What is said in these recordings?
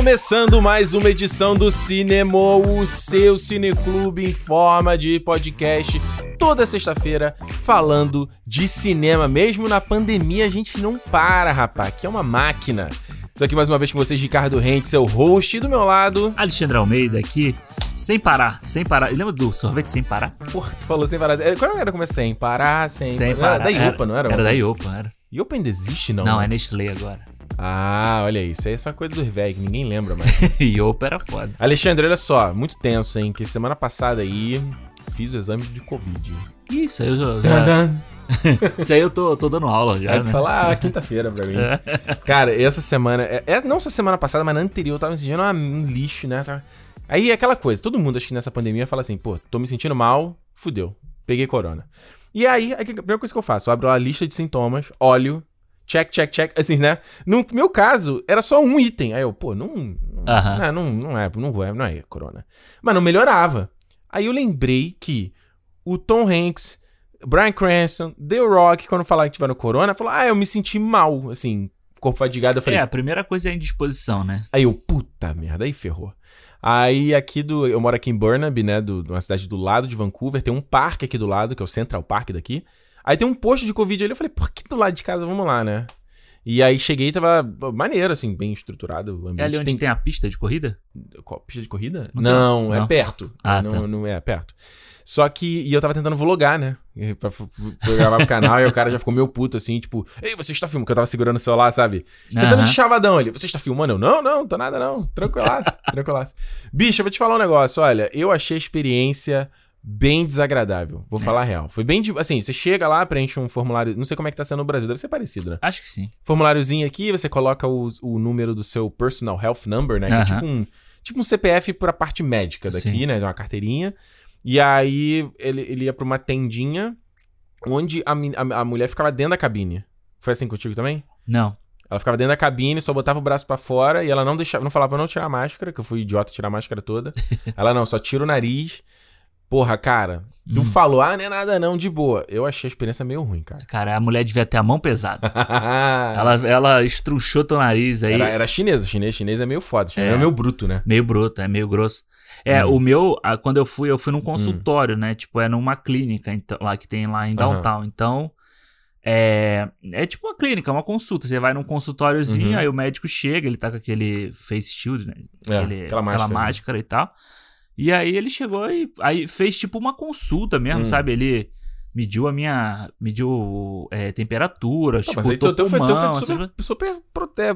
Começando mais uma edição do Cinema, o seu cineclube em forma de podcast, toda sexta-feira, falando de cinema. Mesmo na pandemia, a gente não para, rapaz, que é uma máquina. Estou aqui mais uma vez com vocês, Ricardo Rente, seu host, e do meu lado... Alexandre Almeida aqui, sem parar, sem parar. Lembra do sorvete sem parar? Porra, tu falou sem parar. É, Qual era como é sem parar, sem... Sem Era parar. da Iopa, não era? Era da Iopa, era. Iopa ainda existe, não? Não, é Nestlé agora. Ah, olha isso aí é só coisa dos velhos, que ninguém lembra mais. Iopa era foda. Alexandre, olha só, muito tenso, hein? Que semana passada aí fiz o exame de Covid. Isso aí eu já. Já-. Isso aí eu tô, tô dando aula já. Aí tu né? fala, ah, quinta-feira pra mim. Cara, essa semana, é, é- não só semana passada, mas na anterior, eu tava me sentindo uma- um lixo, né? Aí é aquela coisa, todo mundo acho que nessa pandemia fala assim, pô, tô me sentindo mal, fudeu, peguei corona. E aí, a primeira coisa que eu faço, eu abro a lista de sintomas, olho, check, check, check, assim, né? No meu caso, era só um item. Aí eu, pô, não. Não, não, não, não é, não vou, não é corona. Mas não melhorava. Aí eu lembrei que o Tom Hanks, Brian Cranston, The Rock, quando falaram que tiveram corona, falou, ah, eu me senti mal, assim, corpo fadigado. Eu falei, É, a primeira coisa é a indisposição, né? Aí eu, puta merda, aí ferrou. Aí aqui do. Eu moro aqui em Burnaby, né? Do, uma cidade do lado de Vancouver. Tem um parque aqui do lado, que é o Central Park daqui. Aí tem um posto de Covid ali. Eu falei, por que do lado de casa? Vamos lá, né? E aí cheguei e tava maneiro, assim, bem estruturado. O ambiente É ali onde tem... a pista de corrida? Qual, pista de corrida? Não tem? Não, é Não. perto. Ah, não, tá. não é perto. Só que. E eu tava tentando vlogar, né? Pra, pra, gravar pro canal e o cara já ficou meio puto, assim, tipo, ei, você está filmando? Que eu tava segurando o celular, sabe? Tentando Aham. de chavadão ali. Você está filmando? Eu, não, não, tô nada não. Tranquilaço, tranquilaço. Bicho, eu vou te falar um negócio. Olha, eu achei a experiência bem desagradável. Vou falar a real. Foi bem. de- Assim, você chega lá, preenche um formulário. Não sei como é que tá sendo no Brasil, deve ser parecido, né? Acho que sim. Formuláriozinho aqui, você coloca o, o número do seu personal health number, né? Que é Aham. tipo um, tipo um CPF pra parte médica daqui, Sim. né? De uma carteirinha. E aí ele, ele ia pra uma tendinha onde a, a, a mulher ficava dentro da cabine. Foi assim contigo também? Não. Ela ficava dentro da cabine, só botava o braço pra fora e ela não deixava, não falava pra não tirar a máscara, que eu fui idiota tirar a máscara toda. ela não, só tira o nariz. Porra, cara, tu Hum. falou, ah, não é nada não, de boa. Eu achei a experiência meio ruim, cara. Cara, a mulher devia ter a mão pesada. ela, ela estruchou teu nariz aí. Era, era chinesa, chinês, chinês é meio foda, é, É. meio bruto, né? Meio bruto, é meio grosso. É, Hum. o meu, quando eu fui, eu fui num consultório, né? Tipo, é numa clínica então, lá que tem lá em downtown. Então, é, é tipo uma clínica, uma consulta. Você vai num consultóriozinho, Uhum. aí o médico chega, ele tá com aquele face shield, né? É, Aquele- aquela aquela máscara, máscara, né? e tal. E aí ele chegou e aí fez tipo uma consulta mesmo, Hum. sabe? Ele mediu a minha. mediu é, temperatura, Não, tipo, mas aí teu, teu foi, teu pulmão, foi super, super prote- é,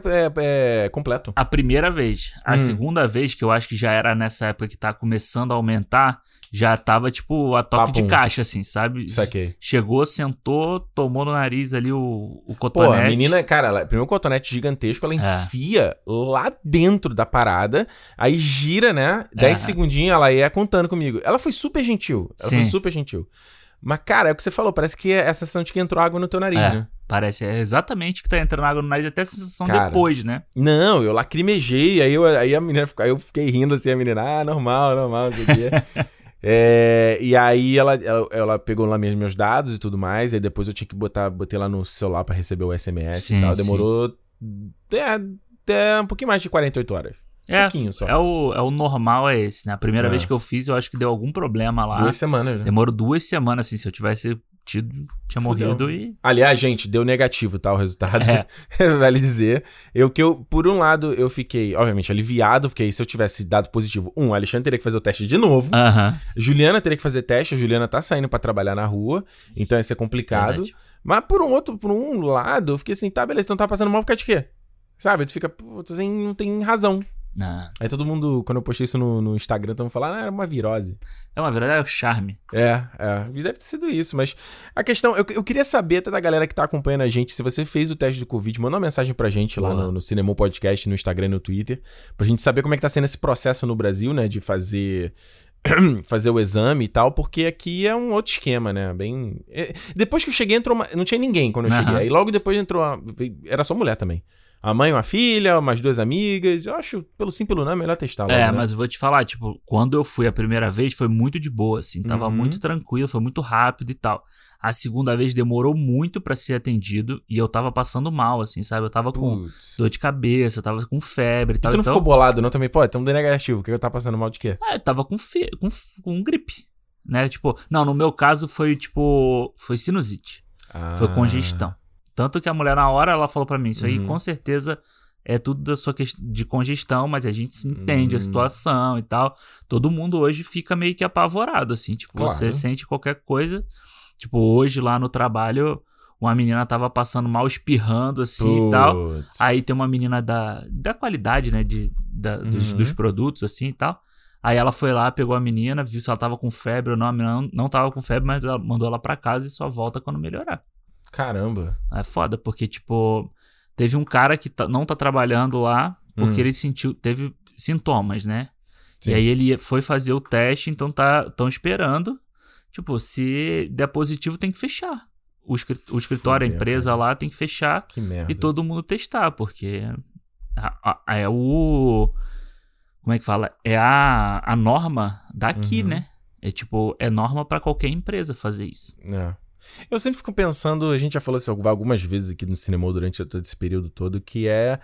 é, completo. a primeira vez. A Hum. segunda vez, que eu acho que já era nessa época que tá começando a aumentar, já tava, tipo, a toque de Papum. caixa, assim, sabe? Saquei. Chegou, sentou, tomou no nariz ali o, o Pô, cotonete. a menina, cara, ela, primeiro cotonete gigantesco, ela É. enfia lá dentro da parada, aí gira, né? 10 É. segundinhos, ela ia contando comigo. Ela foi super gentil. Ela foi Sim. super gentil. Mas, cara, é o que você falou, parece que é a sensação de que entrou água no teu nariz, É, né? parece, é exatamente que tá entrando água no nariz, até a sensação Cara. depois, né? Não, eu lacrimejei, aí, eu, aí a menina aí eu fiquei rindo assim, a menina, ah, normal, normal, não sei o quê. É, e aí ela, ela, ela pegou lá meus, meus dados e tudo mais, aí depois eu tinha que botar, botei lá no celular pra receber o SMS Sim, e tal. Demorou até, até um pouquinho mais de 48 horas. É, pouquinho só. é, o, é o normal é esse, né? A primeira É. vez que eu fiz, eu acho que deu algum problema lá. Duas semanas, né? Demorou duas semanas, assim, se eu tivesse tido, tinha Fudeu. morrido e... Aliás, gente, deu negativo, tá? O resultado, É. vale dizer. Eu que eu, por um lado, eu fiquei, obviamente, aliviado, porque aí se eu tivesse dado positivo, um, a Alexandre teria que fazer o teste de novo. Aham. Juliana teria que fazer teste, a Juliana tá saindo pra trabalhar na rua, então ia ser complicado. Verdade. Mas por um outro, por um lado, eu fiquei assim, tá, beleza, então tá passando mal por causa de quê? Sabe? Tu fica, putz, assim, não tem razão. Ah, Aí todo mundo, quando eu postei isso no, no Instagram, todo mundo falando, ah, era uma virose. É uma verdade, é o charme. É, é. Deve ter sido isso, mas a questão, eu, eu queria saber até da galera que tá acompanhando a gente, se você fez o teste do Covid, manda uma mensagem pra gente lá Boa. no, no Cinema Podcast, no Instagram e no Twitter, pra gente saber como é que tá sendo esse processo no Brasil, né, de fazer fazer o exame e tal, porque aqui é um outro esquema, né, bem... é, Depois que eu cheguei, entrou uma... não tinha ninguém quando eu Aham. cheguei, aí logo depois entrou uma... era só mulher também. A mãe, uma filha, umas duas amigas. Eu acho, pelo sim, pelo não, é melhor testar logo, É, né? mas eu vou te falar, tipo, quando eu fui a primeira vez, foi muito de boa, assim, tava Uhum. muito tranquilo, foi muito rápido e tal. A segunda vez demorou muito para ser atendido e eu tava passando mal, assim, sabe? Eu tava com dor de cabeça, tava com febre e tal. tu não então... ficou bolado, não? Também, pô, estamos de negativo. O que eu tava passando mal de quê? Ah, eu tava com, fe... com, com gripe, né? Tipo, não, no meu caso foi, tipo, foi sinusite. Ah. Foi congestão. Tanto que a mulher, na hora, ela falou para mim, isso aí uhum. com certeza é tudo da sua questão de congestão, mas a gente se entende hum. a situação e tal. Todo mundo hoje fica meio que apavorado, assim. Tipo, claro. você sente qualquer coisa, Tipo, hoje lá no trabalho, uma menina tava passando mal, espirrando assim Puts. e tal. Aí tem uma menina da, da qualidade, né, de, da, uhum. dos, dos, produtos assim e tal. Aí ela foi lá, pegou a menina, viu se ela tava com febre ou não. A menina não, não tava com febre, mas ela mandou ela pra casa e só volta quando melhorar. Caramba. É foda, porque, tipo, teve um cara que tá, não tá trabalhando lá porque hum. ele sentiu, teve sintomas, né? Sim. E aí ele foi fazer o teste, então tá, tão esperando Tipo, se der positivo, tem que fechar. O, o escritório, a empresa cara. lá tem que fechar que e todo mundo testar, porque é o. Como é que fala? É a, a norma daqui, uhum. né? É tipo, é norma para qualquer empresa fazer isso. É. Eu sempre fico pensando, a gente já falou isso algumas vezes aqui no cinema durante todo esse período todo, que é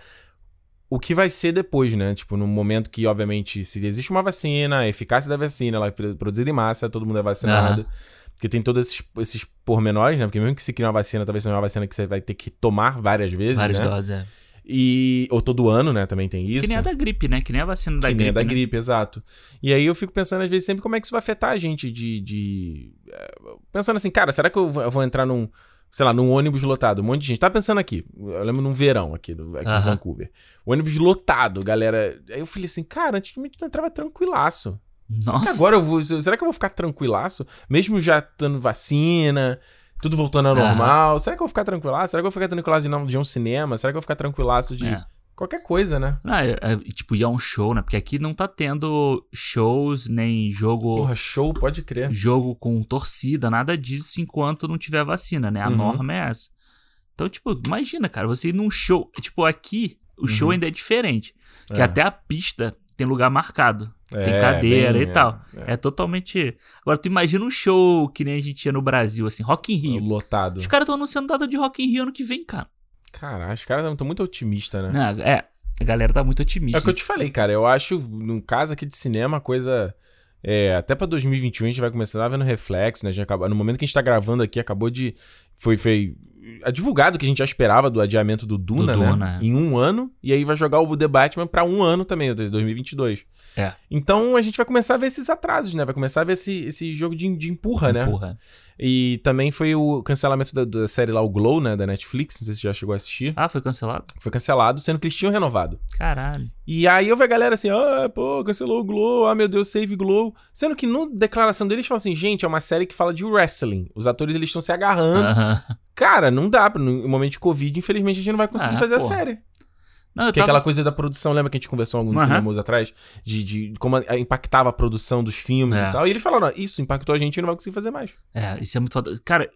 o que vai ser depois, né? Tipo, no momento que, obviamente, se existe uma vacina, a eficácia da vacina, ela é produzida em massa, todo mundo é vacinado. Uhum. Porque tem todos esses, esses pormenores, né? Porque mesmo que se crie uma vacina, talvez seja uma vacina que você vai ter que tomar várias vezes. Várias né? doses, é. E, ou todo ano, né? Também tem isso. Que nem a da gripe, né? Que nem a vacina da que gripe. Que nem a da né? gripe, exato. E aí eu fico pensando, às vezes, sempre como é que isso vai afetar a gente de. de... Eh, pensando assim, cara, será que eu vou entrar num sei lá, num ônibus lotado, um monte de gente. Tá pensando aqui, eu lembro num verão aqui, aqui em Vancouver. O ônibus lotado, galera. Aí eu falei assim, cara, antigamente eu entrava tranquilaço. Nossa. Agora eu vou. Será que eu vou ficar tranquilaço? Mesmo já tendo vacina, tudo voltando ao normal. Será que eu vou ficar tranquilaço? Será que eu vou ficar tranquilaço de não de um cinema? Será que eu vou ficar tranquilaço de. É. Qualquer coisa, né? Ah, é, é, tipo, ir a um show, né? Porque aqui não tá tendo shows, nem jogo. Porra, show, pode crer. Jogo com torcida, nada disso enquanto não tiver vacina, né? A uhum. norma é essa. Então, tipo, imagina, cara, você ir num show. Tipo, aqui o uhum. show ainda é diferente. Que é. até a pista tem lugar marcado. É, tem cadeira bem, e tal. É, é. totalmente. Agora, tu imagina um show que nem a gente tinha no Brasil, assim, Rock in Rio. Lotado. Os caras estão anunciando data de Rock in Rio ano que vem, cara. Caralho, os caras estão muito otimistas, né? Não, é, a galera tá muito otimista. É o que eu te falei, cara. Eu acho, no caso aqui de cinema, a coisa. É, até pra 2021 a gente vai começar a ver no reflexo, né? A gente acaba, no momento que a gente tá gravando aqui, acabou de. Foi, foi é divulgado que a gente já esperava do adiamento do Duna, do né? Duna, é. Em um ano. E aí vai jogar o The Batman pra um ano também, 2022. É. Então a gente vai começar a ver esses atrasos, né? Vai começar a ver esse, esse jogo de, de empurra, né? Empurra. E também foi o cancelamento da, da, série lá, o Glow, né? Da Netflix. Não sei se você já chegou a assistir. Ah, foi cancelado? Foi cancelado, sendo que eles tinham renovado. Caralho. E aí eu vi a galera assim, ah, pô, cancelou o Glow, ah, meu Deus, save Glow. Sendo que na declaração deles falam assim, gente, é uma série que fala de wrestling. Os atores, eles estão se agarrando. Uh -huh. Cara, não dá. No momento de Covid, infelizmente, a gente não vai conseguir ah, fazer a série. Não, que tava... aquela coisa da produção, lembra que a gente conversou alguns uhum. cinemas atrás? De, de como impactava a produção dos filmes é. e tal. E eles falaram, isso impactou a gente e não vai conseguir fazer mais. É, isso é muito foda. Cara,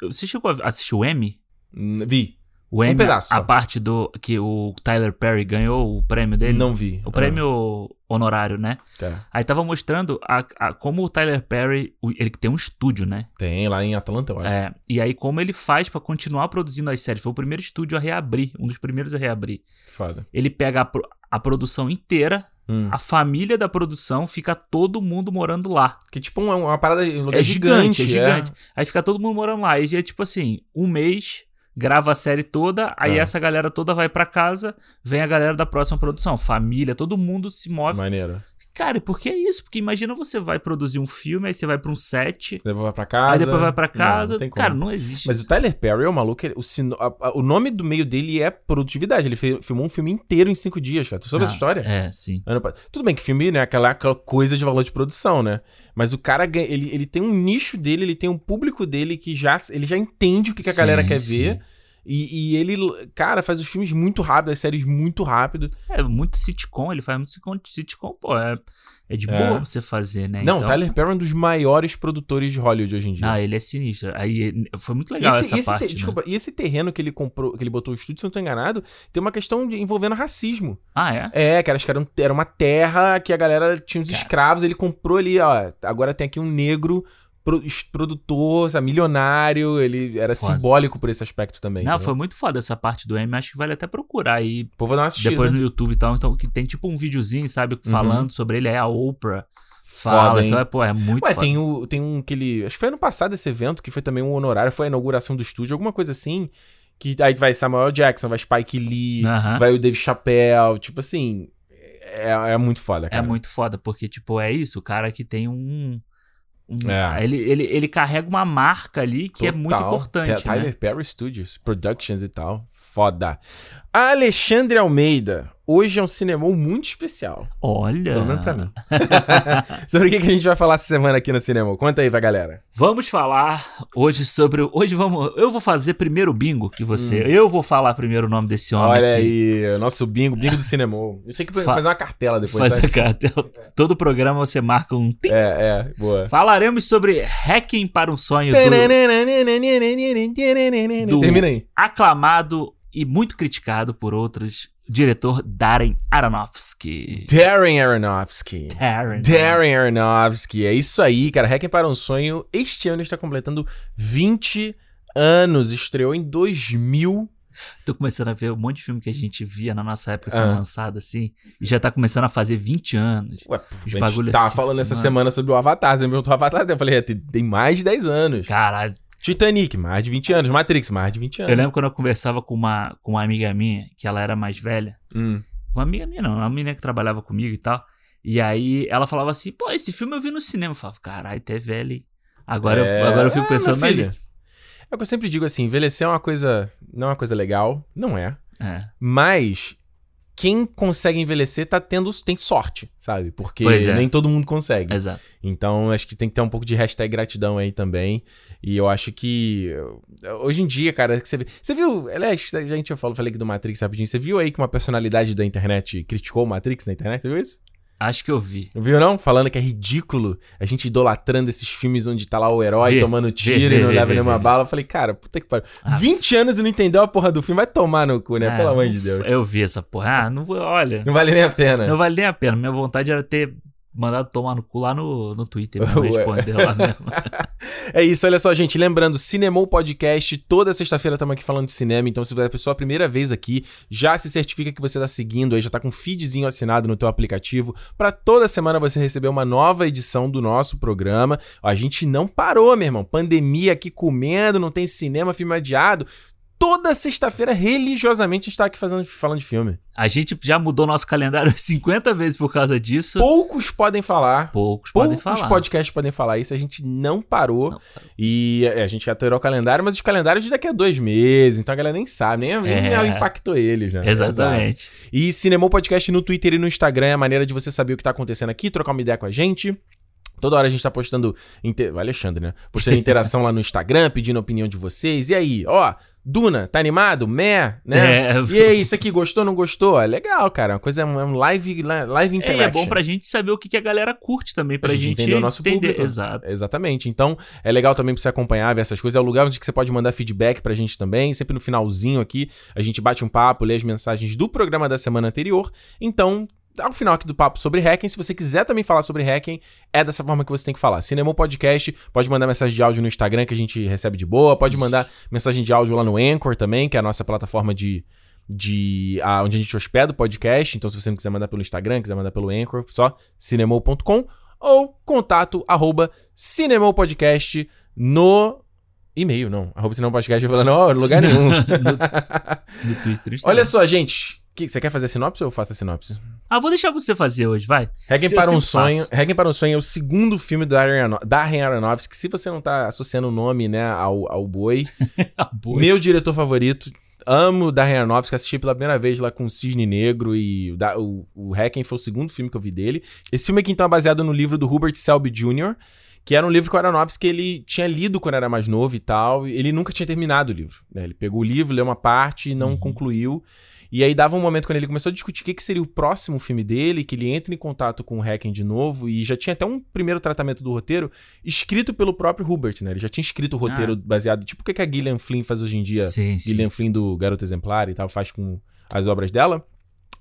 você chegou a assistir o M? Vi. O M, um pedaço. A, parte do que o Tyler Perry ganhou o prêmio dele. Não vi. O prêmio ah. honorário, né? Tá. Aí tava mostrando a, a, como o Tyler Perry, ele tem um estúdio, né? Tem, lá em Atlanta, eu acho. É, e aí como ele faz para continuar produzindo as séries. Foi o primeiro estúdio a reabrir, um dos primeiros a reabrir. Foda. Ele pega a, a produção inteira, Hum. A família da produção fica todo mundo morando lá. Que tipo uma, uma parada lugar é gigante, gigante, é gigante. É. Aí fica todo mundo morando lá. E é tipo assim, um mês grava a série toda, aí é. essa galera toda vai para casa, vem a galera da próxima produção, família, todo mundo se move. Maneiro. Cara, por que é isso? Porque imagina você vai produzir um filme, aí você vai pra um set. Depois vai pra casa. Aí depois vai pra casa. Não, não cara, não existe. Mas o Tyler Perry é um maluco. O, sino, a, a, o nome do meio dele é produtividade. Ele fez, filmou um filme inteiro em cinco dias, cara. Tu soube ah, essa história? É, sim. Tudo bem que filme, né? Aquela, aquela coisa de valor de produção, né? Mas o cara, ele, ele tem um nicho dele, ele tem um público dele que já, ele já entende o que, que a sim, galera quer sim. ver. E, e, ele, cara, faz os filmes muito rápido, as séries muito rápido. É, muito sitcom, ele faz muito sitcom, pô. É, é de boa é. você fazer, né? Não, então... Tyler Perry é um dos maiores produtores de Hollywood hoje em dia. Ah, ele é sinistro. Aí foi muito legal esse, essa esse parte. Te, né? Desculpa, e esse terreno que ele comprou, que ele botou o estúdio, se não tô enganado, tem uma questão de, envolvendo racismo. Ah, é? É, que era, era uma terra que a galera tinha os escravos, ele comprou ali, ó. Agora tem aqui um negro produtor, sabe, milionário, ele era foda. simbólico por esse aspecto também. Não, foi muito foda essa parte do M, acho que vale até procurar aí. Pô, vou dar uma assistida. Depois no YouTube e tal, então que tem tipo um videozinho, sabe, uhum. falando uhum. sobre ele, é a Oprah. Fala, foda, então é, pô, é muito Ué, foda. tem, o, tem um que ele. Acho que foi ano passado esse evento, que foi também um honorário, foi a inauguração do estúdio, alguma coisa assim. Que aí vai Samuel Jackson, vai Spike Lee, uhum. vai o Dave Chappelle, tipo assim. É, é muito foda, é cara. É muito foda, porque, tipo, é isso, o cara que tem um. Um é. ele, ele, ele carrega uma marca ali que Total. é muito importante. Tyler né? Perry Studios, Productions e tal. Foda. Alexandre Almeida. Hoje é um cinema muito especial. Olha. Pelo menos pra mim. sobre o que a gente vai falar essa semana aqui no cinema? Conta aí pra galera. Vamos falar hoje sobre. Hoje vamos. Eu vou fazer primeiro o bingo que você. Hum. Eu vou falar primeiro o nome desse homem. Olha aqui. aí, nosso bingo, bingo do cinema. Eu tinha que Fa fazer uma cartela depois. Fazer cartela. Todo programa você marca um. É, é, boa. Falaremos sobre Hacking para um Sonho do. do Termina aí. Aclamado e muito criticado por outros diretor Darren Aronofsky. Darren Aronofsky. Darren. Darren Aronofsky. É isso aí, cara. Hacking para um Sonho. Este ano está completando 20 anos. Estreou em 2000. Tô começando a ver um monte de filme que a gente via na nossa época sendo ah. lançado assim. E já tá começando a fazer 20 anos. Ué, Os a gente tava assim, falando essa semana sobre o Avatar. Você me perguntou o Avatar. Eu falei, é, tem, tem mais de 10 anos. Caralho. Titanic, mais de 20 anos. Matrix, mais de 20 anos. Eu lembro quando eu conversava com uma, com uma amiga minha, que ela era mais velha. Hum. Uma amiga minha, não, uma menina que trabalhava comigo e tal. E aí ela falava assim: pô, esse filme eu vi no cinema. Eu falava, caralho, até velho. Agora, é... eu, agora eu fico pensando é, filha, É o que eu sempre digo assim: envelhecer é uma coisa. Não é uma coisa legal. Não é. É. Mas quem consegue envelhecer tá tendo tem sorte, sabe? Porque é. nem todo mundo consegue. Exato. Então acho que tem que ter um pouco de hashtag gratidão aí também. E eu acho que hoje em dia, cara, que você, você viu, aliás, a gente já falou, falei aqui do Matrix rapidinho. Você viu aí que uma personalidade da internet criticou o Matrix na internet? Você viu isso? Acho que eu vi. Viu não? Falando que é ridículo a gente idolatrando esses filmes onde tá lá o herói vê, tomando tiro vê, e não leva nenhuma bala. Eu falei, cara, puta que pariu. Ah, 20 anos e não entendeu a porra do filme. Vai tomar no cu, né? Ah, Pelo amor de Deus. Eu vi essa porra. Ah, não vou, olha. Não vale nem a pena. Não vale nem a pena. Minha vontade era ter mandado tomar no cu lá no, no Twitter mesmo, responder lá mesmo. é isso, olha só, gente. Lembrando, Cinemou Podcast, toda sexta-feira estamos aqui falando de cinema, então se você é a pessoa a primeira vez aqui, já se certifica que você está seguindo aí, já está com um feedzinho assinado no teu aplicativo, para toda semana você receber uma nova edição do nosso programa. A gente não parou, meu irmão. Pandemia aqui comendo, não tem cinema, filme adiado toda sexta-feira, religiosamente, está aqui fazendo, falando de filme. A gente já mudou nosso calendário 50 vezes por causa disso. Poucos podem falar. Poucos, podem falar. Poucos podcasts podem falar isso. A gente não parou. Não, e a gente já alterou o calendário, mas os calendários de daqui a dois meses. Então a galera nem sabe, nem, nem é. impactou eles, né? Exatamente. Exato. E Cinemou Podcast no Twitter e no Instagram é a maneira de você saber o que está acontecendo aqui, trocar uma ideia com a gente. Toda hora a gente tá postando. Inter... Alexandre, né? Postando interação lá no Instagram, pedindo a opinião de vocês. E aí, ó, Duna, tá animado? Meh, né? É. E aí, isso aqui, gostou, não gostou? É legal, cara. Uma coisa, é um live, live interaction. É, é bom pra gente saber o que, que a galera curte também, pra, pra gente, entender o nosso entender. público. Exato. Exatamente. Então, é legal também pra você acompanhar, ver essas coisas. É o lugar onde você pode mandar feedback pra gente também. Sempre no finalzinho aqui, a gente bate um papo, lê as mensagens do programa da semana anterior. Então, ao final aqui do papo sobre hacking. Se você quiser também falar sobre hacking, é dessa forma que você tem que falar. Cinema Podcast, pode mandar mensagem de áudio no Instagram que a gente recebe de boa, pode mandar mensagem de áudio lá no Anchor também, que é a nossa plataforma de de a, onde a gente hospeda o podcast. Então, se você não quiser mandar pelo Instagram, quiser mandar pelo Anchor, só cinemou.com ou contato arroba cinemopodcast no e-mail, não. Arroba cinemopodcast, eu falando, não, lugar nenhum. no, Twitter. Olha só, gente. Que, você quer fazer a sinopse ou eu faço a sinopse? Ah, vou deixar você fazer hoje, vai. Hacking para um sonho. Hacking para um sonho é o segundo filme do Darren Aronofsky. Se você não tá associando o nome, né, ao, ao boi. boi. Meu diretor favorito. Amo Darren Aronofsky. Assisti pela primeira vez lá com o Cisne Negro e o, o, o Hacking foi o segundo filme que eu vi dele. Esse filme aqui então é baseado no livro do Hubert Selby Jr., que era um livro que o Aronofsky ele tinha lido quando era mais novo e tal. E ele nunca tinha terminado o livro. Né? Ele pegou o livro, leu uma parte e não uhum. concluiu. E aí dava um momento quando ele começou a discutir o que, que seria o próximo filme dele, que ele entra em contato com o Hacken de novo, e já tinha até um primeiro tratamento do roteiro escrito pelo próprio Hubert, né? Ele já tinha escrito o roteiro ah. baseado, tipo o que, que a Gillian Flynn faz hoje em dia. Sim, sim. Gillian Flynn do Garoto Exemplar e tal, faz com as obras dela.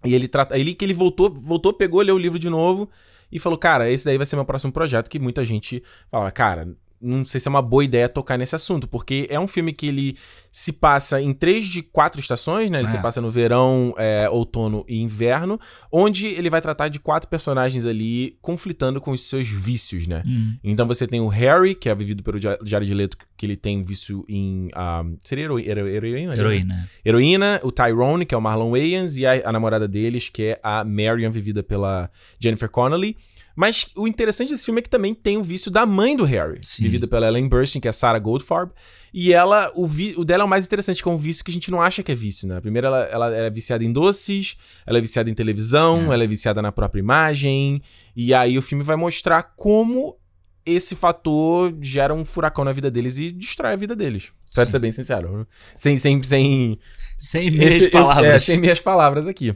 E ele trata. Ele que ele voltou, voltou, pegou, leu o livro de novo e falou: Cara, esse daí vai ser meu próximo projeto. Que muita gente falava, cara, não sei se é uma boa ideia tocar nesse assunto, porque é um filme que ele se passa em três de quatro estações, né? Ele é. se passa no verão, é, outono e inverno, onde ele vai tratar de quatro personagens ali conflitando com os seus vícios, né? Hum. Então você tem o Harry, que é vivido pelo Jared Leto, que ele tem vício em... Uh, seria hero, hero, heroína? Heroína. Heroína, o Tyrone, que é o Marlon Wayans, e a, a namorada deles, que é a Marion, vivida pela Jennifer Connelly. Mas o interessante desse filme é que também tem o vício da mãe do Harry, Sim. vivida pela Ellen Burstyn, que é Sarah Goldfarb. E ela, o, vi, o dela é o mais interessante, que é um vício que a gente não acha que é vício, né? Primeiro, ela, ela é viciada em doces, ela é viciada em televisão, é. ela é viciada na própria imagem. E aí o filme vai mostrar como esse fator gera um furacão na vida deles e destrói a vida deles. Pra ser bem sincero. Sem, sem, sem. Sem minhas palavras. É, sem minhas palavras aqui.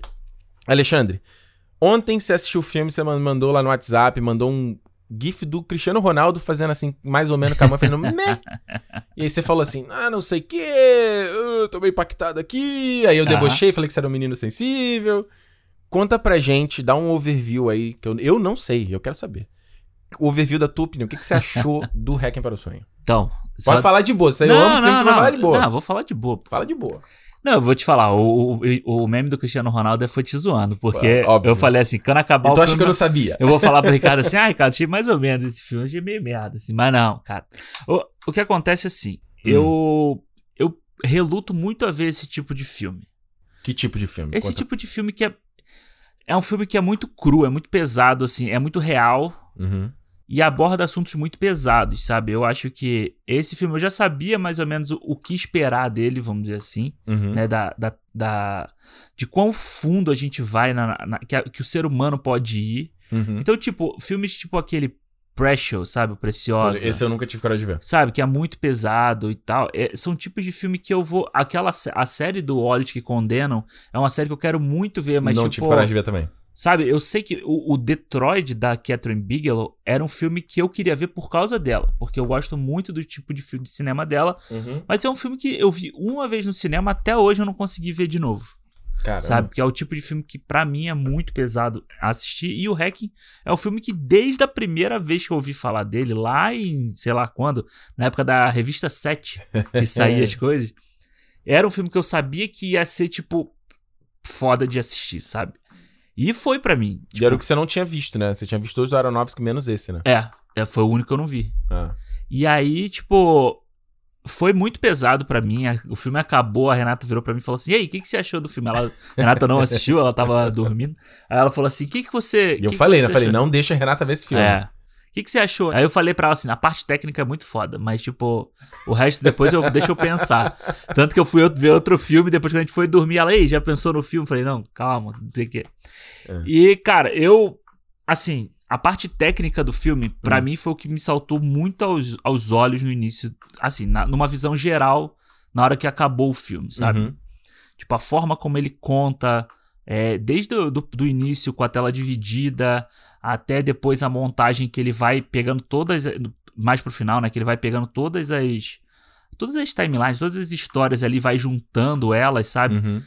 Alexandre, Ontem você assistiu o filme, você mandou lá no WhatsApp, mandou um gif do Cristiano Ronaldo fazendo assim, mais ou menos com a mão, fazendo meh. E aí você falou assim, ah, não sei o quê, eu tô meio impactado aqui. Aí eu debochei, falei que você era um menino sensível. Conta pra gente, dá um overview aí, que eu, eu não sei, eu quero saber. O overview da tua opinião, o que, que você achou do Hacking para o Sonho? Então... Pode só... falar de boa, você não, eu amo não, filme, não, você vai falar de boa. Não, vou falar de boa. Fala de boa. Não, eu vou te falar, o, o, o meme do Cristiano Ronaldo foi te zoando, porque eu falei assim, quando acabar e o filme... acha que eu não sabia? Eu vou falar pro Ricardo assim, ai, cara, achei mais ou menos esse filme, achei meio merda, assim, mas não, cara. O, o que acontece é assim, hum. eu, eu reluto muito a ver esse tipo de filme. Que tipo de filme? Esse tipo de filme que é... É um filme que é muito cru, é muito pesado, assim, é muito real. Uhum e aborda assuntos muito pesados, sabe? Eu acho que esse filme eu já sabia mais ou menos o, o que esperar dele, vamos dizer assim, uhum. né? Da, da, da, de quão fundo a gente vai, na, na que, a, que, o ser humano pode ir. Uhum. Então, tipo, filmes tipo aquele Precious, sabe? O Preciosa. Esse eu nunca tive coragem de ver. Sabe? Que é muito pesado e tal. É, são tipos de filme que eu vou. Aquela a série do Wallet que condenam é uma série que eu quero muito ver, mas Não tipo, tive coragem de ver também. Sabe, eu sei que o, o, Detroit da Catherine Bigelow era um filme que eu queria ver por causa dela, porque eu gosto muito do tipo de filme de cinema dela, uhum. mas é um filme que eu vi uma vez no cinema, até hoje eu não consegui ver de novo. Caramba. Sabe? Porque é o tipo de filme que para mim é muito pesado assistir. E o Hacking é um filme que desde a primeira vez que eu ouvi falar dele, lá em sei lá quando, na época da revista 7, que saía as coisas, era um filme que eu sabia que ia ser tipo foda de assistir, sabe? E foi para mim. Tipo, e era o que você não tinha visto, né? Você tinha visto todos os Aronofsky menos esse, né? É, é, foi o único que eu não vi. Ah. E aí, tipo, foi muito pesado para mim. O filme acabou, a Renata virou para mim e falou assim: E aí, o que, que você achou do filme? Ela, a Renata não assistiu, ela tava dormindo. Aí ela falou assim: O que, que você. E eu que falei, que né? Falei, não deixa a Renata ver esse filme. É. O que, que você achou? Aí eu falei pra ela assim, a parte técnica é muito foda, mas tipo, o resto depois eu deixa eu pensar. Tanto que eu fui ver outro filme, depois que a gente foi dormir, ela, ei, já pensou no filme? Eu falei, não, calma, não sei o quê. É. E, cara, eu, assim, a parte técnica do filme, para hum. mim, foi o que me saltou muito aos, aos olhos no início, assim, na, numa visão geral, na hora que acabou o filme, sabe? Uhum. Tipo, a forma como ele conta, é, desde o do, do início com a tela dividida, até depois a montagem que ele vai pegando todas mais pro final, né, que ele vai pegando todas as todas as timelines, todas as histórias ali vai juntando elas, sabe? Uhum.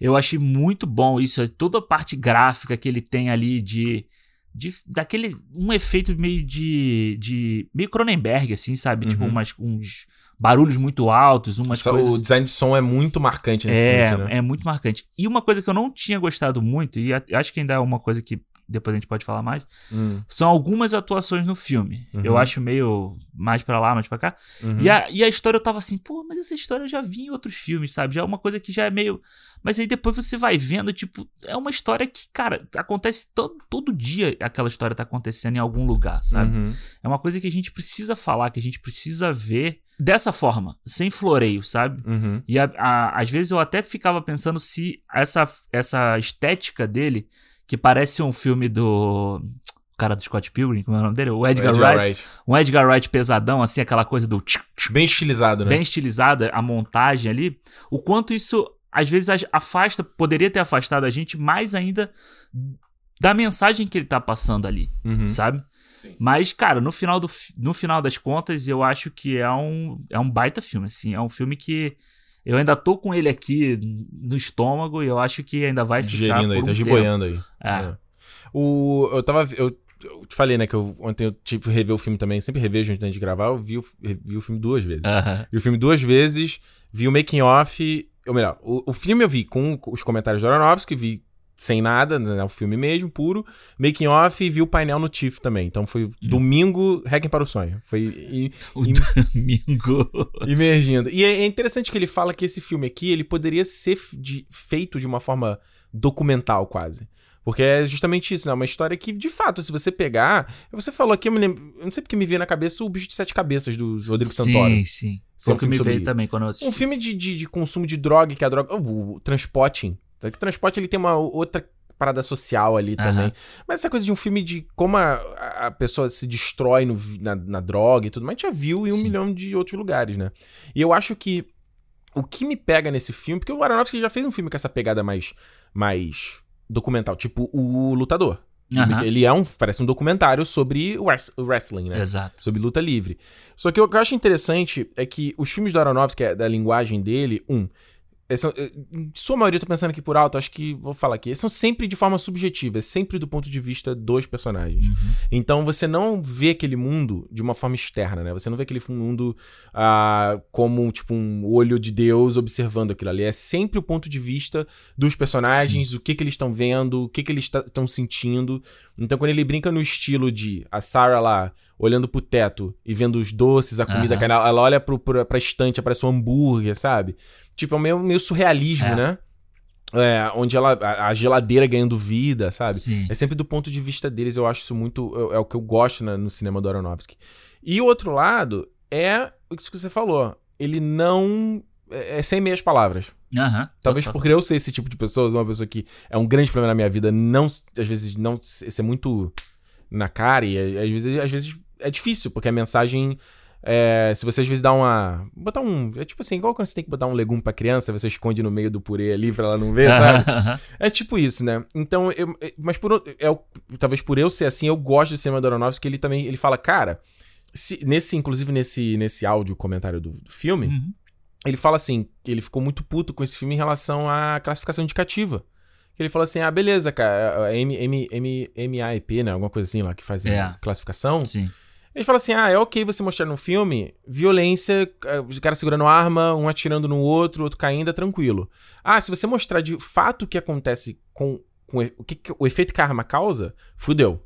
Eu achei muito bom isso, toda a parte gráfica que ele tem ali de de, daquele um efeito meio de, de meio Cronenberg assim, sabe? Tipo, uhum. Tipo umas uns barulhos muito altos, umas Só coisas... O design de som é muito marcante nesse é, filme, né? É, muito marcante. E uma coisa que eu não tinha gostado muito, e acho que ainda é uma coisa que depois a gente pode falar mais, hum. são algumas atuações no filme. Uhum. Eu acho meio mais para lá, mais pra cá. Uhum. E, a, e a história eu tava assim, pô, mas essa história eu já vi em outros filmes, sabe? Já é uma coisa que já é meio. Mas aí depois você vai vendo, tipo, é uma história que, cara, acontece todo, todo dia aquela história tá acontecendo em algum lugar, sabe? Uhum. É uma coisa que a gente precisa falar, que a gente precisa ver dessa forma, sem floreio, sabe? Uhum. E a, a, às vezes eu até ficava pensando se essa, essa estética dele que parece um filme do cara do Scott Pilgrim, como é o nome dele? O Edgar, Edgar Wright. Wright. Um Edgar Wright pesadão, assim, aquela coisa do. Bem estilizado, né? Bem estilizada, a montagem ali. O quanto isso, às vezes, afasta, poderia ter afastado a gente mais ainda da mensagem que ele tá passando ali, uhum. sabe? Sim. Mas, cara, no final, do, no final das contas, eu acho que é um, é um baita filme, assim. É um filme que eu ainda tô com ele aqui no estômago e eu acho que ainda vai ficar Digerindo aí, tá giboiando aí. É. é. O, eu tava. Eu eu te falei, né, que eu, ontem eu tive que rever o filme também, sempre revejo antes de gravar, eu vi o, vi o filme duas vezes. Aham. Vi o filme duas vezes, vi o making off, ou melhor, o, o filme eu vi com os comentários do Aronofsky, vi sem nada, né, o filme mesmo, puro, making off e vi o painel no TIFF também. Então foi domingo, Hacking para o Sonho. Foi i- O im- domingo. imergindo. E é é interessante que ele fala que esse filme aqui, ele poderia ser de- feito de uma forma documental quase. Porque é justamente isso, né? Uma história que, de fato, se você pegar. Você falou aqui, eu, me lembro, eu não sei porque me veio na cabeça o Bicho de Sete Cabeças do Rodrigo Santoro. Sim, sim. Foi Foi um o que filme me veio também quando eu assisti. Um filme de, de, de consumo de droga, que a droga. O, o transporting. Só que o transporte ele tem uma outra parada social ali Aham. também. Mas essa coisa de um filme de como a, a pessoa se destrói no na, na droga e tudo mais, a gente já viu em um Sim. milhão de outros lugares, né? E eu acho que o que me pega nesse filme, porque o Aronofsky já fez um filme com essa pegada mais, mais documental, tipo O Lutador. Aham. Ele é um, parece um documentário sobre wrestling, né? Exato. sobre luta livre. Só que o que eu acho interessante é que os filmes do Aronofsky, é da linguagem dele, um, são, em sua maioria, eu tô pensando aqui por alto, acho que vou falar aqui, eles são sempre de forma subjetiva, é sempre do ponto de vista dos personagens. Uhum. Então você não vê aquele mundo de uma forma externa, né? Você não vê aquele mundo ah, como tipo um olho de Deus observando aquilo ali. É sempre o ponto de vista dos personagens, o que que eles estão vendo, o que que eles estão sentindo. Então quando ele brinca no estilo de a Sarah lá olhando pro teto e vendo os doces, a comida, ela, ela olha pro, pro, pra estante, aparece um hambúrguer, sabe? Tipo, é meio, meio surrealismo, É. né? É, onde ela, a, a geladeira ganhando vida, sabe? Sim. É sempre do ponto de vista deles, eu acho isso muito. É, é o que eu gosto né, no cinema do Aronofsky. E o outro lado é isso que você falou. Ele não. É, é sem meias palavras. Talvez Total. porque eu ser esse tipo de pessoa, uma pessoa que é um grande problema na minha vida, não. Às vezes não ser muito na cara, e é, às vezes, às vezes é difícil, porque a mensagem. É, se você às vezes dá uma. Botar um. É tipo assim, igual quando você tem que botar um legume pra criança, você esconde no meio do purê ali pra ela não ver, sabe? É tipo isso, né? Então, eu, é- mas por, o- é, talvez por eu ser assim, eu gosto do cinema do Aronofsky, que ele também ele fala, cara, se- nesse, inclusive nesse, nesse áudio comentário do, do filme, Uhum. ele fala assim, ele ficou muito puto com esse filme em relação à classificação indicativa. Ele falou assim, ah, beleza, cara, a M, M, M, MAEP, né? Alguma coisa assim lá que faz É. classificação. Sim. Ele fala assim: ah, é ok você mostrar no filme violência, eh, os caras segurando arma, um atirando no outro, outro caindo, é tranquilo. Ah, se você mostrar de fato o que acontece com, com o, que, o efeito que a arma causa, fudeu.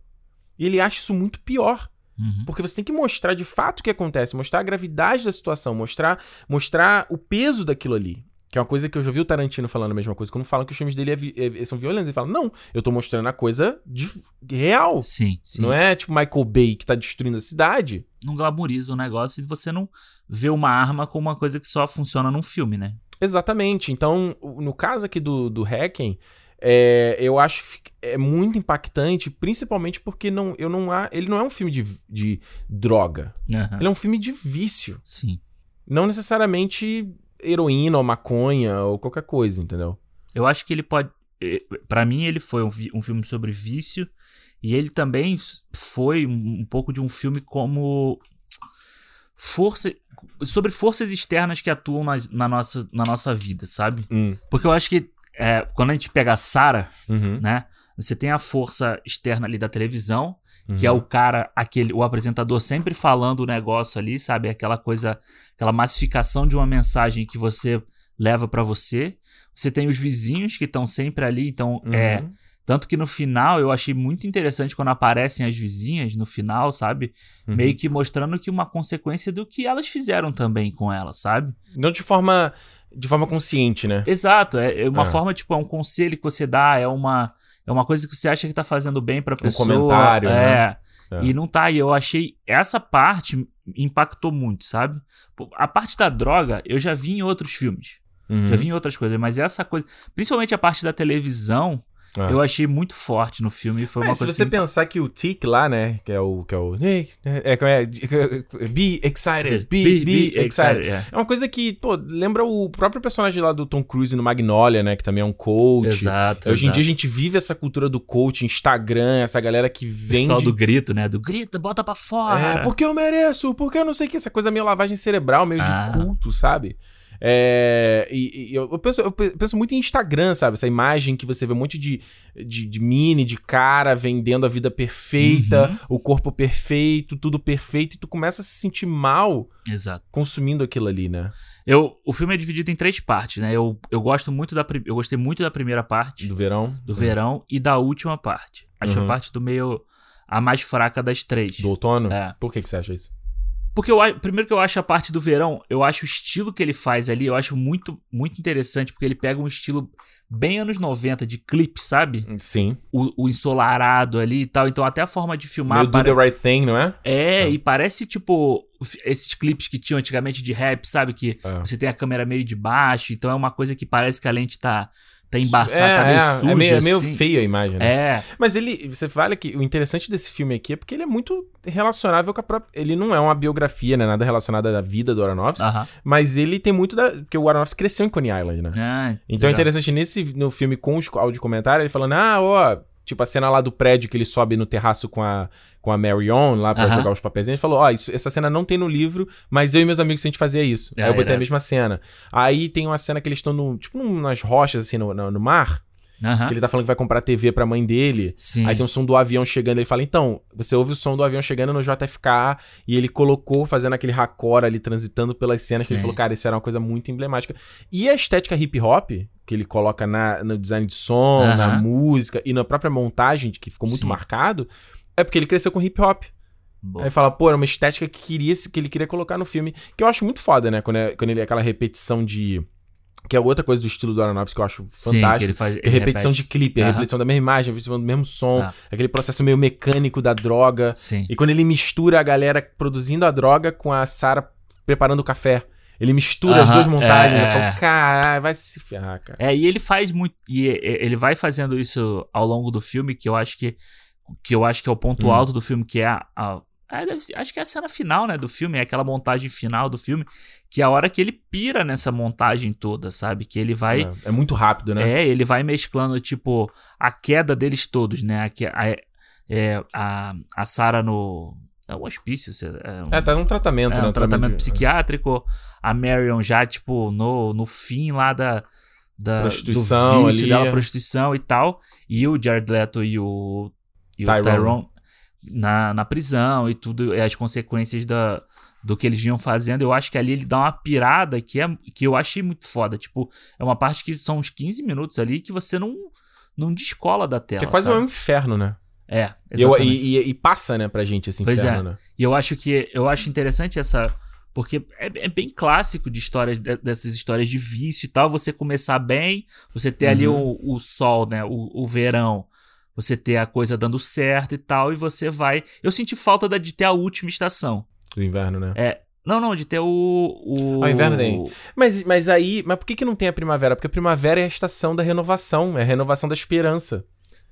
E ele acha isso muito pior. Uhum. Porque você tem que mostrar de fato o que acontece, mostrar a gravidade da situação, mostrar, mostrar o peso daquilo ali. Que é uma coisa que eu já vi o Tarantino falando a mesma coisa. Quando falam que os filmes dele é vi- é- são violentos, ele fala: Não, eu tô mostrando a coisa de, real. Sim, sim. Não é tipo Michael Bay que tá destruindo a cidade. Não glamoriza o negócio e você não vê uma arma como uma coisa que só funciona num filme, né? Exatamente. Então, no caso aqui do, do Hacking, é, eu acho que é muito impactante, principalmente porque não, eu não há, ele não é um filme de, de droga. Aham. Ele é um filme de vício. Sim. Não necessariamente heroína ou maconha ou qualquer coisa, entendeu? Eu acho que ele pode. eh, Pra mim, ele foi um, um filme sobre vício. E ele também foi um, um pouco de um filme como. Força. Sobre forças externas que atuam na, na nossa, na nossa vida, sabe? Hum. Porque eu acho que é, quando a gente pega a Sarah, Uhum. né? Você tem a força externa ali da televisão, que Uhum. é o cara, aquele, o apresentador sempre falando o negócio ali, sabe? Aquela coisa, aquela massificação de uma mensagem que você leva pra você. Você tem os vizinhos que estão sempre ali, então Uhum. é. Tanto que no final eu achei muito interessante quando aparecem as vizinhas no final, sabe? Uhum. Meio que mostrando que uma consequência do que elas fizeram também com ela, sabe? Não de forma, de forma consciente, né? Exato, é é uma É. forma, tipo, é um conselho que você dá, é uma, é uma coisa que você acha que tá fazendo bem pra pessoa. comentário, é. né? É. E não tá, e eu achei essa parte impactou muito, sabe? A parte da droga eu já vi em outros filmes, Uhum. já vi em outras coisas, mas essa coisa, principalmente a parte da televisão, É. eu achei muito forte no filme, foi uma É, se você que- pensar que o Tic lá, né, que é o que é o é, como é, be excited, be, be, excited. é. É uma coisa que, pô, lembra o próprio personagem lá do Tom Cruise no Magnolia, né, que também é um coach. Exato. Hoje em exato. dia a gente vive essa cultura do coach, Instagram, essa galera que vende Pessoal do grito, né? Do grito, bota pra fora. É, porque eu mereço, porque eu não sei o que, essa coisa meio lavagem cerebral, meio Ah. de culto, sabe? É, e, e eu, penso, eu penso muito em Instagram, sabe? Essa imagem que você vê um monte de, de, de mini, de cara vendendo a vida perfeita, uhum. o corpo perfeito, tudo perfeito, e tu começa a se sentir mal Exato. consumindo aquilo ali, né? Eu, o filme é dividido em três partes, né? Eu, eu gosto muito da eu gostei muito da primeira parte do verão, do uhum. verão e da última parte. Acho uhum. a parte do meio a mais fraca das três. Do outono? É. Por que que você acha isso? Porque eu primeiro que eu acho a parte do verão, eu acho o estilo que ele faz ali, eu acho muito muito interessante, porque ele pega um estilo bem anos 90 de clipe, sabe? Sim. O, o ensolarado ali e tal. Então até a forma de filmar. Meio pare... do the right thing, não é? É, é, e parece tipo esses clipes que tinham antigamente de rap, sabe? Que é. você tem a câmera meio de baixo, então é uma coisa que parece que a lente tá tá embaçado, é, tá meio é, suja. É meio, é meio assim. feia a imagem, né? É. Mas ele, você fala que o interessante desse filme aqui é porque ele é muito relacionável com a própria. Ele não é uma biografia, né? Nada relacionado à vida do Aronofsky. Uh -huh. Mas ele tem muito da. Porque o Aronofsky cresceu em Coney Island, né? Ah, então é interessante nesse no filme com os áudio comentário, ele falando, ah, ó Tipo, a cena lá do prédio que ele sobe no terraço com a, com a Marion lá pra jogar os papéis. Ele falou: Ó, oh, essa cena não tem no livro, mas eu e meus amigos a gente fazia isso. É, Aí eu botei é. a mesma cena. Aí tem uma cena que eles estão no, tipo, nas rochas, assim, no, no, no mar. Uhum. Que ele tá falando que vai comprar TV pra mãe dele. Sim. Aí tem um som do avião chegando. Ele fala: Então, você ouve o som do avião chegando no JFK. E ele colocou, fazendo aquele raccord ali, transitando pelas cenas. Sim. Que ele falou: Cara, isso era uma coisa muito emblemática. E a estética hip hop, que ele coloca na, no design de som, uhum. na música e na própria montagem, que ficou muito Sim. marcado, é porque ele cresceu com hip hop. Boa. Aí fala, pô, era uma estética que, queria, que ele queria colocar no filme. Que eu acho muito foda, né? Quando, é, quando ele é aquela repetição de que é outra coisa do estilo do Aronofsky que eu acho Sim, fantástico. Que ele faz, ele repetição repete. de clipe, a repetição da mesma imagem, repetição do mesmo som, aquele processo meio mecânico da droga. Sim. E quando ele mistura a galera produzindo a droga com a Sarah preparando o café. Ele mistura uh -huh, as duas montagens. É, eu falo, caralho, vai se ferrar, cara. É, e ele faz muito. E ele vai fazendo isso ao longo do filme, que eu acho que. Que eu acho que é o ponto hum. alto do filme, que é a, a é, acho que é a cena final, né, do filme, é aquela montagem final do filme, que é a hora que ele pira nessa montagem toda, sabe? Que ele vai. É, é muito rápido, né? É, ele vai mesclando, tipo, a queda deles todos, né? A, a, é, a, a Sarah no. É o hospício. É, um, é, tá num tratamento, é, né? Um tratamento psiquiátrico. A Marion já, tipo, no, no fim lá da. Da, prostituição do vício ali. dela, prostituição e tal. E o Jared Leto e o, e Tyrone. o Tyrone na, na prisão e tudo, as consequências da, do que eles vinham fazendo. Eu acho que ali ele dá uma pirada que, é, que eu achei muito foda. Tipo, é uma parte que são uns 15 minutos ali que você não, não descola da tela. Que é quase sabe? um inferno, né? É, exatamente. E, e, e, passa, né, pra gente esse pois inferno, é. né? E eu acho que eu acho interessante essa. Porque é, é bem clássico de histórias, dessas histórias de vício e tal. Você começar bem, você ter uhum. ali o, o sol, né? O, o verão você ter a coisa dando certo e tal, e você vai. Eu senti falta da, de ter a última estação. Do inverno, né? É. Não, não, de ter o. O, o inverno tem. Mas, mas aí. Mas por que, que não tem a primavera? Porque a primavera é a estação da renovação, é a renovação da esperança.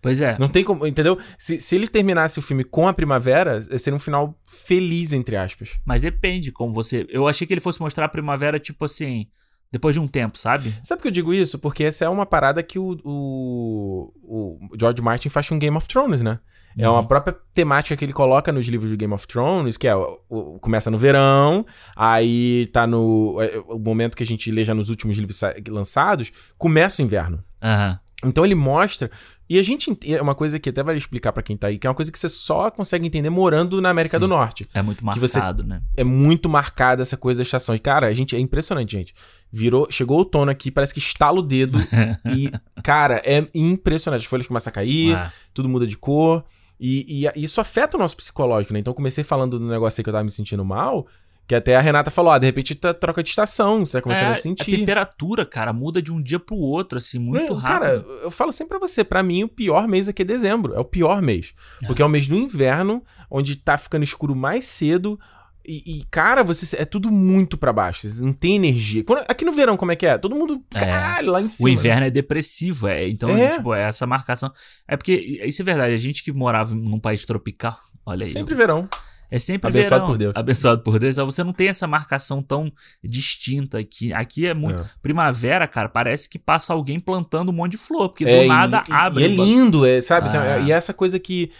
Pois é. Não tem como. Entendeu? Se, se ele terminasse o filme com a primavera, seria um final feliz, entre aspas. Mas depende como você. Eu achei que ele fosse mostrar a primavera, tipo assim. Depois de um tempo, sabe? Sabe por que eu digo isso? Porque essa é uma parada que o, o, o George Martin faz com Game of Thrones, né? É uma uhum. própria temática que ele coloca nos livros do Game of Thrones, que é o, o, começa no verão, aí tá no é, o momento que a gente lê já nos últimos livros lançados, começa o inverno. Uhum. Então ele mostra e a gente é uma coisa que até vai explicar para quem tá aí, que é uma coisa que você só consegue entender morando na América Sim, do Norte. É muito marcado, você, né? É muito marcada essa coisa da estação. E cara, a gente é impressionante, gente. Virou, chegou o outono aqui, parece que estala o dedo e cara, é impressionante. As folhas começam a cair, é. tudo muda de cor. E, e, isso afeta o nosso psicológico, né? Então comecei falando do negócio aí que eu tava me sentindo mal. Que até a Renata falou, ah, de repente tá troca de estação, você tá começando é, a sentir. A temperatura, cara, muda de um dia pro outro, assim, muito rápido. Cara, eu falo sempre pra você, para mim o pior mês aqui é dezembro, é o pior mês. É. Porque é o mês do inverno, onde tá ficando escuro mais cedo, e, e, cara, você é tudo muito para baixo. Você não tem energia. Quando, aqui no verão, como é que é? Todo mundo. É. Caralho, lá em cima. O inverno é depressivo, é. Então, é. tipo, é essa marcação. É porque, isso é verdade, a gente que morava num país tropical, olha aí. Sempre eu, verão. É sempre abençoado verão. por Deus. Abençoado por Deus. Você não tem essa marcação tão distinta aqui. Aqui é muito. É. Primavera, cara, parece que passa alguém plantando um monte de flor, porque é, do nada e, abre. E é lindo, é, sabe? Ah. Então, e essa coisa que.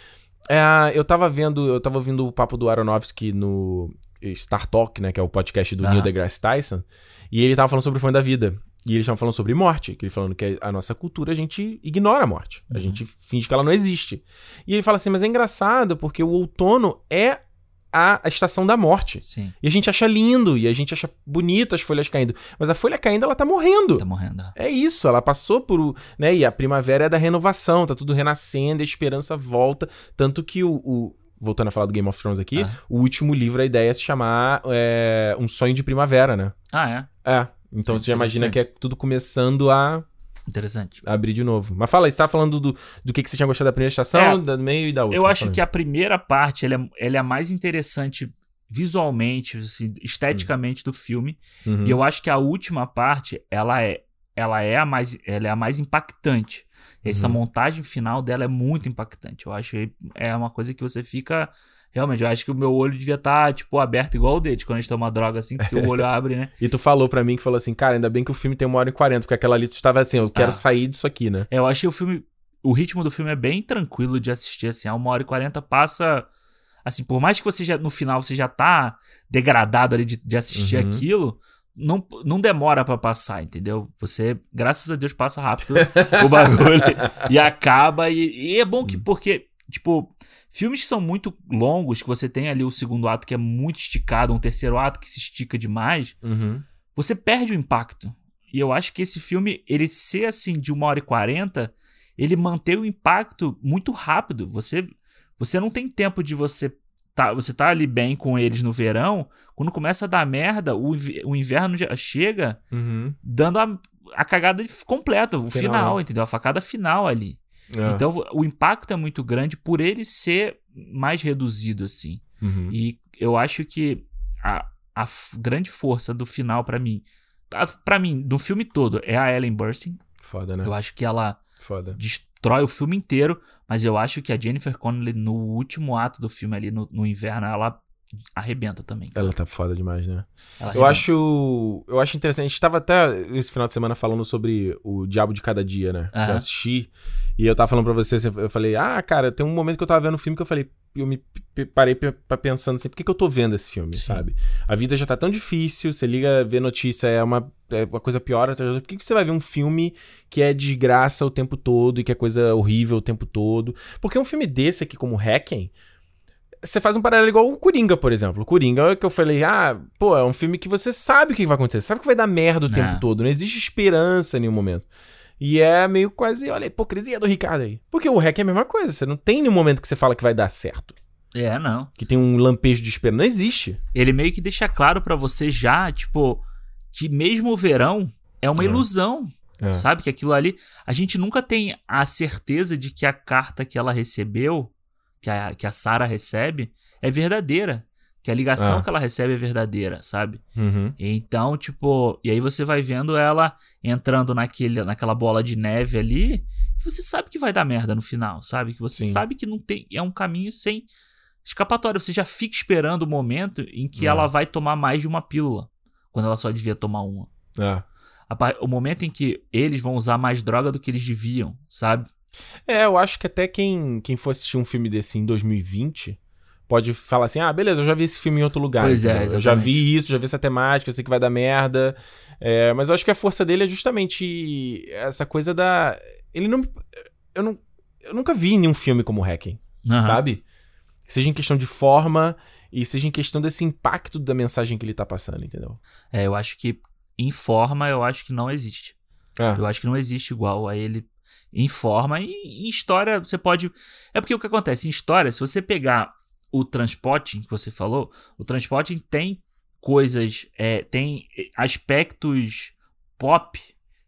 É, eu tava vendo, eu tava ouvindo o papo do Aronofsky no. Star Talk, né? Que é o podcast do ah. Neil deGrasse Tyson. E ele tava falando sobre o fone da vida. E eles estavam falando sobre morte, que ele falando que a nossa cultura a gente ignora a morte. A uhum. gente finge que ela não existe. E ele fala assim, mas é engraçado porque o outono é a, a, estação da morte. Sim. E a gente acha lindo, e a gente acha bonito as folhas caindo. Mas a folha caindo, ela tá morrendo. Tá morrendo. É isso, ela passou por. Né, e a primavera é da renovação, tá tudo renascendo, a esperança volta. Tanto que o. o voltando a falar do Game of Thrones aqui, ah. o último livro, a ideia é se chamar é, Um Sonho de Primavera, né? Ah, é? É. Então você já imagina que é tudo começando a Interessante. Abrir de novo. Mas fala você tava falando do, do que, que você tinha gostado da primeira estação, é, do meio e da outra. Eu acho que a primeira parte ela é, ela é a mais interessante visualmente, assim, esteticamente uhum. do filme. Uhum. E eu acho que a última parte, ela é, ela é a mais, ela é a mais impactante. Essa uhum. montagem final dela é muito impactante. Eu acho que é uma coisa que você fica Realmente, eu acho que o meu olho devia estar, tá, tipo, aberto igual o dele, quando a gente toma droga assim, que seu olho abre, né? e tu falou pra mim que falou assim, cara, ainda bem que o filme tem uma hora e quarenta, porque aquela ali tu estava assim, eu quero ah. sair disso aqui, né? É, eu achei o filme. O ritmo do filme é bem tranquilo de assistir, assim, a uma hora e quarenta passa. Assim, por mais que você já, no final, você já tá degradado ali de, de assistir uhum. aquilo, não, não demora para passar, entendeu? Você, graças a Deus, passa rápido o bagulho e acaba. E, e é bom que, uhum. porque, tipo, Filmes que são muito longos, que você tem ali o segundo ato que é muito esticado, um terceiro ato que se estica demais, uhum. você perde o impacto. E eu acho que esse filme, ele ser assim de uma hora e quarenta, ele mantém o impacto muito rápido. Você você não tem tempo de você tá, você tá ali bem com eles no verão, quando começa a dar merda, o, o inverno já chega uhum. dando a, a cagada completa, o final, final né? entendeu? A facada final ali. É. Então o impacto é muito grande por ele ser mais reduzido assim. Uhum. E eu acho que a, a grande força do final para mim, para mim, do filme todo é a Ellen Burstyn. Foda, né? Eu acho que ela Foda. destrói o filme inteiro, mas eu acho que a Jennifer Connelly no último ato do filme ali no, no inverno, ela arrebenta também. Ela tá foda demais, né? eu acho, eu acho interessante. A gente tava até esse final de semana falando sobre o Diabo de Cada Dia, né? Uhum. Que eu assisti. E eu tava falando pra vocês, eu falei, ah, cara, tem um momento que eu tava vendo o um filme que eu falei, eu me parei pra pensando assim, por que, que eu tô vendo esse filme, Sim. sabe? A vida já tá tão difícil, você liga, ver notícia é uma, é uma coisa pior, por que, que você vai ver um filme que é de graça o tempo todo e que é coisa horrível o tempo todo? Porque um filme desse aqui, como Hacken, você faz um paralelo igual o Coringa, por exemplo. O Coringa, que eu falei, ah, pô, é um filme que você sabe o que vai acontecer, sabe que vai dar merda o é. tempo todo, não existe esperança em nenhum momento. E é meio quase, olha a hipocrisia do Ricardo aí. Porque o hack é a mesma coisa, você não tem nenhum momento que você fala que vai dar certo. É, não. Que tem um lampejo de esperança, não existe. Ele meio que deixa claro para você já, tipo, que mesmo o verão é uma é. ilusão. É. Sabe? Que aquilo ali. A gente nunca tem a certeza de que a carta que ela recebeu que a, que a Sarah recebe é verdadeira. Que a ligação ah. que ela recebe é verdadeira, sabe? Uhum. Então, tipo, e aí você vai vendo ela entrando naquele, naquela bola de neve ali, que você sabe que vai dar merda no final, sabe? Que você Sim. sabe que não tem. É um caminho sem escapatória. Você já fica esperando o momento em que ela vai tomar mais de uma pílula, quando ela só devia tomar uma. É. O momento em que eles vão usar mais droga do que eles deviam, sabe? É, eu acho que até quem, quem for assistir um filme desse em 2020 pode falar assim: ah, beleza, eu já vi esse filme em outro lugar. Pois é, eu já vi isso, já vi essa temática, eu sei que vai dar merda. É, mas eu acho que a força dele é justamente essa coisa da. Ele não. Eu, não, eu nunca vi nenhum filme como Hacking, uhum. sabe? Seja em questão de forma e seja em questão desse impacto da mensagem que ele tá passando, entendeu? É, eu acho que em forma, eu acho que não existe. É. Eu acho que não existe igual a ele em forma. E em história, você pode. É porque o que acontece? Em história, se você pegar o transporte que você falou, o transporte tem coisas, é, tem aspectos pop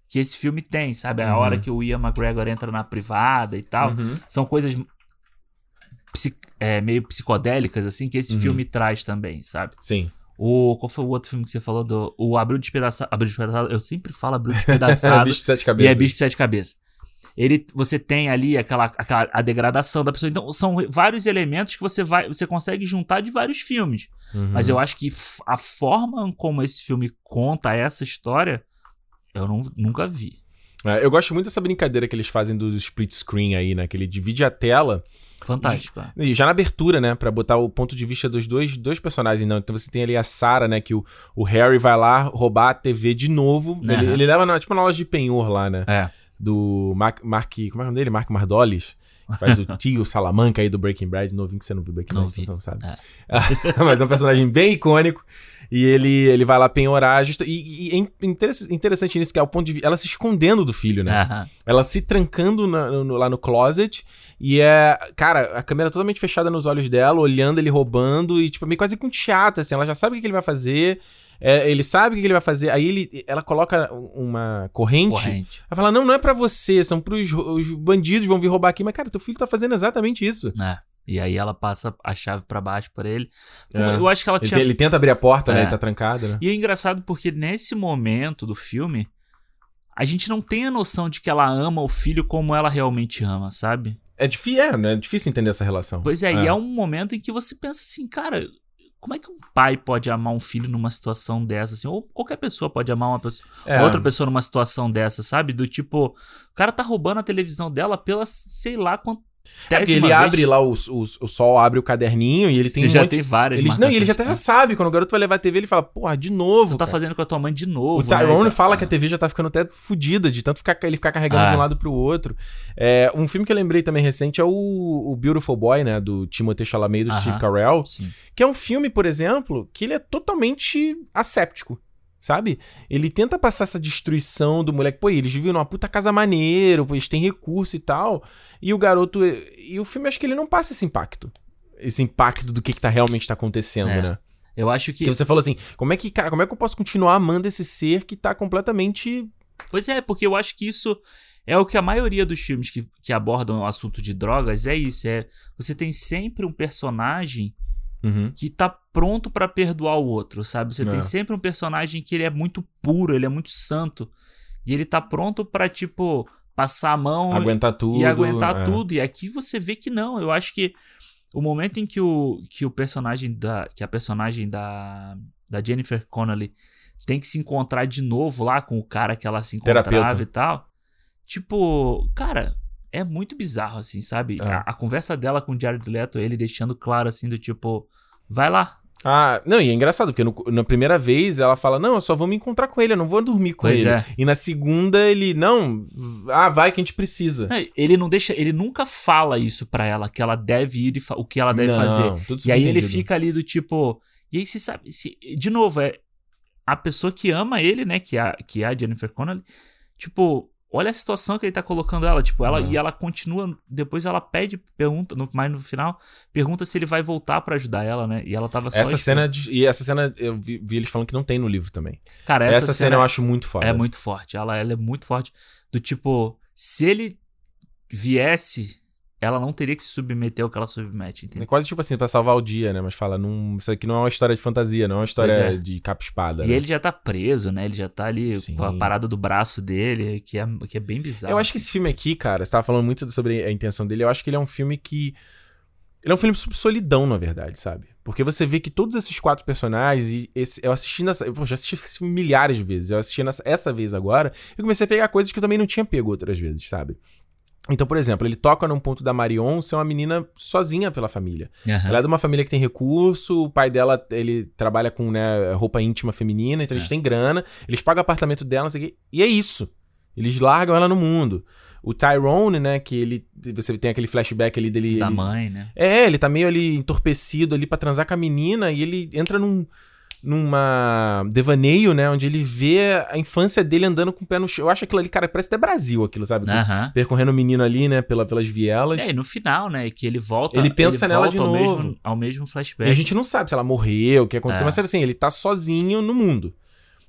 que esse filme tem, sabe? A uhum. hora que o Ian McGregor entra na privada e tal. Uhum. São coisas é, meio psicodélicas, assim, que esse uhum. filme traz também, sabe? Sim. O, qual foi o outro filme que você falou? Do, o Abril Despedaçado. Abril Despedaçado, eu sempre falo Abril Despedaçado. bicho de sete cabeças. E é bicho de sete cabeças ele você tem ali aquela, aquela a degradação da pessoa. Então são vários elementos que você vai você consegue juntar de vários filmes. Uhum. Mas eu acho que a forma como esse filme conta essa história eu não, nunca vi. É, eu gosto muito dessa brincadeira que eles fazem do split screen aí, né? Que ele divide a tela. Fantástico. E, e já na abertura, né? Pra botar o ponto de vista dos dois, dois personagens. Não. Então você tem ali a Sarah, né? Que o, o Harry vai lá roubar a TV de novo. Uhum. Ele, ele, leva na, tipo na loja de penhor lá, né? É. Do Mark. Mark como é o nome dele? Mark Mardolis. Faz o tio Salamanca aí do Breaking Bad, novinho que você não viu Breaking Bad, não, não sabe. É. Mas é um personagem bem icônico. E ele, ele vai lá penhorar. Justo, e, e é interessante nisso, que é o ponto de vista. Ela se escondendo do filho, né? Ela se trancando na, no, lá no closet. E é. Cara, a câmera totalmente fechada nos olhos dela, olhando ele roubando. E, tipo, meio quase com teatro, assim. Ela já sabe o que ele vai fazer. É, ele sabe o que ele vai fazer. Aí ele, ela coloca uma corrente. corrente. Ela fala: Não, não é para você, são pros os bandidos vão vir roubar aqui. Mas, cara, teu filho tá fazendo exatamente isso. É. E aí ela passa a chave para baixo para ele. É. Eu acho que ela ele tinha. Ele, tenta abrir a porta, é. né? Ele tá trancado, né? E é engraçado porque nesse momento do filme, a gente não tem a noção de que ela ama o filho como ela realmente ama, sabe? É difícil, é, né? É difícil entender essa relação. Pois é, é, e é um momento em que você pensa assim, cara, como é que um pai pode amar um filho numa situação dessa, assim? Ou qualquer pessoa pode amar uma pessoa, é. outra pessoa numa situação dessa, sabe? Do tipo, o cara tá roubando a televisão dela pela sei lá quanto ele vez. abre lá, o, o, o sol abre o caderninho e ele tem Você um já monte... tem várias ele, Não, e ele já até já sabe. Quando o garoto vai levar a TV, ele fala, porra, de novo. Tu tá cara. fazendo com a tua mãe de novo. O Tyrone né? fala que a TV já tá ficando até fodida, de tanto ficar, ele ficar carregando ah. de um lado pro outro. É, um filme que eu lembrei também recente é o, o Beautiful Boy, né? Do Timothée Chalamet e do -huh. Steve Carell. Sim. Que é um filme, por exemplo, que ele é totalmente asséptico sabe? Ele tenta passar essa destruição do moleque. Pô, eles vivem numa puta casa maneiro, pô, eles têm recurso e tal. E o garoto. E o filme, acho que ele não passa esse impacto. Esse impacto do que, que tá realmente tá acontecendo, é. né? Eu acho que. Porque você falou assim, como é que, cara, como é que eu posso continuar amando esse ser que tá completamente. Pois é, porque eu acho que isso é o que a maioria dos filmes que, que abordam o assunto de drogas é isso. É você tem sempre um personagem uhum. que tá pronto para perdoar o outro, sabe? Você é. tem sempre um personagem que ele é muito puro, ele é muito santo. E ele tá pronto para tipo, passar a mão. Aguentar tudo. E aguentar é. tudo. E aqui você vê que não. Eu acho que o momento em que o, que o personagem da. Que a personagem da. Da Jennifer Connelly tem que se encontrar de novo lá com o cara que ela se encontrava Terapeuta. e tal. Tipo, cara, é muito bizarro, assim, sabe? É. A, a, conversa dela com o Jared Leto, ele deixando claro, assim, do tipo, vai lá. Ah, não, e é engraçado, porque no, na primeira vez ela fala, não, eu só vou me encontrar com ele, eu não vou dormir com pois ele. É. E na segunda ele, não, ah, vai que a gente precisa. É, ele não deixa, ele nunca fala isso pra ela, que ela deve ir e o que ela deve não, fazer. e aí ele fica ali do tipo, e aí você sabe, se, de novo, é a pessoa que ama ele, né, que é, que é a Jennifer Connelly, tipo, olha a situação que ele tá colocando ela, tipo, ela uhum. e ela continua, depois ela pede, pergunta, no, mais no final, pergunta se ele vai voltar para ajudar ela, né? E ela tava só Essa cena de, e essa cena eu vi, vi, eles falando que não tem no livro também. Cara, essa, essa cena, cena, eu acho muito forte. É muito forte. Ela, ela é muito forte do tipo, se ele viesse ela não teria que se submeter ao que ela submete, entendeu? É quase tipo assim, pra salvar o dia, né? Mas fala, não, isso aqui não é uma história de fantasia, não é uma história é. de capa-espada. E né? ele já tá preso, né? Ele já tá ali Sim. com a parada do braço dele, que é, que é bem bizarro. Eu acho que esse filme aqui, cara, você tava falando muito sobre a intenção dele, eu acho que ele é um filme que. Ele é um filme sobre solidão, na verdade, sabe? Porque você vê que todos esses quatro personagens, e esse, eu assisti nessa. Eu já assisti esse filme milhares de vezes. Eu assisti nessa, essa vez agora, e comecei a pegar coisas que eu também não tinha pego outras vezes, sabe? Então, por exemplo, ele toca num ponto da Marion ser uma menina sozinha pela família. Uhum. Ela é de uma família que tem recurso, o pai dela, ele trabalha com né, roupa íntima feminina, então eles é. têm grana, eles pagam o apartamento dela, e é isso. Eles largam ela no mundo. O Tyrone, né, que ele. Você tem aquele flashback ali dele. Da ele, mãe, né? É, ele tá meio ali entorpecido ali para transar com a menina e ele entra num numa devaneio, né? Onde ele vê a infância dele andando com o pé no chão. Eu acho aquilo ali, cara, parece até Brasil aquilo, sabe? Uhum. Percorrendo o menino ali, né? Pela, pelas vielas. É, e no final, né? Que ele volta. Ele pensa ele nela de ao novo. Mesmo, ao mesmo flashback. E a gente não sabe se ela morreu, o que aconteceu, é. mas sabe assim, ele tá sozinho no mundo.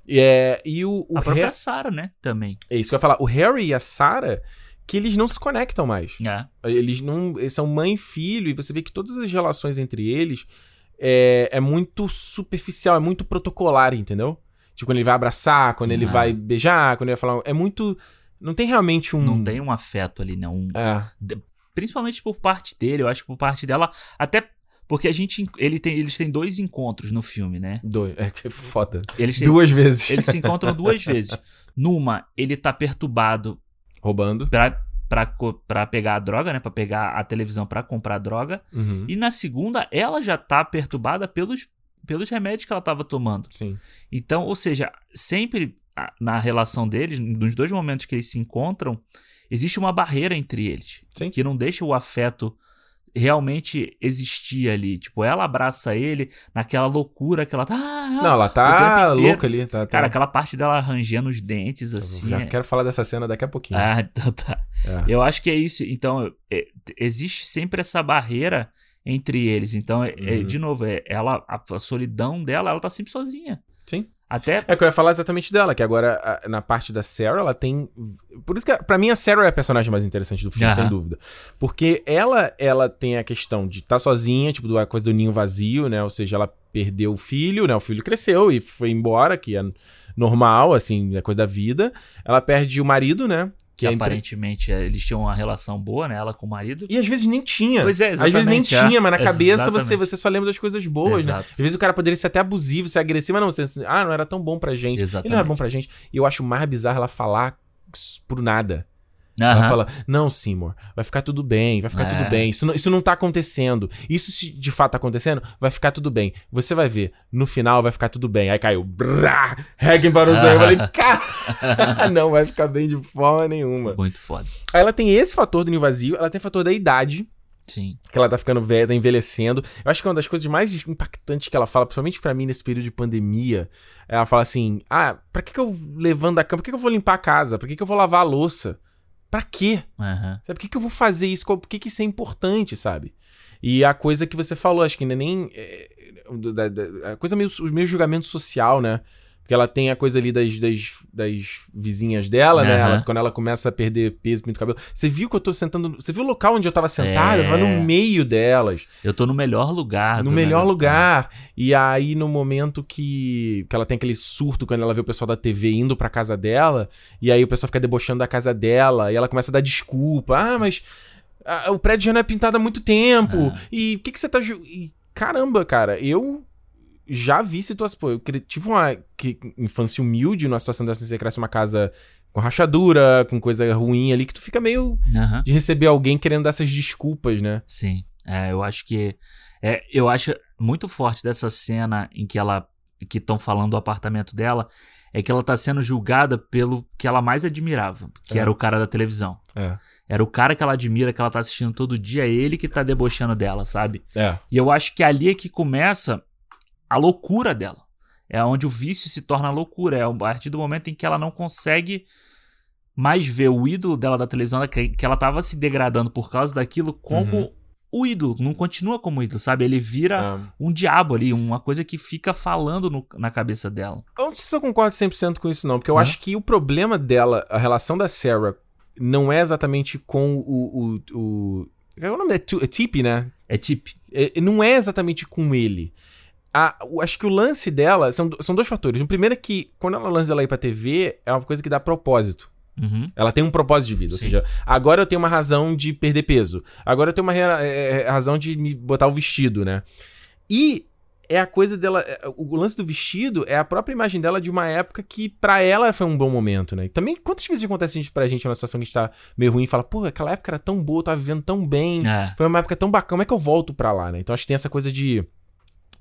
É, e o, o a própria Sarah, né? Também. É isso que eu ia falar. O Harry e a Sarah que eles não se conectam mais. É. Eles não. Eles são mãe e filho, e você vê que todas as relações entre eles é, é muito superficial, é muito protocolar, entendeu? Tipo, quando ele vai abraçar, quando ele vai beijar, quando ele vai falar. É muito. Não tem realmente um. Não tem um afeto ali, não. Um... É. Principalmente por parte dele, eu acho que por parte dela. Até porque a gente. Ele tem, eles têm dois encontros no filme, né? Dois. É que é foda. Eles têm, duas vezes. Eles se encontram duas vezes. Numa, ele tá perturbado Roubando. Pra, pra, pra pegar a droga, né? Pra pegar a televisão pra comprar droga. Uhum. E na segunda, ela já tá perturbada pelos, pelos remédios que ela tava tomando. Sim. Então, ou seja, sempre na relação deles, nos dois momentos que eles se encontram, existe uma barreira entre eles. Sim. Que não deixa o afeto realmente existir ali. Tipo, ela abraça ele naquela loucura que ela tá. ah, Não, ela tá louca ali. Tá, tá. Cara, aquela parte dela arranjando os dentes, assim. Já é- quero falar dessa cena daqui a pouquinho. Ah, então tá. É. Eu acho que é isso. Então, é, existe sempre essa barreira entre eles. Então, é- é, Uhum. de novo, é, ela, a, a solidão dela, ela tá sempre sozinha. Sim. Até. É que eu ia falar exatamente dela, que agora na parte da Sarah, ela tem. Por isso que, pra mim, a Sarah é a personagem mais interessante do filme, Aham. sem dúvida. Porque ela ela tem a questão de estar sozinha, tipo, do- a coisa do ninho vazio, né? Ou seja, ela perdeu o filho, né? O filho cresceu e foi embora, que é normal, assim, é coisa da vida. Ela perde o marido, né? Que é aparentemente é, eles tinham uma relação boa, né? Ela com o marido. E às vezes nem tinha. Pois é, Às vezes nem exatamente, é. tinha, mas na cabeça você, Exatamente. você só lembra das coisas boas, né? Exato. Às vezes o cara poderia ser até abusivo, ser agressivo, mas não, você, ah, não era tão bom pra gente. Ele não era Exatamente. bom pra gente. E eu acho mais bizarro ela falar por nada. Ela fala, não, Seymour, vai ficar tudo bem, vai ficar É. tudo bem. Isso não, isso não tá acontecendo. Isso se de fato tá acontecendo, vai ficar tudo bem. Você vai ver, no final vai ficar tudo bem. Aí caiu, brá, Hagen Baruzão. Eu falei, cara, não vai ficar bem de forma nenhuma. Muito foda. Aí ela tem esse fator do ninho vazio, ela tem o fator da idade, Sim. que ela tá ficando velha, tá envelhecendo. Eu acho que uma das coisas mais impactantes que ela fala, principalmente pra mim nesse período de pandemia, ela fala assim: "Ah, pra que que eu levando da cama? Por que que eu vou limpar a casa? Por que que eu vou lavar a louça? Pra quê? Aham. Sabe por que que eu vou fazer isso? Por que que isso é importante, sabe?" E a coisa que você falou, acho que não é nem é, da- da- a coisa meio o meio julgamento social, né? Porque ela tem a coisa ali das, das, das vizinhas dela, né? Aham. Ela- quando ela começa a perder peso, muito cabelo. Você viu que eu tô sentando. Você viu o local onde eu tava sentado? Eu tava É. no meio delas. Eu tô no melhor lugar. no melhor negócio. lugar. E aí, no momento que, que ela tem aquele surto, quando ela vê o pessoal da TV indo pra casa dela, e aí o pessoal fica debochando da casa dela, e ela começa a dar desculpa. Ah, mas ah, o prédio já não é pintado há muito tempo. Ah. E o que, que você tá. e, caramba, cara, eu já vi situações. Pô, eu tive uma que- infância humilde, numa situação dessa, você cresce uma casa com rachadura, com coisa ruim ali, que tu fica meio de receber alguém querendo dar essas desculpas, né? Sim. É, eu acho que. É, eu acho muito forte dessa cena em que ela. que estão falando do apartamento dela. É que ela tá sendo julgada pelo que ela mais admirava, que É. era o cara da televisão. É. Era o cara que ela admira, que ela tá assistindo todo dia, é ele que tá debochando dela, sabe? É. E eu acho que ali é que começa a loucura dela. É onde o vício se torna loucura. É a partir do momento em que ela não consegue mais ver o ídolo dela da televisão, que, ela tava se degradando por causa daquilo, como Uhum. o ídolo. Não continua como ídolo, sabe? Ele vira é. um diabo ali, uma coisa que fica falando no- na cabeça dela. Eu não sei se eu concordo 100% com isso, não. Porque eu Uhum. acho que o problema dela, a relação da Sarah, não é exatamente com o. o, o qual é o nome? É, é Tipe, né? É tipo. É, não é exatamente com ele. A- acho que o lance dela são, são dois fatores. O primeiro é que, quando ela lança ela ir pra TV, é uma coisa que dá propósito. Uhum. Ela tem um propósito de vida. Ou Sim. seja, agora eu tenho uma razão de perder peso. Agora eu tenho uma rea- é, é, razão de me botar o vestido, né? E é a coisa dela. é, O lance do vestido é a própria imagem dela de uma época que pra ela foi um bom momento, né? E também, quantas vezes acontece isso pra gente numa situação que a gente tá meio ruim e fala, pô, aquela época era tão boa, eu tava vivendo tão bem. É, Foi uma época tão bacana, como é que eu volto pra lá, né? Então acho que tem essa coisa de,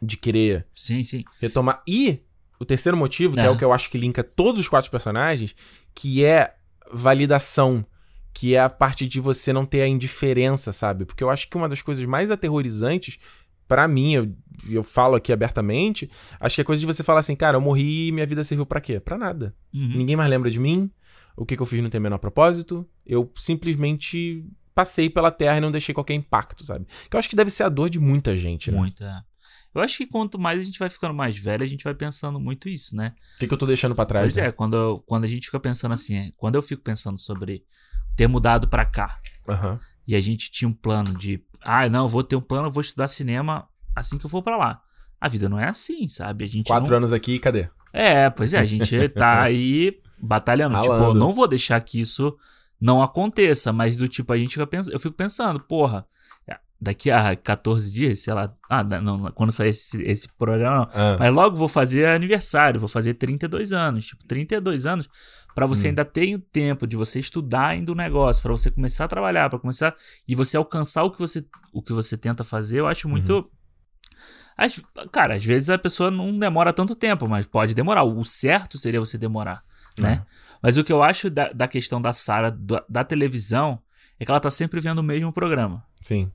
de querer sim, sim. retomar. E o terceiro motivo, que é. É. o que eu acho que linka todos os quatro personagens, que é validação. Que é a parte de você não ter a indiferença, sabe? Porque eu acho que uma das coisas mais aterrorizantes, pra mim, eu, eu falo aqui abertamente, acho que é coisa de você falar assim, cara, eu morri e minha vida serviu pra quê? Pra nada. Uhum. Ninguém mais lembra de mim. O que, que eu fiz não tem o menor propósito. Eu simplesmente passei pela Terra e não deixei qualquer impacto, sabe? Que eu acho que deve ser a dor de muita gente, né? Muito, é. Eu acho que quanto mais a gente vai ficando mais velho, a gente vai pensando muito isso, né? O que, que eu tô deixando pra trás? Pois né? é, quando, eu- quando a gente fica pensando assim, é, quando eu fico pensando sobre ter mudado pra cá, Aham. e a gente tinha um plano de, ah, não, eu vou ter um plano, eu vou estudar cinema assim que eu for pra lá. A vida não é assim, sabe? A gente Quatro não... anos aqui, cadê? É, pois é, a gente tá aí batalhando. Tipo, eu não vou deixar que isso não aconteça, mas do tipo, a gente fica pensando, eu fico pensando, porra, daqui a 14 dias, sei lá, ah, não, quando sair esse, esse programa, não. Ah. Mas logo vou fazer aniversário, vou fazer 32 anos. Tipo, 32 anos para você hum. ainda ter o tempo de você estudar ainda o negócio, para você começar a trabalhar, para começar e você alcançar o que você o que você tenta fazer, eu acho muito uhum. As, cara, às vezes a pessoa não demora tanto tempo, mas pode demorar. O certo seria você demorar, né? Uhum. Mas o que eu acho da, da questão da Sara da, da, televisão é que ela tá sempre vendo o mesmo programa. Sim.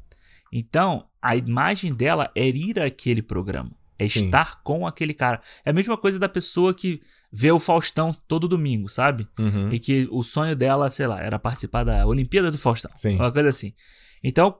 Então, a imagem dela é ir àquele programa. É Sim. estar com aquele cara. É a mesma coisa da pessoa que vê o Faustão todo domingo, sabe? Uhum. E que o sonho dela, sei lá, era participar da Olimpíada do Faustão. Sim. Uma coisa assim. Então,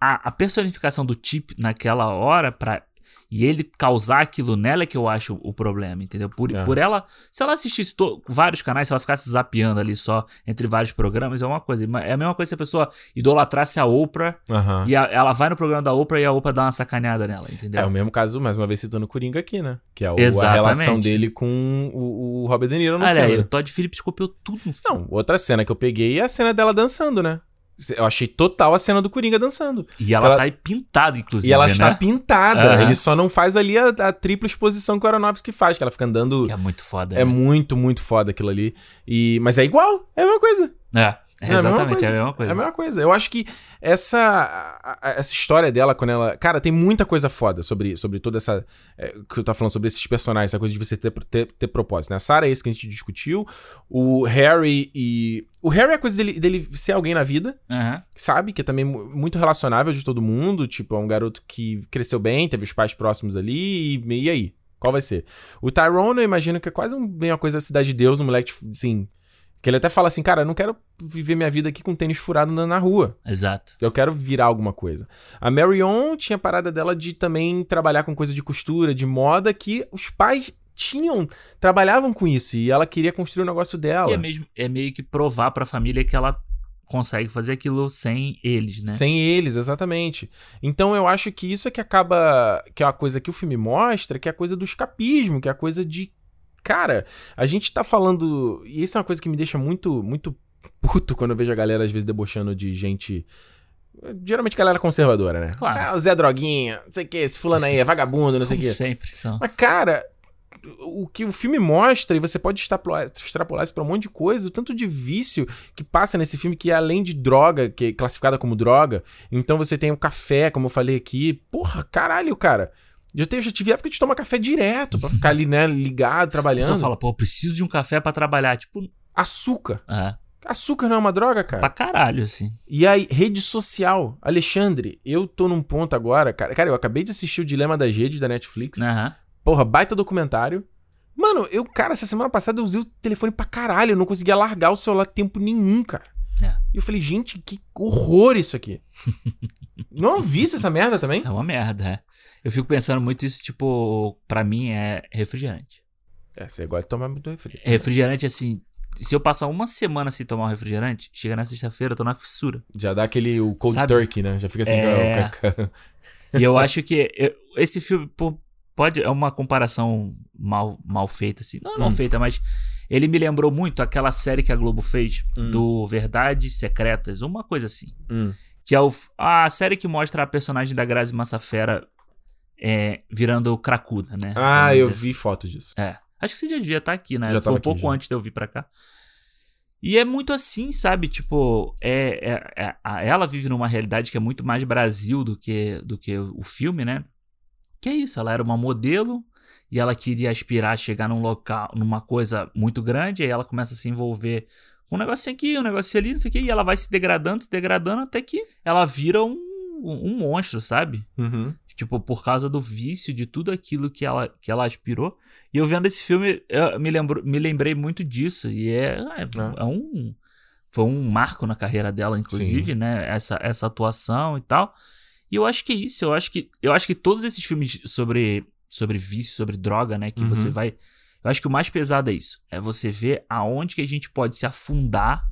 a, a personificação do Tip naquela hora, para e ele causar aquilo nela é que eu acho o problema, entendeu? Por, é. por ela, se ela assistisse vários canais, se ela ficasse zapeando ali só entre vários programas, é uma coisa. É a mesma coisa se a pessoa idolatrasse a Oprah uhum. e a, ela vai no programa da Oprah e a Oprah dá uma sacaneada nela, entendeu? É o mesmo caso, mais uma vez citando o Coringa aqui, né? Que é o, a relação dele com o, o Robert De Niro no Olha filme. Aí, o Todd Phillips copiou tudo no filme. Não, outra cena que eu peguei é a cena dela dançando, né? Eu achei total a cena do Coringa dançando. E ela, ela tá pintada, inclusive. E ela né? está pintada. Uhum. Ele só não faz ali a, a, tripla exposição que o Aronofsky faz, que ela fica andando. Que é muito foda. É né? muito, muito foda aquilo ali. E, mas é igual, é a mesma coisa. É. É, exatamente, é a mesma coisa. É a mesma coisa. Eu acho que essa, essa história dela, quando ela. Cara, tem muita coisa foda sobre, sobre toda essa. É, que eu tava falando sobre esses personagens, essa coisa de você ter, ter, ter propósito, né? A Sarah é esse que a gente discutiu. O Harry e. O Harry é a coisa dele, dele ser alguém na vida, uhum. sabe? Que é também muito relacionável de todo mundo. Tipo, é um garoto que cresceu bem, teve os pais próximos ali, e, e aí? Qual vai ser? O Tyrone, eu imagino que é quase um, uma coisa da Cidade de Deus, um moleque, assim, que ele até fala assim, cara, eu não quero viver minha vida aqui com tênis furado andando na rua. Exato. Eu quero virar alguma coisa. A Marion tinha parada dela de também trabalhar com coisa de costura, de moda, que os pais tinham, trabalhavam com isso. E ela queria construir o negócio dela. E é, mesmo, é meio que provar pra família que ela consegue fazer aquilo sem eles, né? Sem eles, exatamente. Então eu acho que isso é que acaba. Que é uma coisa que o filme mostra, que é a coisa do escapismo, que é a coisa de Cara, a gente tá falando. E isso é uma coisa que me deixa muito, muito puto quando eu vejo a galera, às vezes, debochando de gente. Geralmente galera conservadora, né? Claro. Ah, o Zé Droguinha, não sei o que, esse fulano aí é vagabundo, não sei o que. sempre são. Mas, cara, o que o filme mostra, e você pode extrapolar, extrapolar isso pra um monte de coisa, o tanto de vício que passa nesse filme, que é além de droga, que é classificada como droga. Então você tem o café, como eu falei aqui. Porra, caralho, cara. Eu, tenho, já tive época de tomar café direto pra ficar ali, né, ligado, trabalhando. Você fala, pô, eu preciso de um café para trabalhar. Tipo. Açúcar. É. Açúcar não é uma droga, cara? Pra caralho, assim. E aí, rede social. Alexandre, eu tô num ponto agora, cara. Cara, eu acabei de assistir o Dilema das Redes da Netflix. Uhum. Porra, baita documentário. Mano, eu, cara, essa semana passada eu usei o telefone pra caralho. Eu não conseguia largar o celular tempo nenhum, cara. É. E eu falei, gente, que horror isso aqui. não vi essa merda também? É uma merda, é. Eu fico pensando muito isso, tipo, para mim é refrigerante. É, você gosta de tomar muito refrigerante. Refrigerante, assim, se eu passar uma semana sem tomar um refrigerante, chega na sexta-feira, eu tô na fissura. Já dá aquele o cold Sabe? turkey, né? Já fica assim. É... e eu acho que eu, esse filme pode é uma comparação mal, mal feita, assim. Não é mal hum. feita, mas ele me lembrou muito aquela série que a Globo fez hum. do Verdades Secretas, uma coisa assim. Hum. Que é o, a série que mostra a personagem da Grazi Massafera é, virando cracuda, né? Ah, eu vi foto disso. É. Acho que você já devia estar tá aqui, né? Já Foi um aqui, pouco já. antes de eu vir pra cá. E é muito assim, sabe? Tipo, é, é, é, ela vive numa realidade que é muito mais Brasil do que, do que o filme, né? Que é isso, ela era uma modelo e ela queria aspirar a chegar num local, numa coisa muito grande, aí ela começa a se envolver com um negocinho aqui, um negocinho ali, não sei o que, e ela vai se degradando, se degradando, até que ela vira um, um monstro, sabe? Uhum. Tipo, por causa do vício de tudo aquilo que ela, que ela aspirou. E eu vendo esse filme, eu me, lembro, me lembrei muito disso. E é, é, é. é um. Foi um marco na carreira dela, inclusive, Sim. né? Essa, essa atuação e tal. E eu acho que é isso. Eu acho que, eu acho que todos esses filmes sobre, sobre vício, sobre droga, né? Que uhum. você vai. Eu acho que o mais pesado é isso. É você ver aonde que a gente pode se afundar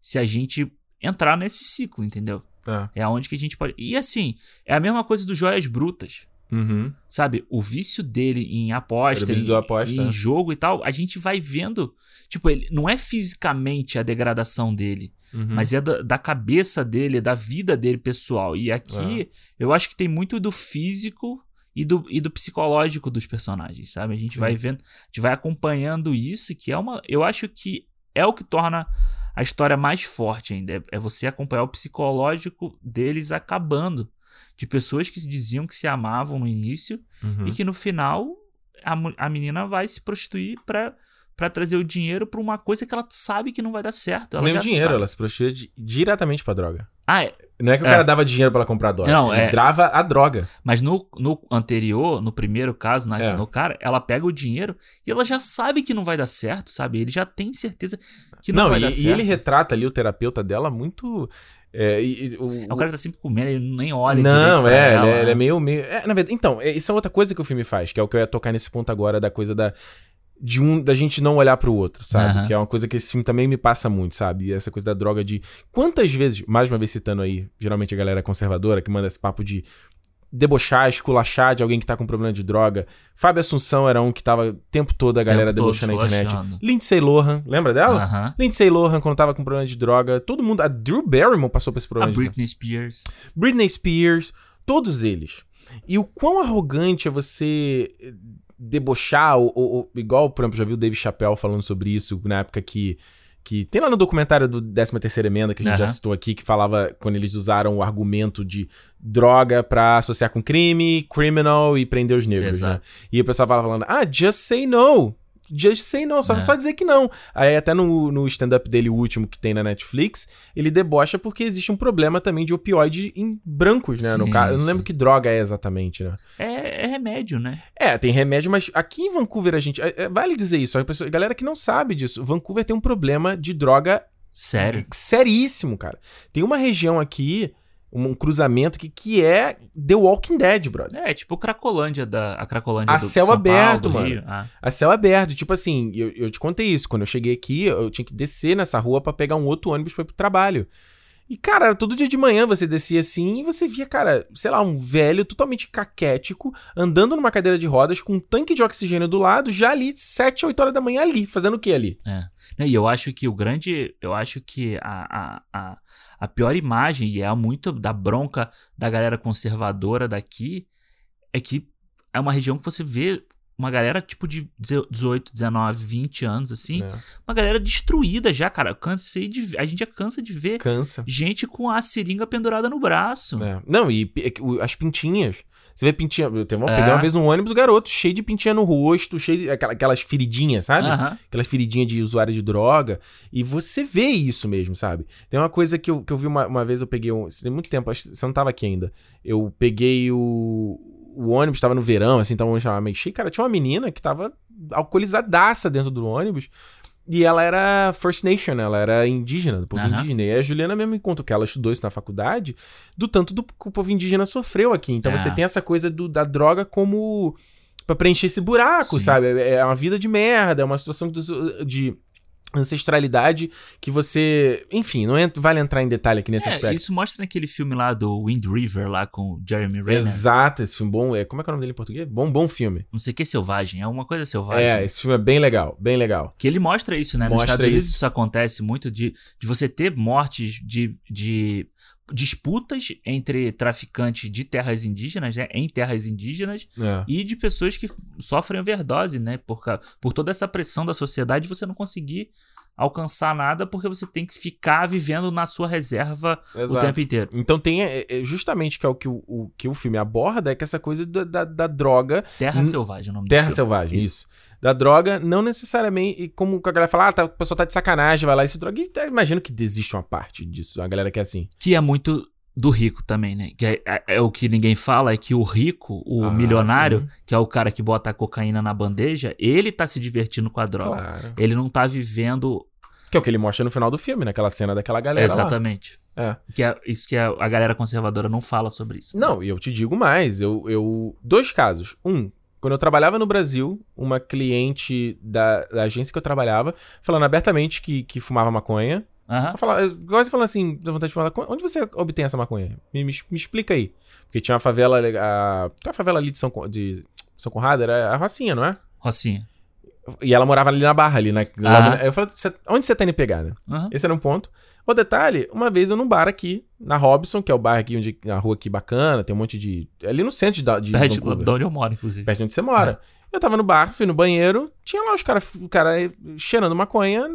se a gente entrar nesse ciclo, entendeu? É. é aonde que a gente pode. E assim, é a mesma coisa do Joias Brutas. Uhum. Sabe? O vício dele em aposta, em, aposta, em jogo e tal, a gente vai vendo. Tipo, ele não é fisicamente a degradação dele. Uhum. Mas é da, da, cabeça dele, da vida dele pessoal. E aqui, é. eu acho que tem muito do físico e do, e do psicológico dos personagens, sabe? A gente Sim. vai vendo, a gente vai acompanhando isso, que é uma. Eu acho que é o que torna a história mais forte ainda. É, é você acompanhar o psicológico deles acabando. De pessoas que diziam que se amavam no início uhum. e que no final a, a menina vai se prostituir pra para trazer o dinheiro pra uma coisa que ela sabe que não vai dar certo. Ela Nem o dinheiro, sabe. ela se prostituía diretamente pra droga. Ah, é. Não é que o é. cara dava dinheiro para ela comprar droga. Não, ele é. dava a droga. Mas no, no anterior, no primeiro caso, na, é. no cara, ela pega o dinheiro e ela já sabe que não vai dar certo, sabe? Ele já tem certeza que não, não e. E ele retrata ali o terapeuta dela muito. É, e, o, é o cara que tá sempre comendo, ele nem olha Não, é, ela, ele, é, ele é meio. meio é, na verdade, então, isso é outra coisa que o filme faz, que é o que eu ia tocar nesse ponto agora da coisa da de um da gente não olhar pro outro, sabe? Uhum. Que é uma coisa que esse filme também me passa muito, sabe? Essa coisa da droga de quantas vezes, mais uma vez citando aí, geralmente a galera conservadora que manda esse papo de debochar, esculachar de alguém que tá com problema de droga. Fábio Assunção era um que tava o tempo todo a galera tempo debochando na internet. Lindsay Lohan, lembra dela? Uhum. Lindsay Lohan quando tava com problema de droga, todo mundo, a Drew Barrymore passou por esse problema a Britney Spears. Britney Spears, todos eles. E o quão arrogante é você debochar, ou, ou, igual, por exemplo, já viu o Dave Chappelle falando sobre isso na época que. Que tem lá no documentário do 13 terceira emenda que a gente uhum. já citou aqui, que falava quando eles usaram o argumento de droga pra associar com crime, criminal e prender os negros, né? E o pessoal falando, ah, just say no. Just say no, só, é. só dizer que não. Aí até no, no stand-up dele, o último que tem na Netflix, ele debocha porque existe um problema também de opioide em brancos, né? Sim, no caso. Eu não lembro que droga é exatamente, né? É, é, remédio, né? É, tem remédio, mas aqui em Vancouver a gente. É, é, vale dizer isso, a, pessoa, a galera que não sabe disso. Vancouver tem um problema de droga. Sério? Seríssimo, cara. Tem uma região aqui um cruzamento que, que é The Walking Dead, brother. É, tipo Cracolândia da a Cracolândia a do céu São aberto, Paulo, mano. Ah. A céu aberto, tipo assim, eu, eu te contei isso, quando eu cheguei aqui, eu tinha que descer nessa rua para pegar um outro ônibus para ir pro trabalho. E, cara, todo dia de manhã você descia assim e você via, cara, sei lá, um velho totalmente caquético, andando numa cadeira de rodas com um tanque de oxigênio do lado, já ali, 7, 8 horas da manhã ali, fazendo o que ali? É. E eu acho que o grande. Eu acho que a, a, a, a pior imagem, e é muito da bronca da galera conservadora daqui, é que é uma região que você vê uma galera tipo de 18, 19, 20 anos, assim. É. Uma galera destruída já, cara. Eu cansei de. A gente já cansa de ver cansa. gente com a seringa pendurada no braço. É. Não, e as pintinhas. Você vê pintinha. Eu teve uma, é. peguei uma vez no ônibus o garoto cheio de pintinha no rosto, cheio de. Aquelas feridinhas, sabe? Aquelas feridinhas de usuário de droga. E você vê isso mesmo, sabe? Tem uma coisa que eu, que eu vi uma, uma vez, eu peguei. Um, tem muito tempo, acho que você não tava aqui ainda. Eu peguei o o ônibus tava no verão, assim, então vamos chamar meio cheio. Cara, tinha uma menina que tava alcoolizadaça dentro do ônibus. E ela era First Nation, ela era indígena, do povo uhum. indígena. E a Juliana mesmo me conta que ela estudou isso na faculdade, do tanto do que o povo indígena sofreu aqui. Então é. você tem essa coisa do, da droga como para preencher esse buraco, Sim. sabe? É, é uma vida de merda, é uma situação de ancestralidade que você. Enfim, não vale entrar em detalhe aqui nesse é, aspecto. Isso mostra naquele filme lá do Wind River, lá com o Jeremy Renner. Exato, esse filme bom. É, como é que é o nome dele em português? Bom, bom filme. Não sei o que é selvagem, é uma coisa selvagem. É, esse filme é bem legal, bem legal. Que ele mostra isso, né? Mostra Nos Estados Unidos isso. isso acontece muito de, de você ter mortes de. de disputas entre traficantes de terras indígenas, né, em terras indígenas, é. e de pessoas que sofrem overdose, né, por, por toda essa pressão da sociedade, você não conseguir alcançar nada porque você tem que ficar vivendo na sua reserva Exato. o tempo inteiro. Então tem é, é, justamente que é o que o, o, que o filme aborda é que essa coisa da, da, da droga Terra Selvagem, o nome Terra Selvagem, isso. isso. Da droga, não necessariamente, como a galera fala, ah, tá, a pessoa tá de sacanagem, vai lá e se droga. E, imagino que existe uma parte disso, a galera que é assim. Que é muito do rico também, né? Que é, é, é, o que ninguém fala, é que o rico, o ah, milionário, sim. que é o cara que bota a cocaína na bandeja, ele tá se divertindo com a droga. Claro. Ele não tá vivendo. Que é o que ele mostra no final do filme, naquela cena daquela galera. Exatamente. Lá. É. Que é isso que a, a galera conservadora não fala sobre isso. Não, e eu te digo mais. Eu, eu. Dois casos. Um, quando eu trabalhava no Brasil, uma cliente da, da agência que eu trabalhava, falando abertamente que, que fumava maconha. Uhum. Falar, quase falando assim, dá vontade de falar, onde você obtém essa maconha? Me, me, me, explica aí. Porque tinha uma favela. A, qual é a favela ali de São, de São Conrado? Era a Rocinha, não é? Rocinha. E ela morava ali na Barra, ali na. Lá, eu falei, onde você tá indo pegar, né? Esse era um ponto. O detalhe, uma vez eu num bar aqui, na Robson, que é o bar aqui, onde, na rua aqui bacana, tem um monte de. Ali no centro de. de Perto de onde eu moro, inclusive. Perto de onde você mora. É. Eu tava no bar, fui no banheiro, tinha lá os caras cara cheirando maconha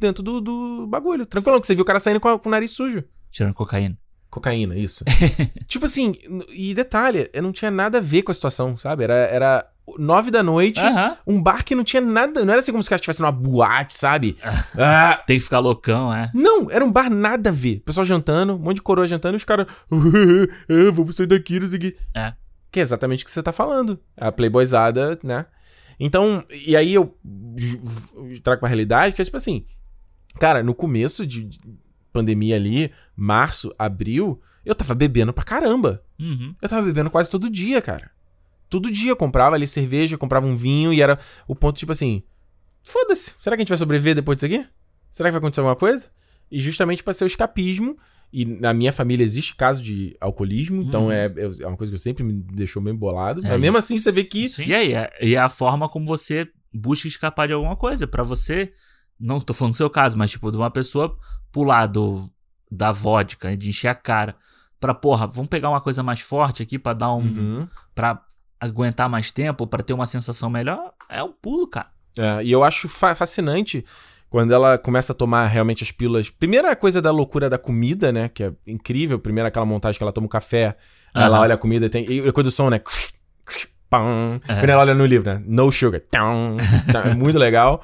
dentro do, do bagulho. Tranquilo, que você viu o cara saindo com, a, com o nariz sujo. Tirando cocaína. Cocaína, isso. tipo assim, e detalhe, eu não tinha nada a ver com a situação, sabe? Era, era nove da noite, um bar que não tinha nada. Não era assim como se o cara estivesse numa boate, sabe? ah. Tem que ficar loucão, é? Não, era um bar nada a ver. Pessoal jantando, um monte de coroa jantando e os caras. vamos sair daqui, não sei o que. É. Que é exatamente o que você tá falando. A playboyzada, né? Então, e aí eu trago pra realidade que é tipo assim. Cara, no começo de pandemia ali, março, abril, eu tava bebendo pra caramba. Uhum. Eu tava bebendo quase todo dia, cara. Todo dia eu comprava ali cerveja, comprava um vinho e era o ponto tipo assim: foda-se, será que a gente vai sobreviver depois disso aqui? Será que vai acontecer alguma coisa? E justamente para ser o escapismo. E na minha família existe caso de alcoolismo, então uhum. é, é uma coisa que sempre me deixou meio bolado. É, Mas mesmo assim você vê que. Sim. E aí, é, e é a forma como você busca escapar de alguma coisa. para você. Não tô falando do seu caso, mas tipo, de uma pessoa pular do, da vodka, de encher a cara, pra, porra, vamos pegar uma coisa mais forte aqui para dar um. Uhum. pra aguentar mais tempo, para ter uma sensação melhor, é um pulo, cara. É, e eu acho fa fascinante quando ela começa a tomar realmente as pílulas. Primeira coisa da loucura da comida, né? Que é incrível. Primeiro aquela montagem que ela toma um café, uhum. ela olha a comida tem. E a coisa do som, né? É. Quando ela olha no livro, né? No sugar. É muito legal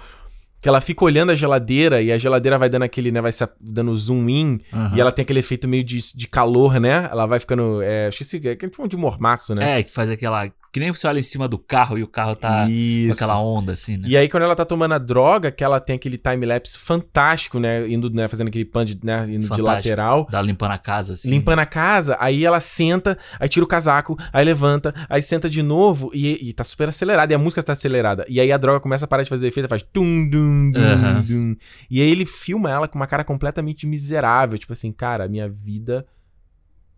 que ela fica olhando a geladeira e a geladeira vai dando aquele, né, vai se dando zoom in uhum. e ela tem aquele efeito meio de, de calor, né? Ela vai ficando, é, esqueci, é tipo de mormaço, né? É, que faz aquela que nem você olha em cima do carro e o carro tá Isso. com aquela onda, assim, né? E aí, quando ela tá tomando a droga, que ela tem aquele time-lapse fantástico, né? Indo, né? Fazendo aquele pan de, né? Indo fantástico. de lateral. Dá limpando a casa, assim. Limpando a casa, aí ela senta, aí tira o casaco, aí levanta, aí senta de novo e, e tá super acelerada. E a música tá acelerada. E aí a droga começa a parar de fazer efeito, faz tum, dum, dum, uhum. dum. E aí ele filma ela com uma cara completamente miserável. Tipo assim, cara, minha vida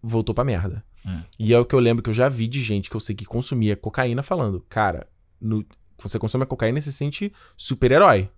voltou pra merda. É. E é o que eu lembro que eu já vi de gente que eu sei que consumia cocaína falando, cara, no, você consome a cocaína e se sente super-herói.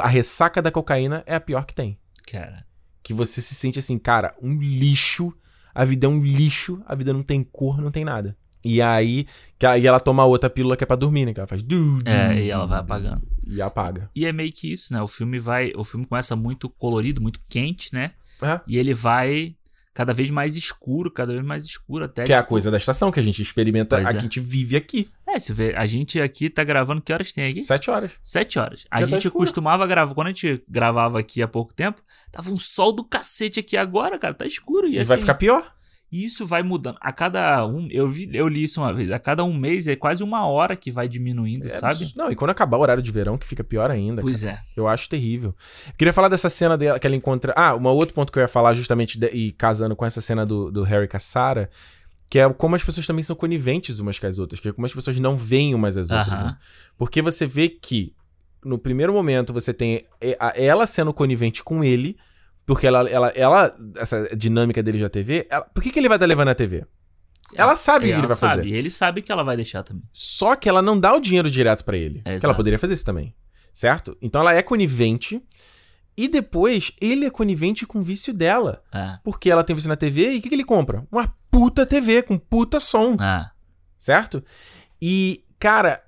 A ressaca da cocaína é a pior que tem. Cara. Que você se sente assim, cara, um lixo. A vida é um lixo, a vida não tem cor, não tem nada. E aí, que ela toma outra pílula que é pra dormir, né? Que ela faz. Du, du, é, e ela vai apagando. E apaga. E é meio que isso, né? O filme vai. O filme começa muito colorido, muito quente, né? É. E ele vai cada vez mais escuro, cada vez mais escuro até. Que é a tipo coisa da estação que a gente experimenta, pois a é. gente vive aqui. É, você vê, a gente aqui tá gravando, que horas tem aqui? Sete horas. Sete horas. A Já tá gente tá costumava gravar, quando a gente gravava aqui há pouco tempo, tava um sol do cacete aqui agora, cara, tá escuro. E, e assim, vai ficar pior. E isso vai mudando. A cada um. Eu, vi, eu li isso uma vez. A cada um mês é quase uma hora que vai diminuindo, é, sabe? Não, e quando acabar o horário de verão, que fica pior ainda. Pois cara. é. Eu acho terrível. queria falar dessa cena dela, que ela encontra. Ah, um outro ponto que eu ia falar, justamente, de, e casando com essa cena do, do Harry com a Sarah, que é como as pessoas também são coniventes umas com as outras, que é como as pessoas não veem umas as outras. Né? Porque você vê que, no primeiro momento, você tem ela sendo conivente com ele porque ela, ela, ela essa dinâmica dele já TV, ela, por que, que ele vai estar levando a TV? Ela sabe o que ele vai sabe, fazer. Ele sabe que ela vai deixar também. Só que ela não dá o dinheiro direto para ele. É, ela poderia fazer isso também. Certo? Então ela é conivente. E depois ele é conivente com o vício dela. É. Porque ela tem vício na TV e o que, que ele compra? Uma puta TV com puta som. É. Certo? E, cara,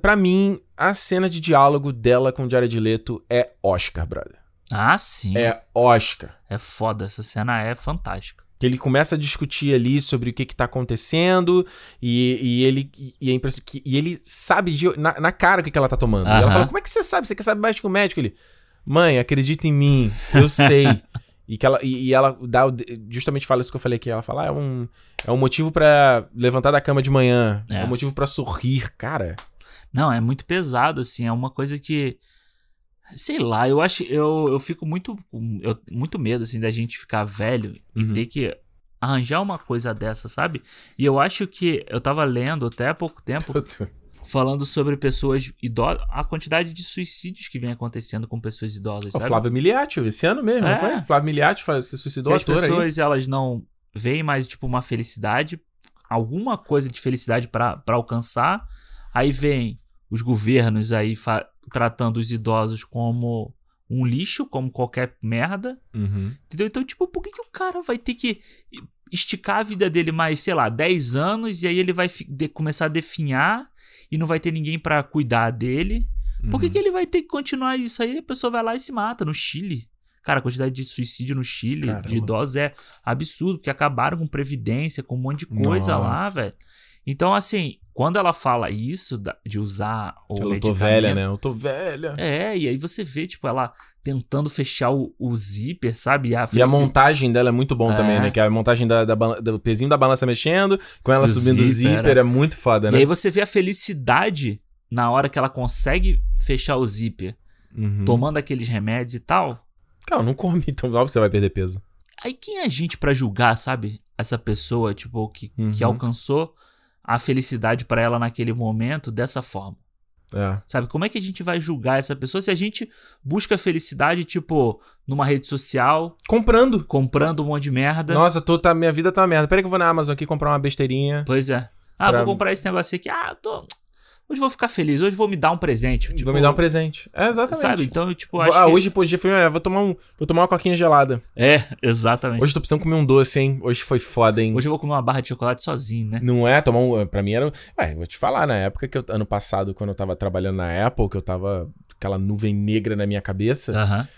para mim, a cena de diálogo dela com o Jared Leto é Oscar, brother. Ah, sim. É Oscar. É foda, essa cena é fantástica. Que ele começa a discutir ali sobre o que, que tá acontecendo e, e ele e, é que, e ele sabe de, na, na, cara o que, que ela tá tomando. Uh -huh. ela fala: Como é que você sabe? Você quer saber mais que o médico? Ele, mãe, acredita em mim, eu sei. e, que ela, e, e, ela dá justamente fala isso que eu falei aqui. Ela fala: ah, é, um, é um motivo para levantar da cama de manhã, é, é um motivo para sorrir, cara. Não, é muito pesado, assim, é uma coisa que Sei lá, eu acho. Eu, eu fico muito. Eu, muito medo, assim, da gente ficar velho uhum. e ter que arranjar uma coisa dessa, sabe? E eu acho que. Eu tava lendo até há pouco tempo. falando sobre pessoas idosas, a quantidade de suicídios que vem acontecendo com pessoas idosas, o sabe? Flávio Miliati, esse ano mesmo, é. não foi? Flávio Miliati se suicidou que As pessoas, aí. elas não veem mais, tipo, uma felicidade, alguma coisa de felicidade para alcançar, aí vem os governos aí tratando os idosos como um lixo, como qualquer merda. Uhum. Entendeu? Então, tipo, por que, que o cara vai ter que esticar a vida dele mais, sei lá, 10 anos e aí ele vai começar a definhar e não vai ter ninguém para cuidar dele? Por que, uhum. que ele vai ter que continuar isso aí? A pessoa vai lá e se mata no Chile. Cara, a quantidade de suicídio no Chile Caramba. de idosos é absurdo, porque acabaram com previdência, com um monte de coisa Nossa. lá, velho. Então, assim, quando ela fala isso, de usar o Eu tô velha, né? Eu tô velha. É, e aí você vê, tipo, ela tentando fechar o, o zíper, sabe? E a, e a montagem dela é muito bom é. também, né? Que é a montagem da, da, do pezinho da balança mexendo, com ela o subindo o zíper, é. é muito foda, né? E aí você vê a felicidade na hora que ela consegue fechar o zíper, uhum. tomando aqueles remédios e tal. Cara, não come, então óbvio você vai perder peso. Aí quem é a gente para julgar, sabe? Essa pessoa, tipo, que, uhum. que alcançou a felicidade para ela naquele momento dessa forma. É. Sabe? Como é que a gente vai julgar essa pessoa se a gente busca felicidade, tipo, numa rede social? Comprando. Comprando um monte de merda. Nossa, tô, tá, minha vida tá uma merda. Peraí que eu vou na Amazon aqui comprar uma besteirinha. Pois é. Ah, pra... vou comprar esse negócio aqui. Ah, tô. Hoje vou ficar feliz, hoje vou me dar um presente. Tipo, vou me dar um presente. É, exatamente. Sabe? Então, tipo, acho Ah, que... hoje, pô, dia foi, é, vou tomar um, vou tomar uma coquinha gelada. É, exatamente. Hoje tô precisando comer um doce, hein? Hoje foi foda, hein? Hoje eu vou comer uma barra de chocolate sozinho, né? Não é? Tomar um, pra mim era, é, vou te falar, na época que eu, ano passado, quando eu tava trabalhando na Apple, que eu tava aquela nuvem negra na minha cabeça. Aham.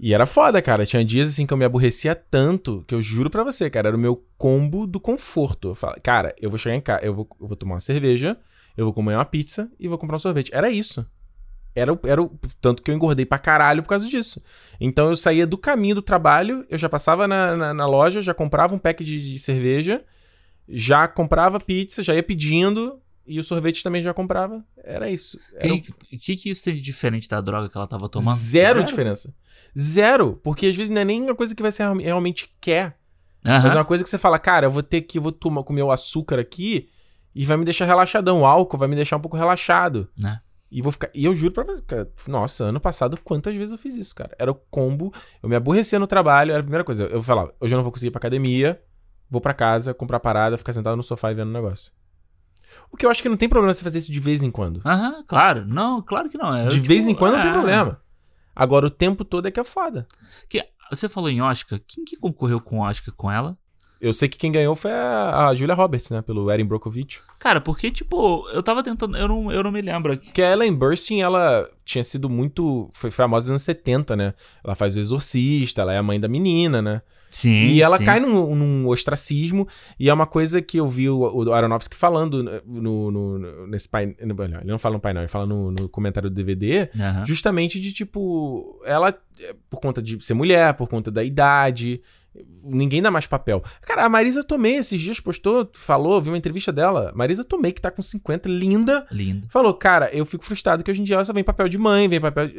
E era foda, cara. Tinha dias assim que eu me aborrecia tanto que eu juro para você, cara, era o meu combo do conforto. Eu falo, cara, eu vou chegar em casa, eu vou, eu vou tomar uma cerveja, eu vou comer uma pizza e vou comprar um sorvete. Era isso. Era, era o tanto que eu engordei pra caralho por causa disso. Então eu saía do caminho do trabalho, eu já passava na, na, na loja, já comprava um pack de, de, cerveja, já comprava pizza, já ia pedindo, e o sorvete também já comprava. Era isso. O o... que, que isso tem de diferente da droga que ela tava tomando? Zero, Zero, diferença. Zero. Porque às vezes não é nem uma coisa que você realmente quer. Uhum. Mas é uma coisa que você fala, cara, eu vou ter que, vou tomar, comer o açúcar aqui e vai me deixar relaxadão. O álcool vai me deixar um pouco relaxado. Né? E vou ficar. E eu juro pra você, cara, nossa, ano passado, quantas vezes eu fiz isso, cara? Era o combo. Eu me aborrecia no trabalho, era a primeira coisa. Eu falava, hoje eu não vou conseguir ir pra academia, vou pra casa, comprar parada, ficar sentado no sofá e vendo o negócio. O que eu acho que não tem problema você fazer isso de vez em quando. Aham, claro. Não, claro que não. É, de tipo, vez em quando é... não tem é. problema. Agora, o tempo todo é que é foda. Que, você falou em Oscar. Quem que concorreu com Oscar com ela? Eu sei que quem ganhou foi a, a Julia Roberts, né? Pelo Erin Brockovich. Cara, porque, tipo, eu tava tentando. Eu não, eu não me lembro. Que a Ellen Burstyn, ela tinha sido muito. Foi famosa nos anos 70, né? Ela faz o Exorcista, ela é a mãe da menina, né? Sim. E ela sim. cai num, num, ostracismo, e é uma coisa que eu vi o, o Aronofsky falando no, no, no nesse painel. Ele não fala no painel, ele fala no, no comentário do DVD, uhum. justamente de tipo. Ela, por conta de ser mulher, por conta da idade, Ninguém dá mais papel. Cara, a Marisa Tomei esses dias postou, falou, viu uma entrevista dela. Marisa Tomei, que tá com 50, linda. Linda. Falou, cara, eu fico frustrado que hoje em dia ela só vem papel de mãe, vem papel de...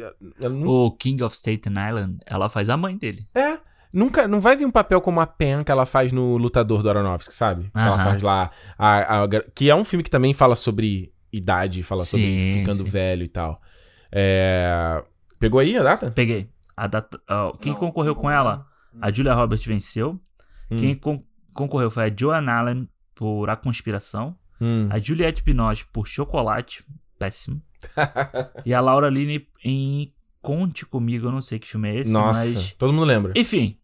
Não... O King of Staten Island, ela faz a mãe dele. É. Nunca, não vai vir um papel como a Pen que ela faz no Lutador do Aronofsky, sabe? Que ela faz lá. A, a, que é um filme que também fala sobre idade, fala sim, sobre ficando sim. velho e tal. É... Pegou aí a data? Peguei. A data. Uh, quem não, concorreu não, com ela? A Julia Roberts venceu. Hum. Quem con concorreu foi a Joan Allen por A Conspiração. Hum. A Juliette Binoche por Chocolate. Péssimo. e a Laura Linney em Conte Comigo. Eu não sei que filme é esse, Nossa, mas... todo mundo lembra. Enfim.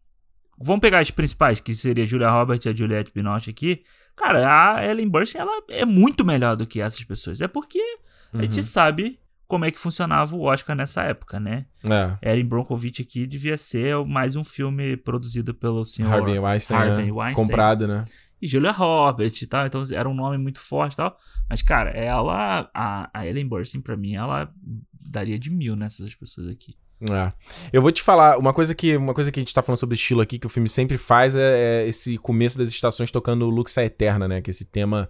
Vamos pegar as principais, que seria a Julia Roberts e a Juliette Binoche aqui. Cara, a Ellen Burstyn, ela é muito melhor do que essas pessoas. É porque uhum. a gente uhum. sabe como é que funcionava o Oscar nessa época, né? É. Erin Brockovich aqui devia ser mais um filme produzido pelo senhor Harvey Weinstein, Harvey né? Weinstein. comprado, né? E Julia Roberts e tal, então era um nome muito forte e tal. Mas, cara, ela, a, a Ellen Burstyn, pra mim, ela daria de mil nessas pessoas aqui. É. Eu vou te falar, uma coisa que uma coisa que a gente tá falando sobre estilo aqui, que o filme sempre faz, é, é esse começo das estações tocando o Lux Eterna, né? Que é esse tema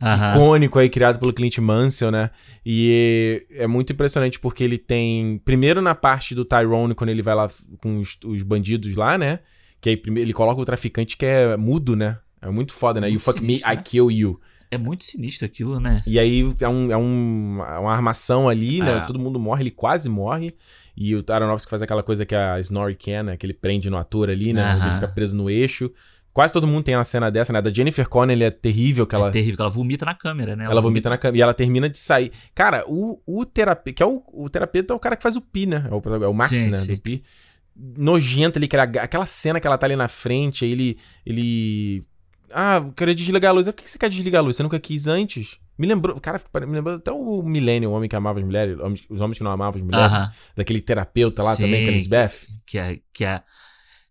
Uhum. icônico aí, criado pelo Clint Mansell, né? E é muito impressionante porque ele tem. Primeiro na parte do Tyrone, quando ele vai lá com os, os bandidos lá, né? Que aí primeiro ele coloca o traficante que é mudo, né? É muito foda, né? Muito you fuck sinistro, me, né? I kill you. É muito sinistro aquilo, né? E aí é, um, é um, uma armação ali, né? Ah. Todo mundo morre, ele quase morre. E o Aronofsky faz aquela coisa que a Snorri Can, né? Que ele prende no ator ali, né? Onde ele fica preso no eixo Quase todo mundo tem uma cena dessa, né? Da Jennifer Connelly é terrível que ela... É terrível, que ela vomita na câmera, né? Ela, ela vomita, vomita, na câmera. E ela termina de sair. Cara, o, o terapeuta... Que é o, o terapeuta é o cara que faz o Pi, né? É o, é o Max, sim, né? Sim. Do Pi. Nojento ali, que aquela cena que ela tá ali na frente, aí ele... Ele... Ah, eu queria desligar a luz. Por que você quer desligar a luz? Você nunca quis antes? Me lembrou, cara, me lembrou até o Millennium, o homem que amava as mulheres, os homens que não amavam as mulheres, uh -huh. daquele terapeuta lá Sim, também, com a Lisbeth. Que é, que é,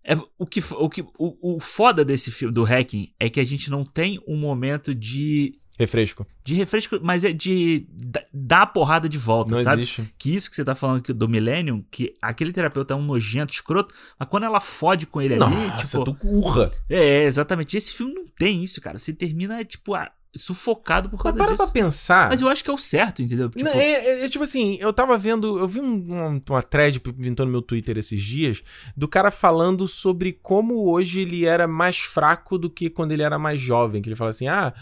é o que o que o, o foda desse filme do Hacking é que a gente não tem um momento de refresco. De refresco, mas é de dar a porrada de volta, não sabe? Existe. Que isso que você tá falando do Millennium, que aquele terapeuta é um nojento, escroto, mas quando ela fode com ele Nossa, ali, tipo, tu curra. É, exatamente. Esse filme não tem isso, cara. Você termina tipo, ah, sufocado por causa Mas para disso. pra pensar. Mas eu acho que é o certo, entendeu? Tipo... Não, é, é, é, tipo assim, eu tava vendo. Eu vi um, uma, uma thread pintando no meu Twitter esses dias do cara falando sobre como hoje ele era mais fraco do que quando ele era mais jovem. Que ele fala assim, ah.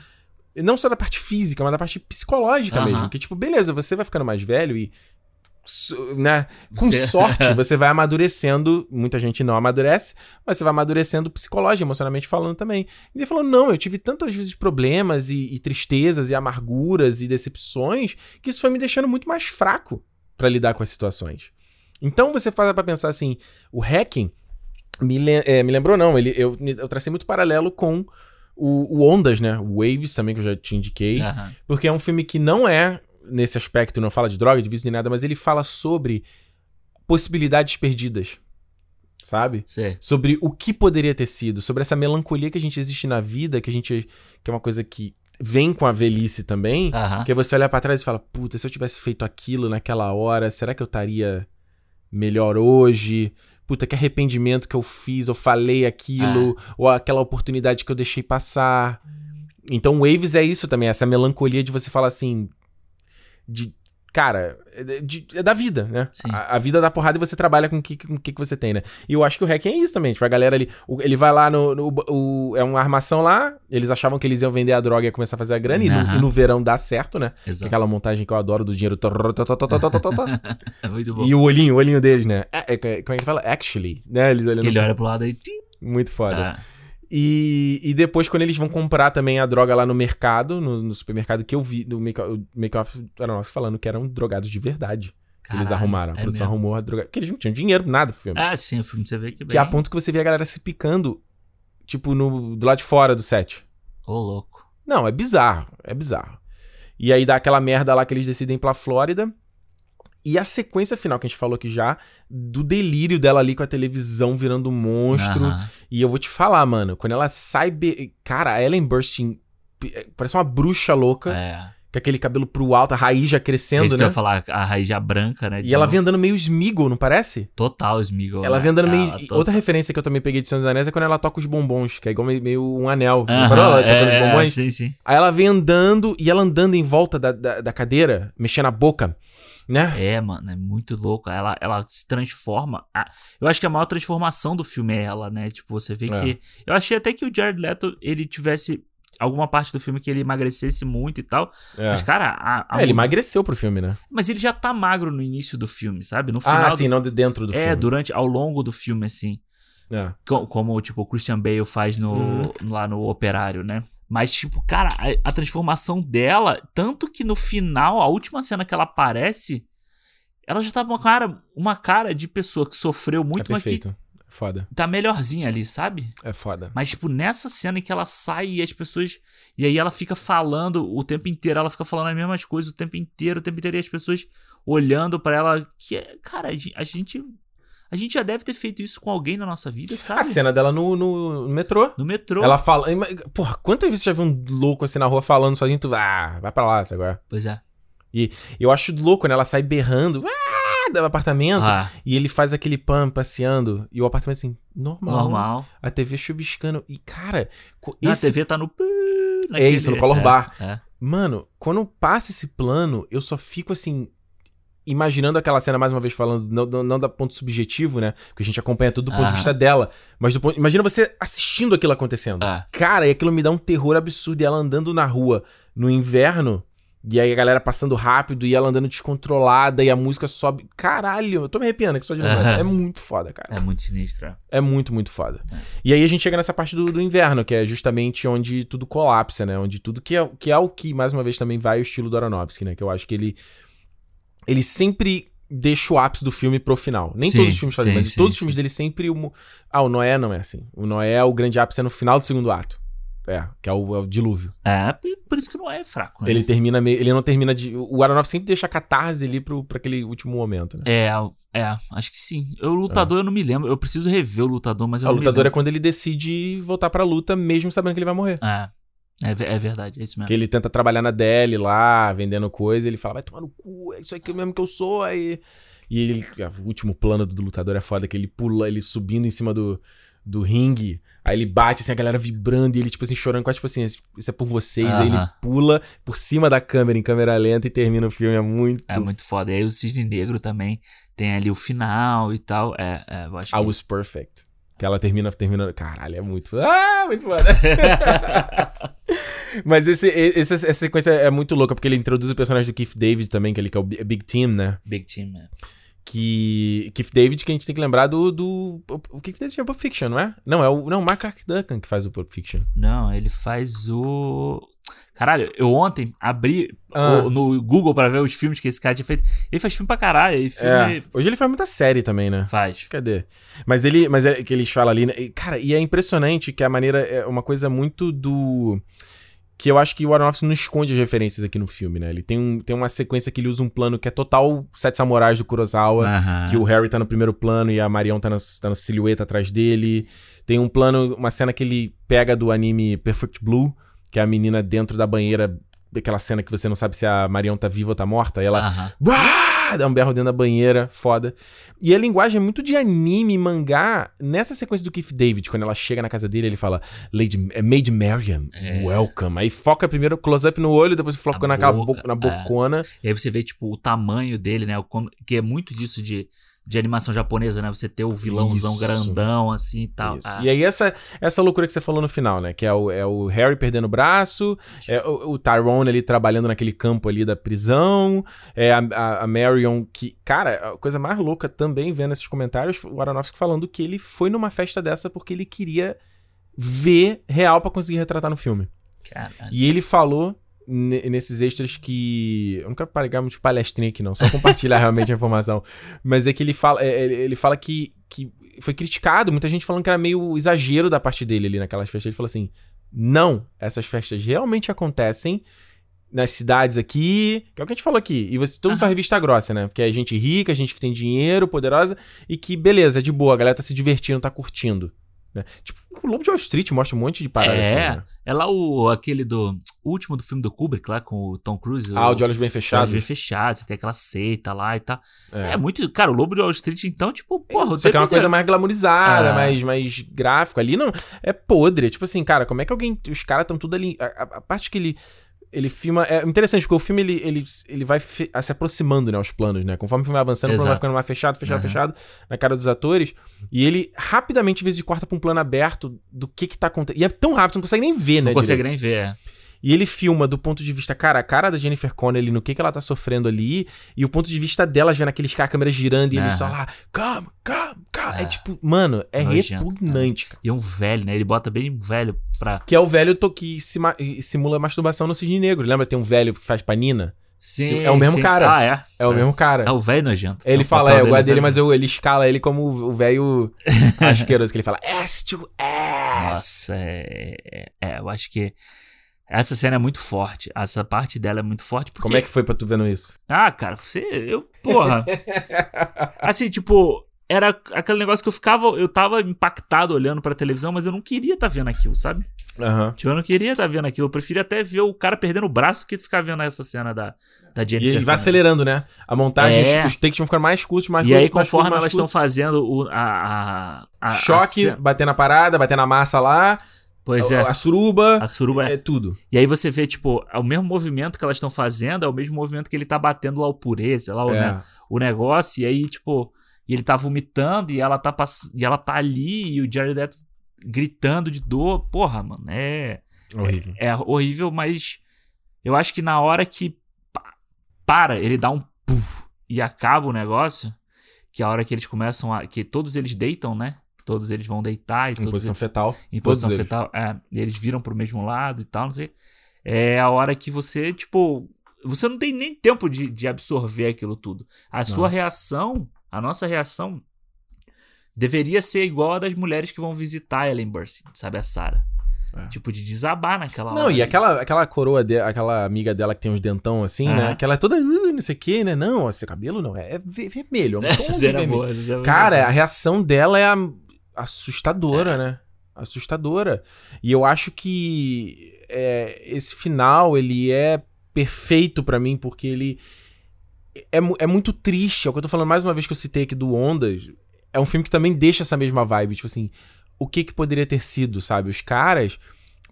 Não só da parte física, mas da parte psicológica uhum. mesmo. Que, tipo, beleza, você vai ficando mais velho e né? Com você... sorte, você vai amadurecendo. Muita gente não amadurece, mas você vai amadurecendo psicológico, emocionalmente falando também. E ele falou: não, eu tive tantas vezes problemas e, e tristezas e amarguras e decepções que isso foi me deixando muito mais fraco para lidar com as situações. Então você faz para pensar assim: o hacking me, é, me lembrou, não, ele, eu, eu tracei muito paralelo com o, o, Ondas, né? O Waves também, que eu já te indiquei. Uhum. Porque é um filme que não é nesse aspecto, não fala de droga, de vício nem nada, mas ele fala sobre possibilidades perdidas. Sabe? Sim. Sobre o que poderia ter sido, sobre essa melancolia que a gente existe na vida, que a gente. que é uma coisa que vem com a velhice também, que é você olhar para trás e falar, puta, se eu tivesse feito aquilo naquela hora, será que eu estaria melhor hoje? Puta, que arrependimento que eu fiz, eu falei aquilo, ah. ou aquela oportunidade que eu deixei passar. Então, Waves é isso também, essa melancolia de você falar assim, de. Cara, é de, é da vida, né? A, a, vida dá porrada e você trabalha com o que, com que, que você tem, né? E eu acho que o hacking é isso também. Tipo, a galera ali. O, ele vai lá no. no o, é uma armação lá. Eles achavam que eles iam vender a droga e ia começar a fazer a grana. E, no, e, no, verão dá certo, né? Exato. Aquela montagem que eu adoro do dinheiro. Muito bom. E o olhinho, o olhinho deles, né? É, é, como é que ele fala? Actually, né? Eles olhando. Ele olha pro lado aí. Muito foda. Ah. E, e depois, quando eles vão comprar também a droga lá no mercado, no, no supermercado que eu vi, no make-off, era nosso falando que eram drogados de verdade. que eles arrumaram. A é produção mesmo? arrumou a droga. Porque eles não tinham dinheiro, nada pro filme. Ah, sim, o filme você vê que. Bem... Que é a ponto que você vê a galera se picando, tipo, no, do lado de fora do set. Ô, oh, louco. Não, é bizarro. É bizarro. E aí dá aquela merda lá que eles decidem ir pra Flórida. E a sequência final que a gente falou aqui já, do delírio dela ali com a televisão virando um monstro. Uhum. E eu vou te falar, mano, quando ela sai. Be... Cara, a Ellen Burstyn eh, parece uma bruxa louca. É. Com aquele cabelo pro alto, a raiz já crescendo, é isso né? Que eu ia falar, a raiz já branca, né? E ela vem andando meio Smeagol, não parece? Total Smeagol. Ela né? vem andando meio. Total... Outra referência que eu também peguei de Senhor dos Anéis é quando ela toca os bombons, que é igual meio, um anel. Uh -huh, ela tocando é, os bombons? Sim, sim. Aí ela vem andando e ela andando em volta da, da, da cadeira, mexendo a boca né? É, mano, é muito louco. Ela, ela se transforma. Eu acho que a maior transformação do filme é ela, né? Tipo, você vê é. que. Eu achei até que o Jared Leto ele tivesse alguma parte do filme que ele emagrecesse muito e tal. É. Mas, cara. A, a... É, ele emagreceu pro filme, né? Mas ele já tá magro no início do filme, sabe? No final. Ah, sim, do... não de dentro do é, filme. É, durante, ao longo do filme, assim. É. Como, como, tipo, o Christian Bale faz no, uhum. lá no Operário, né? Mas, tipo, cara, a, a, transformação dela, tanto que no final, a última cena que ela aparece, ela já tá uma cara, uma cara de pessoa que sofreu muito, é perfeito. mas que é foda. tá melhorzinha ali, sabe? É foda. Mas, tipo, nessa cena em que ela sai e as pessoas. E aí ela fica falando o tempo inteiro, ela fica falando as mesmas coisas o tempo inteiro, o tempo inteiro, e as pessoas olhando para ela. Que é, cara, a gente. A gente já deve ter feito isso com alguém na nossa vida, sabe? A cena dela no, no, no metrô. No metrô. Ela fala. Porra, quantas vezes você já viu um louco assim na rua falando sozinho? Tu, ah, vai pra lá, agora. Pois é. E eu acho louco, né? Ela sai berrando ah, do apartamento ah. e ele faz aquele pan passeando e o apartamento assim, normal. Normal. A TV chuviscando. E, cara. Esse... A TV tá no. É isso, no color é, bar. É. Mano, quando passa esse plano, eu só fico assim. Imaginando aquela cena, mais uma vez falando, não, não, não da ponto subjetivo, né? Porque a gente acompanha tudo do ponto de vista dela. Mas do ponto, imagina você assistindo aquilo acontecendo. Ah. Cara, e aquilo me dá um terror absurdo. E ela andando na rua no inverno E aí a galera passando rápido e ela andando descontrolada e a música sobe. Caralho, eu tô me arrepiando aqui só de lembrar. É muito foda, cara. É muito sinistro. É muito, muito foda. É. E aí a gente chega nessa parte do, do, inverno, que é justamente onde tudo colapsa, né? Onde tudo que é, que é o que, mais uma vez, também vai o estilo do Aronofsky, né? Que eu acho que ele. Ele sempre deixa o ápice do filme pro final. Nem sim, todos os filmes fazem, sim, mas sim, todos os filmes dele sempre. O... Ah, o Noé não é assim. O Noé, o grande ápice é no final do segundo ato. É, que é o, é o, dilúvio. É, por isso que não é fraco. Né? Ele termina meio. Ele não termina de. O Aronofsky sempre deixa a catarse ali pro, pra aquele último momento, né? É, é, acho que sim. O lutador é. eu não me lembro. Eu preciso rever o lutador, mas eu o não lutador é quando ele decide voltar pra luta, mesmo sabendo que ele vai morrer. É. É, é verdade, é isso mesmo. Que ele tenta trabalhar na Deli lá, vendendo coisa, ele fala, vai tomar no cu, é isso aqui mesmo que eu sou, aí. E ele, o último plano do lutador é foda, que ele pula, ele subindo em cima do, do ringue. Aí ele bate, assim, a galera vibrando e ele, tipo assim, chorando, quase tipo assim, isso é por vocês. Uh -huh. Aí ele pula por cima da câmera, em câmera lenta, e termina o filme. É muito. É muito foda. E aí o Cisne Negro também tem ali o final e tal. É, é eu acho I que... was perfect. Que ela termina, termina. Caralho, é muito. Ah, muito foda. Mas esse, esse, essa sequência é muito louca, porque ele introduz o personagem do Keith David também, que, ele, que é o Big Team, né? Big Team, é que Keith David que a gente tem que lembrar do, do o Keith David é Pulp Fiction, não é? Não, é o não, Mark Duncan que faz o Pulp Fiction. Não, ele faz o Caralho, eu ontem abri ah. o, no Google para ver os filmes que esse cara tinha feito. Ele faz filme pra caralho. Ele filme... é. Hoje ele faz muita série também, né? Faz. Cadê? Mas ele, mas é que eles falam ali, né? cara, e é impressionante que a maneira é uma coisa muito do que eu acho que o Aronofsky não esconde as referências aqui no filme, né? Ele tem, um, tem uma sequência que ele usa um plano que é total Sete Samurais do Kurosawa, que o Harry tá no primeiro plano e a Marion tá, na, tá na silhueta atrás dele. Tem um plano, uma cena que ele pega do anime Perfect Blue, que é a menina dentro da banheira, aquela cena que você não sabe se a Marion tá viva ou tá morta, e ela... dá um berro dentro da banheira, foda. E a linguagem é muito de anime, mangá. Nessa sequência do Keith David, quando ela chega na casa dele, ele fala Lady, eh, Maid Marian, é. welcome. Aí foca primeiro close-up no olho, depois foca naquela boca, na é. bocona. É. E aí você vê, tipo, o tamanho dele, né? Que é muito disso de de animação japonesa, né? Você ter o vilãozão Isso. grandão, assim e tal. Ah. E aí, essa, essa loucura que você falou no final, né? Que é o, é o Harry perdendo o braço, é o, o Tyrone ali trabalhando naquele campo ali da prisão, é a, a, a, Marion que... Cara, a coisa mais louca também, vendo esses comentários, o Aronofsky falando que ele foi numa festa dessa porque ele queria ver real para conseguir retratar no filme. Caralho. E ele falou nesses extras que. Eu não quero pagar muito palestrinha aqui, não, só compartilhar realmente a informação. Mas é que ele fala, é, ele fala que, que foi criticado, muita gente falando que era meio exagero da parte dele ali naquelas festas. Ele falou assim: não, essas festas realmente acontecem nas cidades aqui, que é o que a gente falou aqui. E você, todo mundo faz vista grossa, né? Porque é gente rica, gente que tem dinheiro, poderosa, e que, beleza, é de boa, a galera tá se divertindo, tá curtindo. Né? Tipo, o Lobo de Wall Street mostra um monte de paradas é, assim, né? É lá o, aquele do. Último do filme do Kubrick, lá com o Tom Cruise. Ah, o de olhos bem fechados. Olhos bem fechados, você tem aquela seita lá e tal. É. é muito. Cara, o Lobo de Wall Street, então, tipo, porra. Isso aqui é uma coisa mais glamourizada, ah. mais, mais gráfico. Ali não. É podre. Tipo assim, cara, como é que alguém. Os caras estão tudo ali. A, a, a parte que ele ele filma. É interessante, porque o filme ele, ele, ele vai se aproximando, né, aos planos, né? Conforme o filme vai avançando, Exato. o plano vai ficando mais fechado, fechado, uhum. fechado na cara dos atores. E ele rapidamente, às vezes, corta pra um plano aberto do que que tá acontecendo. E é tão rápido, você não consegue nem ver, né? Não consegue nem ver, é. E ele filma do ponto de vista, cara, a cara da Jennifer Connelly no que, que ela tá sofrendo ali, e o ponto de vista dela vendo aqueles caras, câmeras girando e ele só lá, come, come, come. É, é tipo, mano, é Nojento, repugnante, cara. E é um velho, né? Ele bota bem velho pra. Que é o velho que simula masturbação no Cisne Negro. Lembra? Tem um velho que faz panina? Sim, é o mesmo sim. cara. Ah, é? É o é. mesmo cara. É o velho nojento. Ele é fala, é, eu gosto dele, mas eu, ele escala ele como o velho asqueroso, que ele fala ass to ass. Nossa, é, é, é, eu acho que essa cena é muito forte. Essa parte dela é muito forte. Porque... Como é que foi pra tu vendo isso? Ah, cara, você. Eu. Porra. assim, tipo. Era aquele negócio que eu ficava. Eu tava impactado olhando pra televisão, mas eu não queria estar tá vendo aquilo, sabe? Uhum. Tipo, eu não queria estar tá vendo aquilo. Eu preferia até ver o cara perdendo o braço do que ficar vendo essa cena da, da Jennifer. E ele vai acelerando, né? A montagem, é. os takes vão ficando mais curtos, mais E curtos, aí, conforme elas estão fazendo o, a, a, a Choque, a bater na parada, bater na massa lá. Pois a, é. A suruba. A suruba é, é tudo. E aí você vê, tipo, é o mesmo movimento que elas estão fazendo, é o mesmo movimento que ele tá batendo lá o purê, sei lá, é. o, né, o negócio. E aí, tipo, e ele tá vomitando e ela tá, pass... e ela tá ali e o Jared Leto gritando de dor. Porra, mano, é. Horrível. É, é horrível, mas eu acho que na hora que para, ele dá um puff e acaba o negócio, que é a hora que eles começam a. que todos eles deitam, né? Todos eles vão deitar e Em todos posição eles, fetal. em posição eles. fetal. É, eles viram pro mesmo lado e tal, não sei. É a hora que você, tipo. Você não tem nem tempo de, de absorver aquilo tudo. A sua reação, a nossa reação, deveria ser igual a das mulheres que vão visitar Ellen Burstyn, sabe? A Sarah. É. Tipo, de desabar naquela Não, hora. e aquela, aquela coroa, de, aquela amiga dela que tem uns dentão assim, né? Que ela é toda, "Uh, não sei o que, né? Não, esse cabelo não, é ve- vermelho. É um tom Essa de cena é vermelho. boa. Essa cena é Cara, a reação dela é a- assustadora, né? Assustadora. E eu acho que é, esse final, ele é perfeito pra mim, porque ele é, é muito triste. É o que eu tô falando mais uma vez que eu citei aqui do Ondas. É um filme que também deixa essa mesma vibe. Tipo assim, o que que poderia ter sido, sabe? Os caras...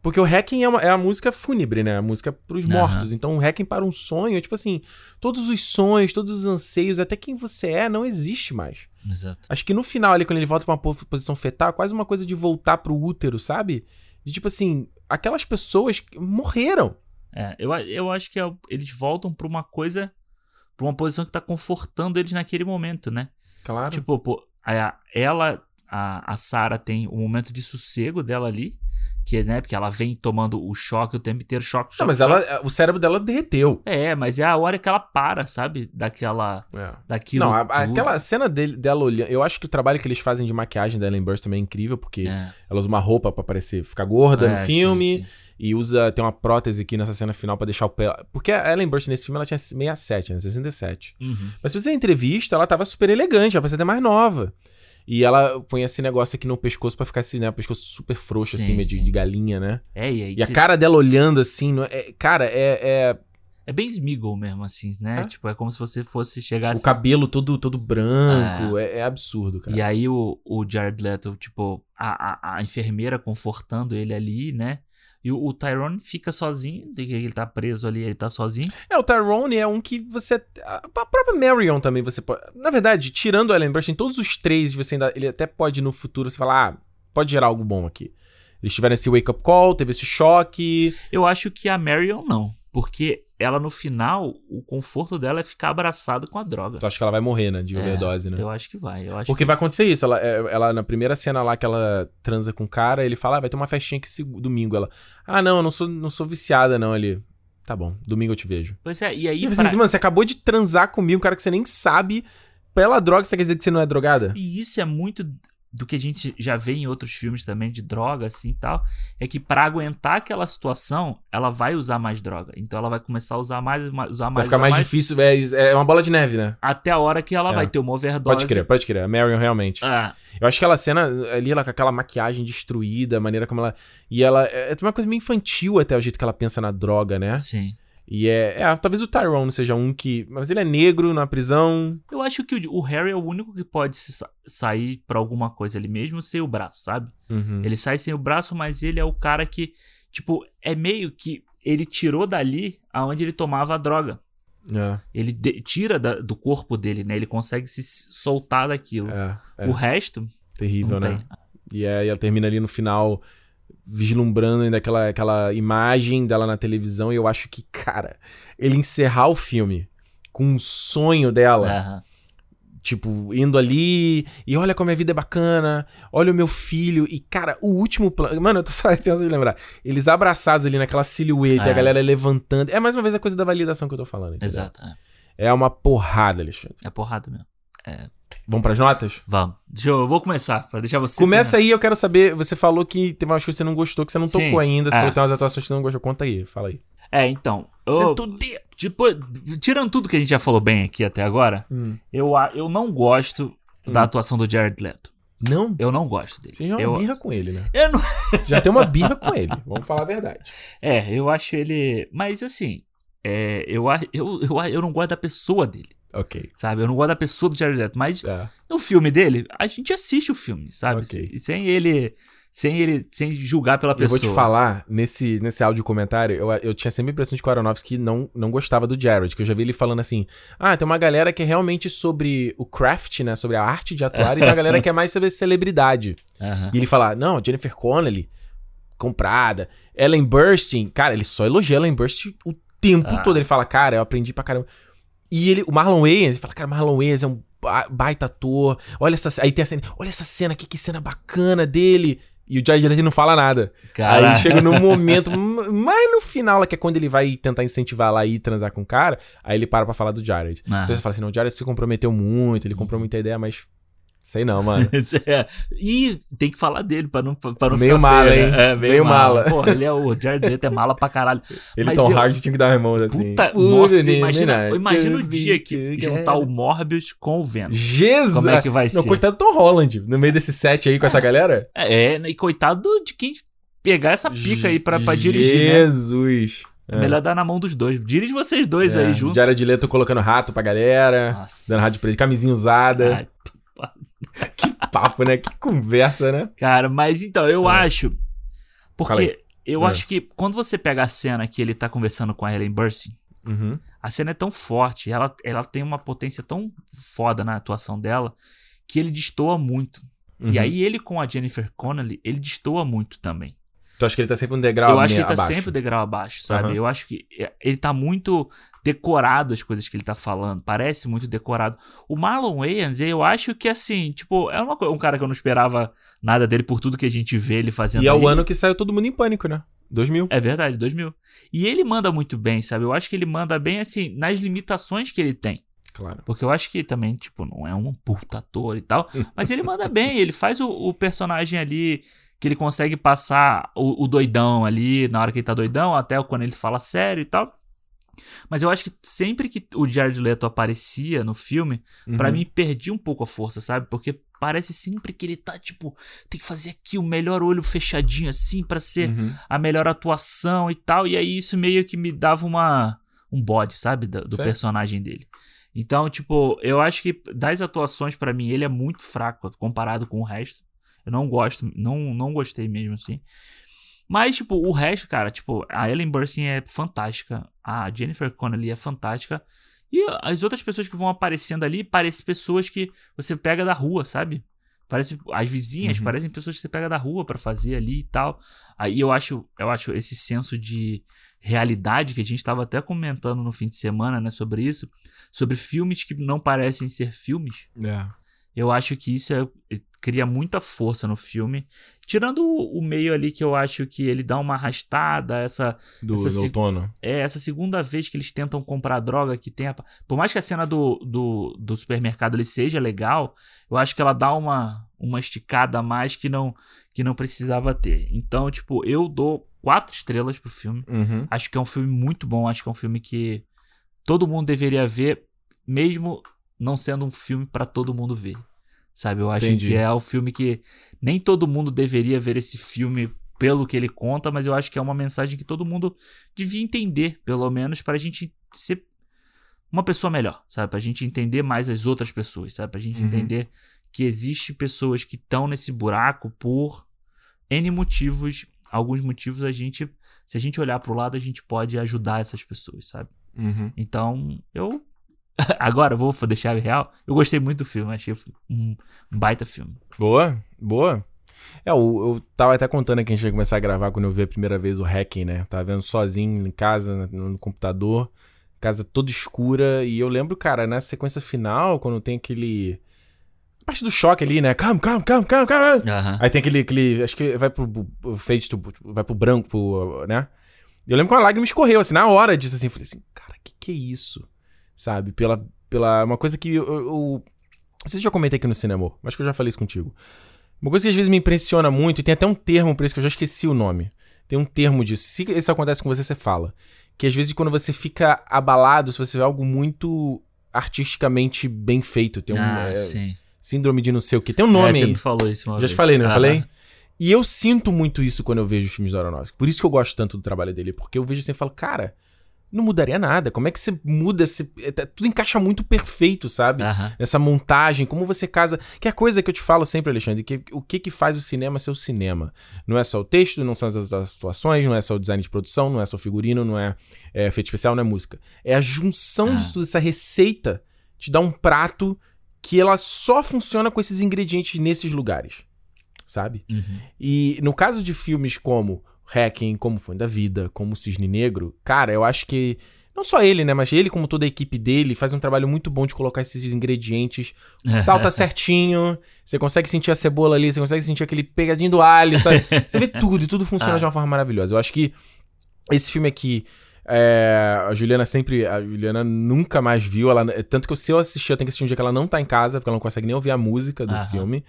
Porque o Hacking é, uma- é a música fúnebre, né? A música pros mortos. Então o Hacking para um sonho, é tipo assim, todos os sonhos, todos os anseios, até quem você é, não existe mais. Exato. Acho que no final ali, quando ele volta pra uma po- posição fetal, é quase uma coisa de voltar pro útero, sabe? De tipo assim, aquelas pessoas morreram. É, eu, eu acho que é- eles voltam pra uma coisa, pra uma posição que tá confortando eles naquele momento, né? Claro. Tipo, pô, a- ela, a, a Sarah tem o momento de sossego dela ali, que né, porque ela vem tomando o choque o tempo inteiro, choque, choque. não, mas choque. ela, o cérebro dela derreteu. É, mas é a hora que ela para, sabe? Daquela. É. Daquilo. Não, a- aquela cena dele, dela olhando. Eu acho que o trabalho que eles fazem de maquiagem da Ellen Burstyn também é incrível, porque É, ela usa uma roupa pra parecer ficar gorda é, no filme. sim, sim. E usa. Tem uma prótese aqui nessa cena final pra deixar o pé. Porque a Ellen Burstyn nesse filme ela tinha 67, né? 67. Uhum. Mas se você entrevista, ela tava super elegante, ela parecia até mais nova. E ela põe esse negócio aqui no pescoço pra ficar assim, né? O pescoço super frouxo, Sim, assim, meio de, de galinha, né? É, e aí. E a cara dela olhando assim, não é- cara, é, é É bem Smeagol mesmo, assim, né? É. Tipo, é como se você fosse chegar o assim. cabelo todo, todo branco, é, é absurdo, cara. E aí o, o Jared Leto, tipo, a, a, a enfermeira confortando ele ali, né? E o, o Tyrone fica sozinho, ele tá preso ali, ele tá sozinho. É, o Tyrone é um que você. A própria Marion também você pode. Na verdade, tirando o Ellen Burstyn, todos os três, você ainda. Ele até pode no futuro você falar, ah, pode gerar algo bom aqui. Eles tiveram esse wake-up call, teve esse choque. Eu acho que a Marion não, porque ela no final, o conforto dela é ficar abraçado com a droga. Tu acha que ela vai morrer, né? De É, overdose, né? Eu acho que vai, eu acho Porque vai acontecer isso. Ela, é, ela, na primeira cena lá que ela transa com o cara, ele fala, ah, vai ter uma festinha aqui seg- domingo. Ela, ah, não, eu não sou, não sou viciada, não. Ele, tá bom, domingo eu te vejo. Pois é, e E aí. eu pra- falei assim, mano, você acabou de transar comigo, um cara que você nem sabe. Pela droga, você quer dizer que você não é drogada? E isso é muito do que a gente já vê em outros filmes também de droga assim e tal, é que pra aguentar aquela situação, ela vai usar mais droga. Então ela vai começar a usar mais, ma- usar mais, Vai ficar usar mais, difícil, é, é uma bola de neve, né? até a hora que ela É. vai ter uma overdose. Pode crer, pode crer. A Marion, realmente. Ah, Eu acho que aquela cena ali, ela com aquela maquiagem destruída, a maneira como ela. E ela. É uma coisa meio infantil até o jeito que ela pensa na droga, né? sim. E é. é talvez o Tyrone seja um que. Mas ele é negro na prisão. Eu acho que o, o Harry é o único que pode sa- sair pra alguma coisa ali mesmo sem o braço, sabe? Uhum. Ele sai sem o braço, mas ele é o cara que, tipo, é meio que ele tirou dali aonde ele tomava a droga. É, Ele tira da- do corpo dele, né? Ele consegue se soltar daquilo. é, é. O resto, terrível, né? tem. E aí ela termina ali no final vislumbrando ainda aquela, aquela imagem dela na televisão. E eu acho que, cara, ele encerrar o filme com um sonho dela. Aham. Tipo, indo ali e olha como a vida é bacana, olha o meu filho. E, cara, o último plano. Mano, eu tô só pensando em lembrar. Eles abraçados ali naquela silhueta, É. a galera levantando. É mais uma vez a coisa da validação que eu tô falando. entendeu? Exato. É. É uma porrada, Alexandre. É porrada mesmo. Vamos pras notas? Vamos. Deixa eu, eu vou começar, pra deixar você. Começa aí, eu quero saber. Você falou que teve uma coisa que você não gostou, que você não Sim, tocou ainda. Você é. falou que tem umas atuações que você não gostou. Conta aí, fala aí. É, então. Eu, tipo, tirando tudo que a gente já falou bem aqui até agora, Hum. eu, eu não gosto da atuação do Jared Leto. Não? Eu não gosto dele. Você já é eu, uma birra com ele, né? eu não. Já tem uma birra com ele. Vamos falar a verdade. É, eu acho ele. Mas assim, é, eu, eu, eu, eu não gosto da pessoa dele, Ok. sabe? Eu não gosto da pessoa do Jared Leto, mas É. no filme dele, a gente assiste o filme, sabe? Ok. Se- Sem ele. Sem ele. Sem julgar pela Eu pessoa. vou te falar, nesse, nesse áudio comentário, eu, eu tinha sempre a impressão de que o Aronofsky não, não gostava do Jared, que eu já vi ele falando assim, ah, tem uma galera que é realmente sobre o craft, né, sobre a arte de atuar, e tem uma galera que é mais sobre celebridade. E ele fala, não, Jennifer Connelly, comprada, Ellen Burstyn, cara, ele só elogia Ellen Burstyn o tempo Ah. todo, ele fala, cara, eu aprendi pra caramba. E ele, o Marlon Wayans, ele fala, cara, Marlon Wayans é um baita ator. Olha essa, aí tem a cena, olha essa cena aqui, que cena bacana dele. E o Jared Leto não fala nada. Aí chega num momento, mas no final, que é quando ele vai tentar incentivar lá e transar com o cara, aí ele para pra falar do Jared. Ah. Você fala assim, não, o Jared se comprometeu muito, ele comprou muita ideia, mas Sei não, mano. é. E tem que falar dele pra não, pra não meio mala, feio, hein? Né? É, meio, meio mala. mala. Pô, ele é o Jared Leto é mala pra caralho. Ele Mas Tom eu... Hardy tinha que dar irmãos assim. Puta, nossa, imagina, imagina o dia que juntar o Morbius com o Venom. Jesus! Como é que vai não, ser? coitado do Tom Holland, no meio desse set aí com é. essa galera. É, e coitado de quem pegar essa pica aí pra, pra dirigir, né? Jesus! É. Melhor dar na mão dos dois. Dirige vocês dois é. aí junto. Jared Leto colocando rato pra galera. Nossa. Dando rádio pra ele, camisinha usada. Ai, que papo, né? Que conversa, né? Cara, mas então, eu é. acho. Porque eu é. acho que quando você pega a cena que ele tá conversando com a Ellen Burstyn, uhum. a cena é tão forte, ela, ela tem uma potência tão foda na atuação dela, que ele destoa muito. Uhum. E aí ele com a Jennifer Connelly, ele destoa muito também. Tu acha que ele tá sempre um degrau Eu acho que ele tá abaixo. sempre um degrau abaixo, sabe? Uhum. Eu acho que é, ele tá muito decorado as coisas que ele tá falando. Parece muito decorado. O Marlon Wayans, eu acho que assim, tipo, é uma, um cara que eu não esperava nada dele por tudo que a gente vê ele fazendo. E é o ano que saiu todo mundo em pânico, né? 2000. É verdade, 2000. E ele manda muito bem, sabe? Eu acho que ele manda bem, assim, nas limitações que ele tem. Claro. Porque eu acho que também, tipo, não é um puta ator e tal. mas ele manda bem, ele faz o, o personagem ali que ele consegue passar o, o, doidão ali, na hora que ele tá doidão, até quando ele fala sério e tal. Mas eu acho que sempre que o Jared Leto aparecia no filme, uhum. para mim perdia um pouco a força, sabe? Porque parece sempre que ele tá, tipo, tem que fazer aqui o melhor olho fechadinho assim para ser uhum. a melhor atuação e tal. E aí isso meio que me dava uma um bode, sabe, do, do personagem dele. Então, tipo, eu acho que das atuações para mim ele é muito fraco comparado com o resto. Eu não gosto, não, não gostei mesmo, assim. Mas, tipo, o resto, cara, tipo, a Ellen Burstyn é fantástica, a Jennifer Connelly é fantástica, e as outras pessoas que vão aparecendo ali parecem pessoas que você pega da rua, sabe? Parece as vizinhas, uhum. parecem pessoas que você pega da rua para fazer ali e tal. Aí eu acho, eu acho esse senso de realidade que a gente estava até comentando no fim de semana, né, sobre isso, sobre filmes que não parecem ser filmes. É. Eu acho que isso é, cria muita força no filme. Tirando o, o, meio ali que eu acho que ele dá uma arrastada, essa. Do, essa do outono. É, essa segunda vez que eles tentam comprar droga, que tem. A, por mais que a cena do, do, do supermercado ali seja legal, eu acho que ela dá uma, uma esticada a mais que não, que não precisava ter. Então, tipo, eu dou quatro estrelas pro filme. Uhum. Acho que é um filme muito bom. Acho que é um filme que todo mundo deveria ver, mesmo não sendo um filme para todo mundo ver. Sabe? Eu acho Entendi. que é o filme que nem todo mundo deveria ver esse filme pelo que ele conta, mas eu acho que é uma mensagem que todo mundo devia entender, pelo menos para a gente ser uma pessoa melhor, sabe? Pra gente entender mais as outras pessoas, sabe? Pra gente uhum. entender que existe pessoas que estão nesse buraco por N motivos. Alguns motivos a gente, se a gente olhar pro lado, a gente pode ajudar essas pessoas, sabe? Uhum. Então, eu Agora, vou deixar real. Eu gostei muito do filme, achei um baita filme. Boa, boa. É, eu, eu tava até contando que a gente ia começar a gravar quando eu vi a primeira vez o Hacking, né? Tava vendo sozinho em casa, no, no computador, casa toda escura. E eu lembro, cara, nessa sequência final, quando tem aquele. A parte do choque ali, né? Calma, calma, calma, calma, calma. Uhum. Aí tem aquele, aquele. Acho que vai pro, fade, vai pro branco, pro, né? Eu lembro que uma lágrima escorreu, assim, na hora disso, assim. Falei assim, cara, que que é isso? Sabe? Pela, pela uma coisa que eu, eu, se já comentei aqui no cinema, acho que eu já falei isso contigo. Uma coisa que às vezes me impressiona muito, e tem até um termo pra isso que eu já esqueci o nome. Tem um termo disso. Se isso acontece com você, você fala. Que às vezes quando você fica abalado, se você vê algo muito artisticamente bem feito, tem um. Ah, é, sim. Síndrome de não sei o que. Tem um nome é, você me falou isso uma Já vez. te falei, não ah, falei? E eu sinto muito isso quando eu vejo os filmes do Aronofsky. Por isso que eu gosto tanto do trabalho dele. Porque eu vejo assim e falo, cara, não mudaria nada. Como é que você muda? Você, é, tá, tudo encaixa muito perfeito, sabe? Uhum. Nessa montagem, como você casa. Que é a coisa que eu te falo sempre, Alexandre, que o que, que faz o cinema ser o cinema? Não é só o texto, não são as atuações, não é só o design de produção, não é só o figurino, não é, é efeito especial, não é música. É a junção uhum. disso, dessa receita te dá um prato que ela só funciona com esses ingredientes nesses lugares, sabe? Uhum. E no caso de filmes como Hacking, como Foi da Vida, como Cisne Negro, cara, eu acho que Não só ele, né? Mas ele, como toda a equipe dele, faz um trabalho muito bom de colocar esses ingredientes. Salta certinho. Você consegue sentir a cebola ali, você consegue sentir aquele pegadinho do alho, sabe? Você vê tudo e tudo funciona ah. de uma forma maravilhosa. Eu acho que esse filme aqui. É, a Juliana sempre. A Juliana nunca mais viu. Ela, tanto que se eu assistir, eu tenho que assistir um dia que ela não tá em casa, porque ela não consegue nem ouvir a música do filme.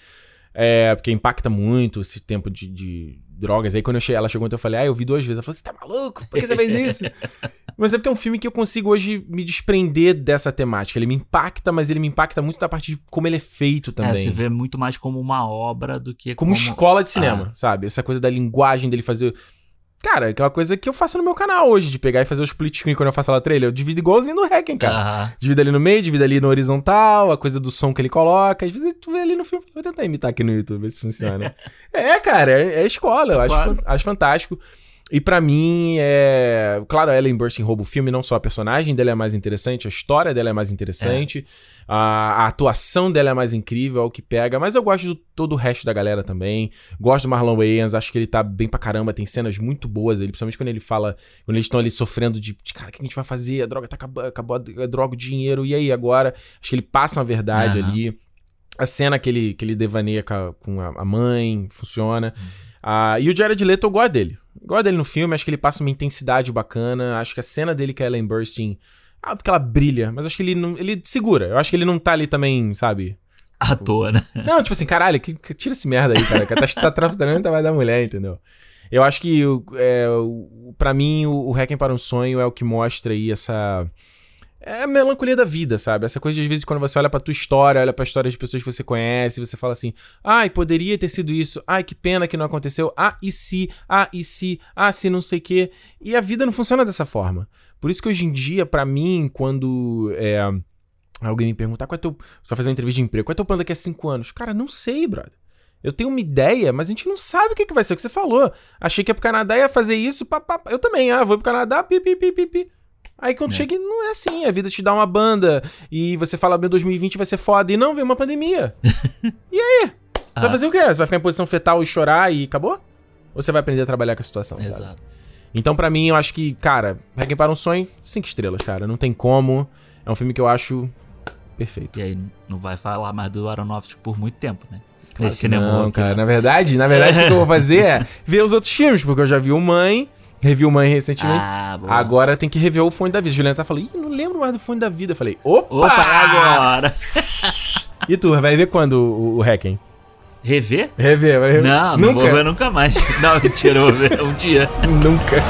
É, porque impacta muito esse tempo de, de drogas. Aí quando eu cheguei, ela chegou então eu falei, ah, eu vi duas vezes. Ela falou, você tá maluco? Por que você fez isso? mas é porque é um filme que eu consigo hoje me desprender dessa temática. Ele me impacta, mas ele me impacta muito da parte de como ele é feito também. É, você vê muito mais como uma obra do que como... Como escola de cinema, ah. sabe? Essa coisa da linguagem dele fazer Cara, que é uma coisa que eu faço no meu canal hoje, de pegar e fazer o split screen quando eu faço a trailer. Eu divido igualzinho no Hacken, cara. Uhum. Divido ali no meio, divido ali no horizontal, a coisa do som que ele coloca. Às vezes tu vê ali no filme. Vou tentar imitar aqui no YouTube, ver se funciona. é, cara, é, é escola. Eu acho, claro. acho fantástico. E para mim, é. Claro, a Ellen Burstyn rouba o filme, não só a personagem dela é mais interessante, a história dela é mais interessante, é. A, a, atuação dela é mais incrível, é o que pega. Mas eu gosto de todo o resto da galera também. Gosto do Marlon Wayans, acho que ele tá bem pra caramba, tem cenas muito boas ali, principalmente quando ele fala. Quando eles estão ali sofrendo de, de, cara, o que a gente vai fazer? A droga tá acabando, acabou a droga, o dinheiro, e aí agora? Acho que ele passa uma verdade uhum. ali. A cena que ele, que ele devaneia com a, com a mãe funciona. Uhum. Uh, e o Jared Leto eu gosto dele. Gosto dele no filme, acho que ele passa uma intensidade bacana. Acho que a cena dele com a Ellen Burstyn. Ah, porque ela brilha, mas acho que ele não. Ele segura. Eu acho que ele não tá ali também, sabe? À toa, né? Não, tipo assim, caralho, que, que tira esse merda aí, cara. Que tá, tá traficando vai da mulher, entendeu? Eu acho que, é, para mim, o, o Hacking para um Sonho é o que mostra aí essa é a melancolia da vida, sabe? Essa coisa de às vezes quando você olha pra tua história, olha pra história de pessoas que você conhece, você fala assim: ai, poderia ter sido isso, ai, que pena que não aconteceu, ah, e se, ah, e se, ah, se não sei o quê. E a vida não funciona dessa forma. Por isso que hoje em dia, para mim, quando é, alguém me perguntar qual é teu. Você vai fazer uma entrevista de emprego, qual é teu plano daqui a cinco anos? Cara, não sei, brother. Eu tenho uma ideia, mas a gente não sabe o que, que vai ser o que você falou. Achei que ia pro Canadá ia fazer isso, pá, pá, eu também, ah, vou pro Canadá, pi, pi, pi, pi, pi. Aí quando é. chega, não é assim. A vida te dá uma banda e você fala, meu 2020 vai ser foda. E não, vem uma pandemia. e aí? Ah. vai fazer o quê? Você vai ficar em posição fetal e chorar e acabou? Ou você vai aprender a trabalhar com a situação, Exato. sabe? Então, para mim, eu acho que, cara, Requiem para um Sonho, cinco estrelas, cara. Não tem como. É um filme que eu acho perfeito. E aí, não vai falar mais do Aronofsky por muito tempo, né? Claro Nesse cinema. Não, cara. Né? Na verdade, na verdade, o que eu vou fazer é ver os outros filmes, porque eu já vi o Mãe, Revi o Mãe recentemente. Ah, boa. Agora tem que rever o Fone da Vida. Juliana tá falando, ih, não lembro mais do Fone da Vida. Eu falei, opa! Opa, agora! e tu, vai ver quando o, o Hacken? Rever? Rever, vai rever. Não, nunca. não vou ver nunca mais. Não, mentira, eu vou ver um dia. nunca.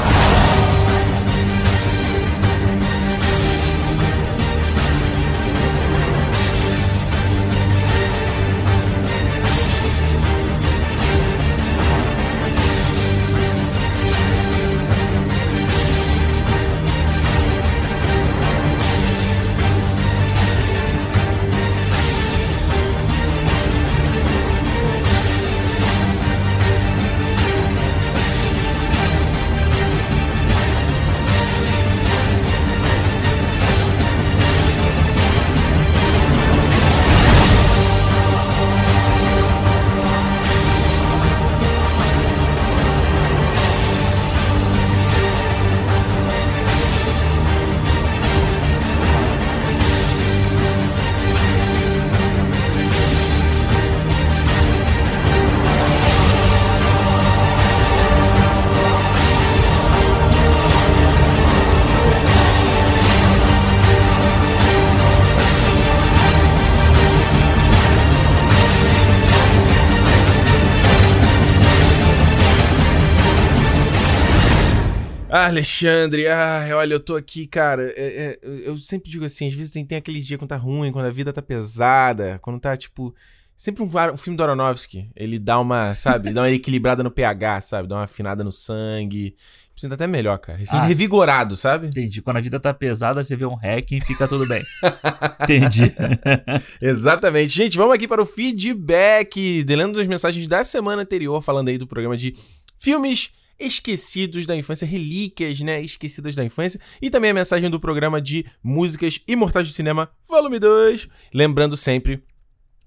Ah, Alexandre, ah, olha, eu tô aqui, cara. É, é, eu sempre digo assim, às vezes tem, tem aquele dia quando tá ruim, quando a vida tá pesada, quando tá, tipo. Sempre um, um filme do Aronofsky, ele dá uma, sabe, dá uma equilibrada no pH, sabe? Dá uma afinada no sangue. Sinto até melhor, cara. Ele ah, revigorado, sabe? Entendi. Quando a vida tá pesada, você vê um hack e fica tudo bem. entendi. Exatamente. Gente, vamos aqui para o feedback. Delendo das mensagens da semana anterior, falando aí do programa de filmes esquecidos da infância, relíquias, né, esquecidas da infância, e também a mensagem do programa de músicas imortais do cinema, volume 2. Lembrando sempre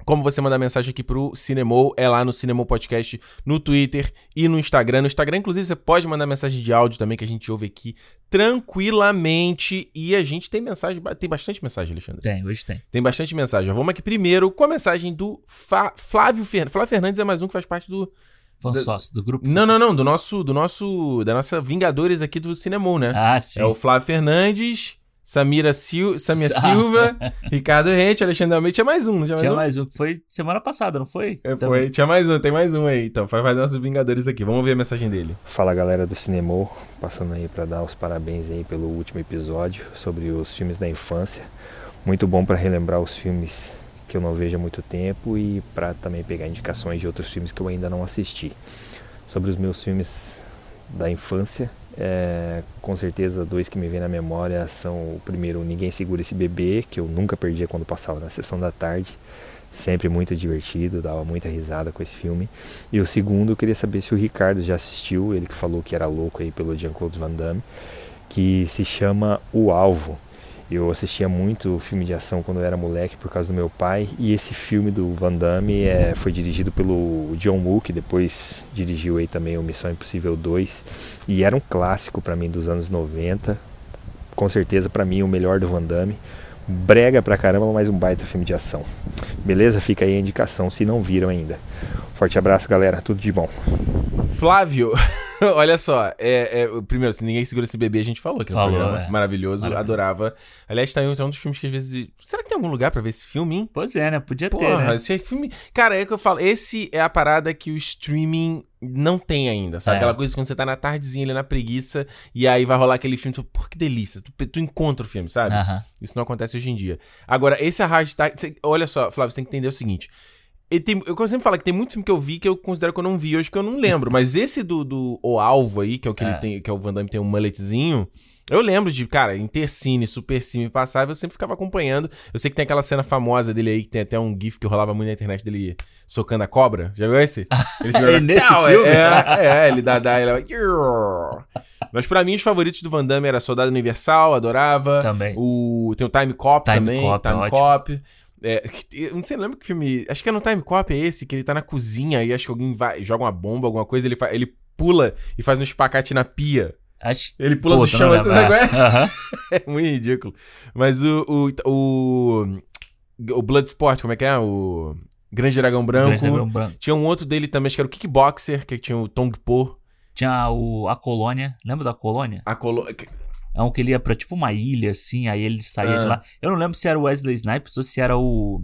como você mandar mensagem aqui pro Cinemou, é lá no Cinemou Podcast, no Twitter e no Instagram. No Instagram, inclusive, você pode mandar mensagem de áudio também, que a gente ouve aqui tranquilamente. E a gente tem mensagem, tem bastante mensagem, Alexandre. Tem, hoje tem. Tem bastante mensagem. Vamos aqui primeiro com a mensagem do Fa Flávio Fernandes. Flávio Fernandes é mais um que faz parte do... Fã sócio do grupo? Não, não, não, do nosso, do nosso, da nossa Vingadores aqui do Cinemou, né? Ah, sim. É o Flávio Fernandes... Samira Sil Samia Silva, Ricardo Rente, Alexandre Almeida. Tinha mais um, não tinha mais tinha um? mais um, que foi semana passada, não foi? É, foi. Tinha mais um, tem mais um aí. Então, vai fazer nossos Vingadores aqui. Vamos ver a mensagem dele. Fala galera do Cinemô, passando aí para dar os parabéns aí pelo último episódio sobre os filmes da infância. Muito bom para relembrar os filmes que eu não vejo há muito tempo e para também pegar indicações de outros filmes que eu ainda não assisti. Sobre os meus filmes da infância, é, com certeza, dois que me vêm na memória são o primeiro, Ninguém Segura Esse Bebê, que eu nunca perdia quando passava na sessão da tarde. Sempre muito divertido, dava muita risada com esse filme. E o segundo, eu queria saber se o Ricardo já assistiu, ele que falou que era louco aí pelo Jean-Claude Van Damme, que se chama O Alvo. Eu assistia muito filme de ação quando eu era moleque por causa do meu pai. E esse filme do Van Damme é, foi dirigido pelo John Woo, que depois dirigiu aí também o Missão Impossível 2. E era um clássico para mim dos anos 90. Com certeza para mim o melhor do Van Damme. Brega pra caramba, mas um baita filme de ação. Beleza? Fica aí a indicação se não viram ainda. Forte abraço, galera. Tudo de bom. Flávio, olha só, é, é, primeiro, se ninguém segura esse bebê, a gente falou que Falou, é um programa é. maravilhoso, Maravilhoso. adorava. Aliás, tá em um dos filmes que às vezes. Será que tem algum lugar pra ver esse filme, hein? Pois é, né? Podia ter, Porra, né? esse filme. Cara, é que eu falo, esse é a parada que o streaming não tem ainda, sabe? É. Aquela coisa que quando você tá na tardezinha ali na preguiça e aí vai rolar aquele filme, tu, pô, que delícia. Tu, tu encontra o filme, sabe? Isso não acontece hoje em dia. Agora, esse Arrastar. cê- Olha só, Flávio, você tem que entender o seguinte. Ele tem- eu sempre falo que tem muito filme que eu vi que eu considero que eu não vi hoje, que eu não lembro. Mas esse do, do O Alvo aí, que é o que ele É. tem, que é o Van Damme tem um mulletzinho. Eu lembro de, cara, Intercine, Supercine passava, eu sempre ficava acompanhando. Eu sei que tem aquela cena famosa dele aí, que tem até um gif que rolava muito na internet dele socando a cobra. Já viu esse? Ele É nesse Tau, filme? É, é, ele dá, dá, ele vai... Mas pra mim, os favoritos do Van Damme era Soldado Universal, adorava. Também. O, tem o Time Cop Time também. Cop, é Time ótimo. É, eu não sei, lembra que filme. Acho que é no Time Cop é esse, que ele tá na cozinha e acho que alguém vai, joga uma bomba, alguma coisa, ele, fa- ele pula e faz um espacate na pia. Acho... Ele pula Pô, do chão, lembra? sabe qual é? É muito ridículo. Mas o. O. O, o Bloodsport, como é que é? O. Grande Dragão Branco. Grande Dragão Branco. Tinha um outro dele também, acho que era o Kickboxer, que tinha o Tong Po. Tinha o, a colônia. Lembra da colônia? A colo... É um que ele ia pra tipo uma ilha, assim, aí ele saía Ah. de lá. Eu não lembro se era o Wesley Snipes ou se era o.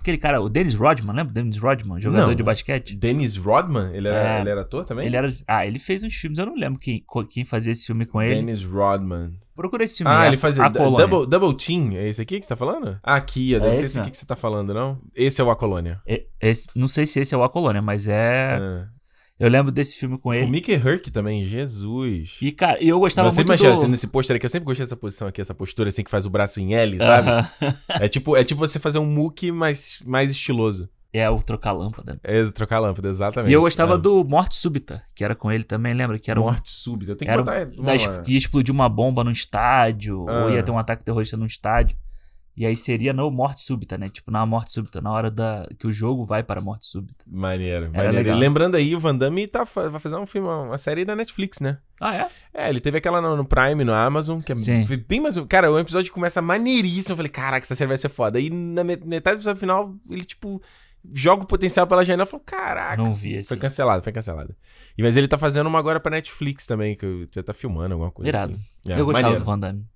Aquele cara, o Dennis Rodman, lembra Dennis Rodman, jogador Não. de basquete? Dennis Rodman? Ele era, É. ele era ator também? Ele era. Ah, ele fez uns filmes, eu não lembro quem, quem fazia esse filme com ele. Dennis Rodman. Procura esse filme. Ah, é ele fazia A Colônia. double, double Team. É esse aqui que você tá falando? Ah, aqui, deve É ser esse, esse aqui que você tá falando, não? Esse é o A Colônia. É- esse- não sei se esse é o A Colônia, mas é. Ah. Eu lembro desse filme com O ele. Mickey Herc também, Jesus. E, cara, eu gostava Você muito imagina do... assim, nesse pôster aqui, eu sempre gostei dessa posição aqui, essa postura assim que faz o braço em L, sabe? Aham. É tipo, é tipo você fazer um muque mais, mais estiloso. É o trocar lâmpada. É trocar a lâmpada, exatamente. E eu gostava É. do Morte Súbita, que era com ele também, lembra? Que era um- Morte súbita. Eu tenho que Era botar. lá. que ia explodir uma bomba num estádio, ou Ah. ia ter um ataque terrorista num estádio. E aí seria no morte súbita, né? Tipo, na morte súbita, na hora da que o jogo vai para a morte súbita. Maneiro, Era maneiro. legal. Lembrando aí, o Van Damme tá, vai fazer um filme, uma série da Netflix, né? Ah, é? É, ele teve aquela no, no Prime, no Amazon, que é Sim. bem mais. Cara, o episódio começa maneiríssimo. Eu falei, caraca, essa série vai ser foda. Aí na met- metade do episódio final, ele, tipo, joga o potencial pela janela e falou, caraca. Não vi esse. Foi cancelado, foi cancelado. E, mas ele tá fazendo uma agora pra Netflix também, que já tá filmando alguma coisa Irado. assim. É, eu gostava maneiro. do Van Damme.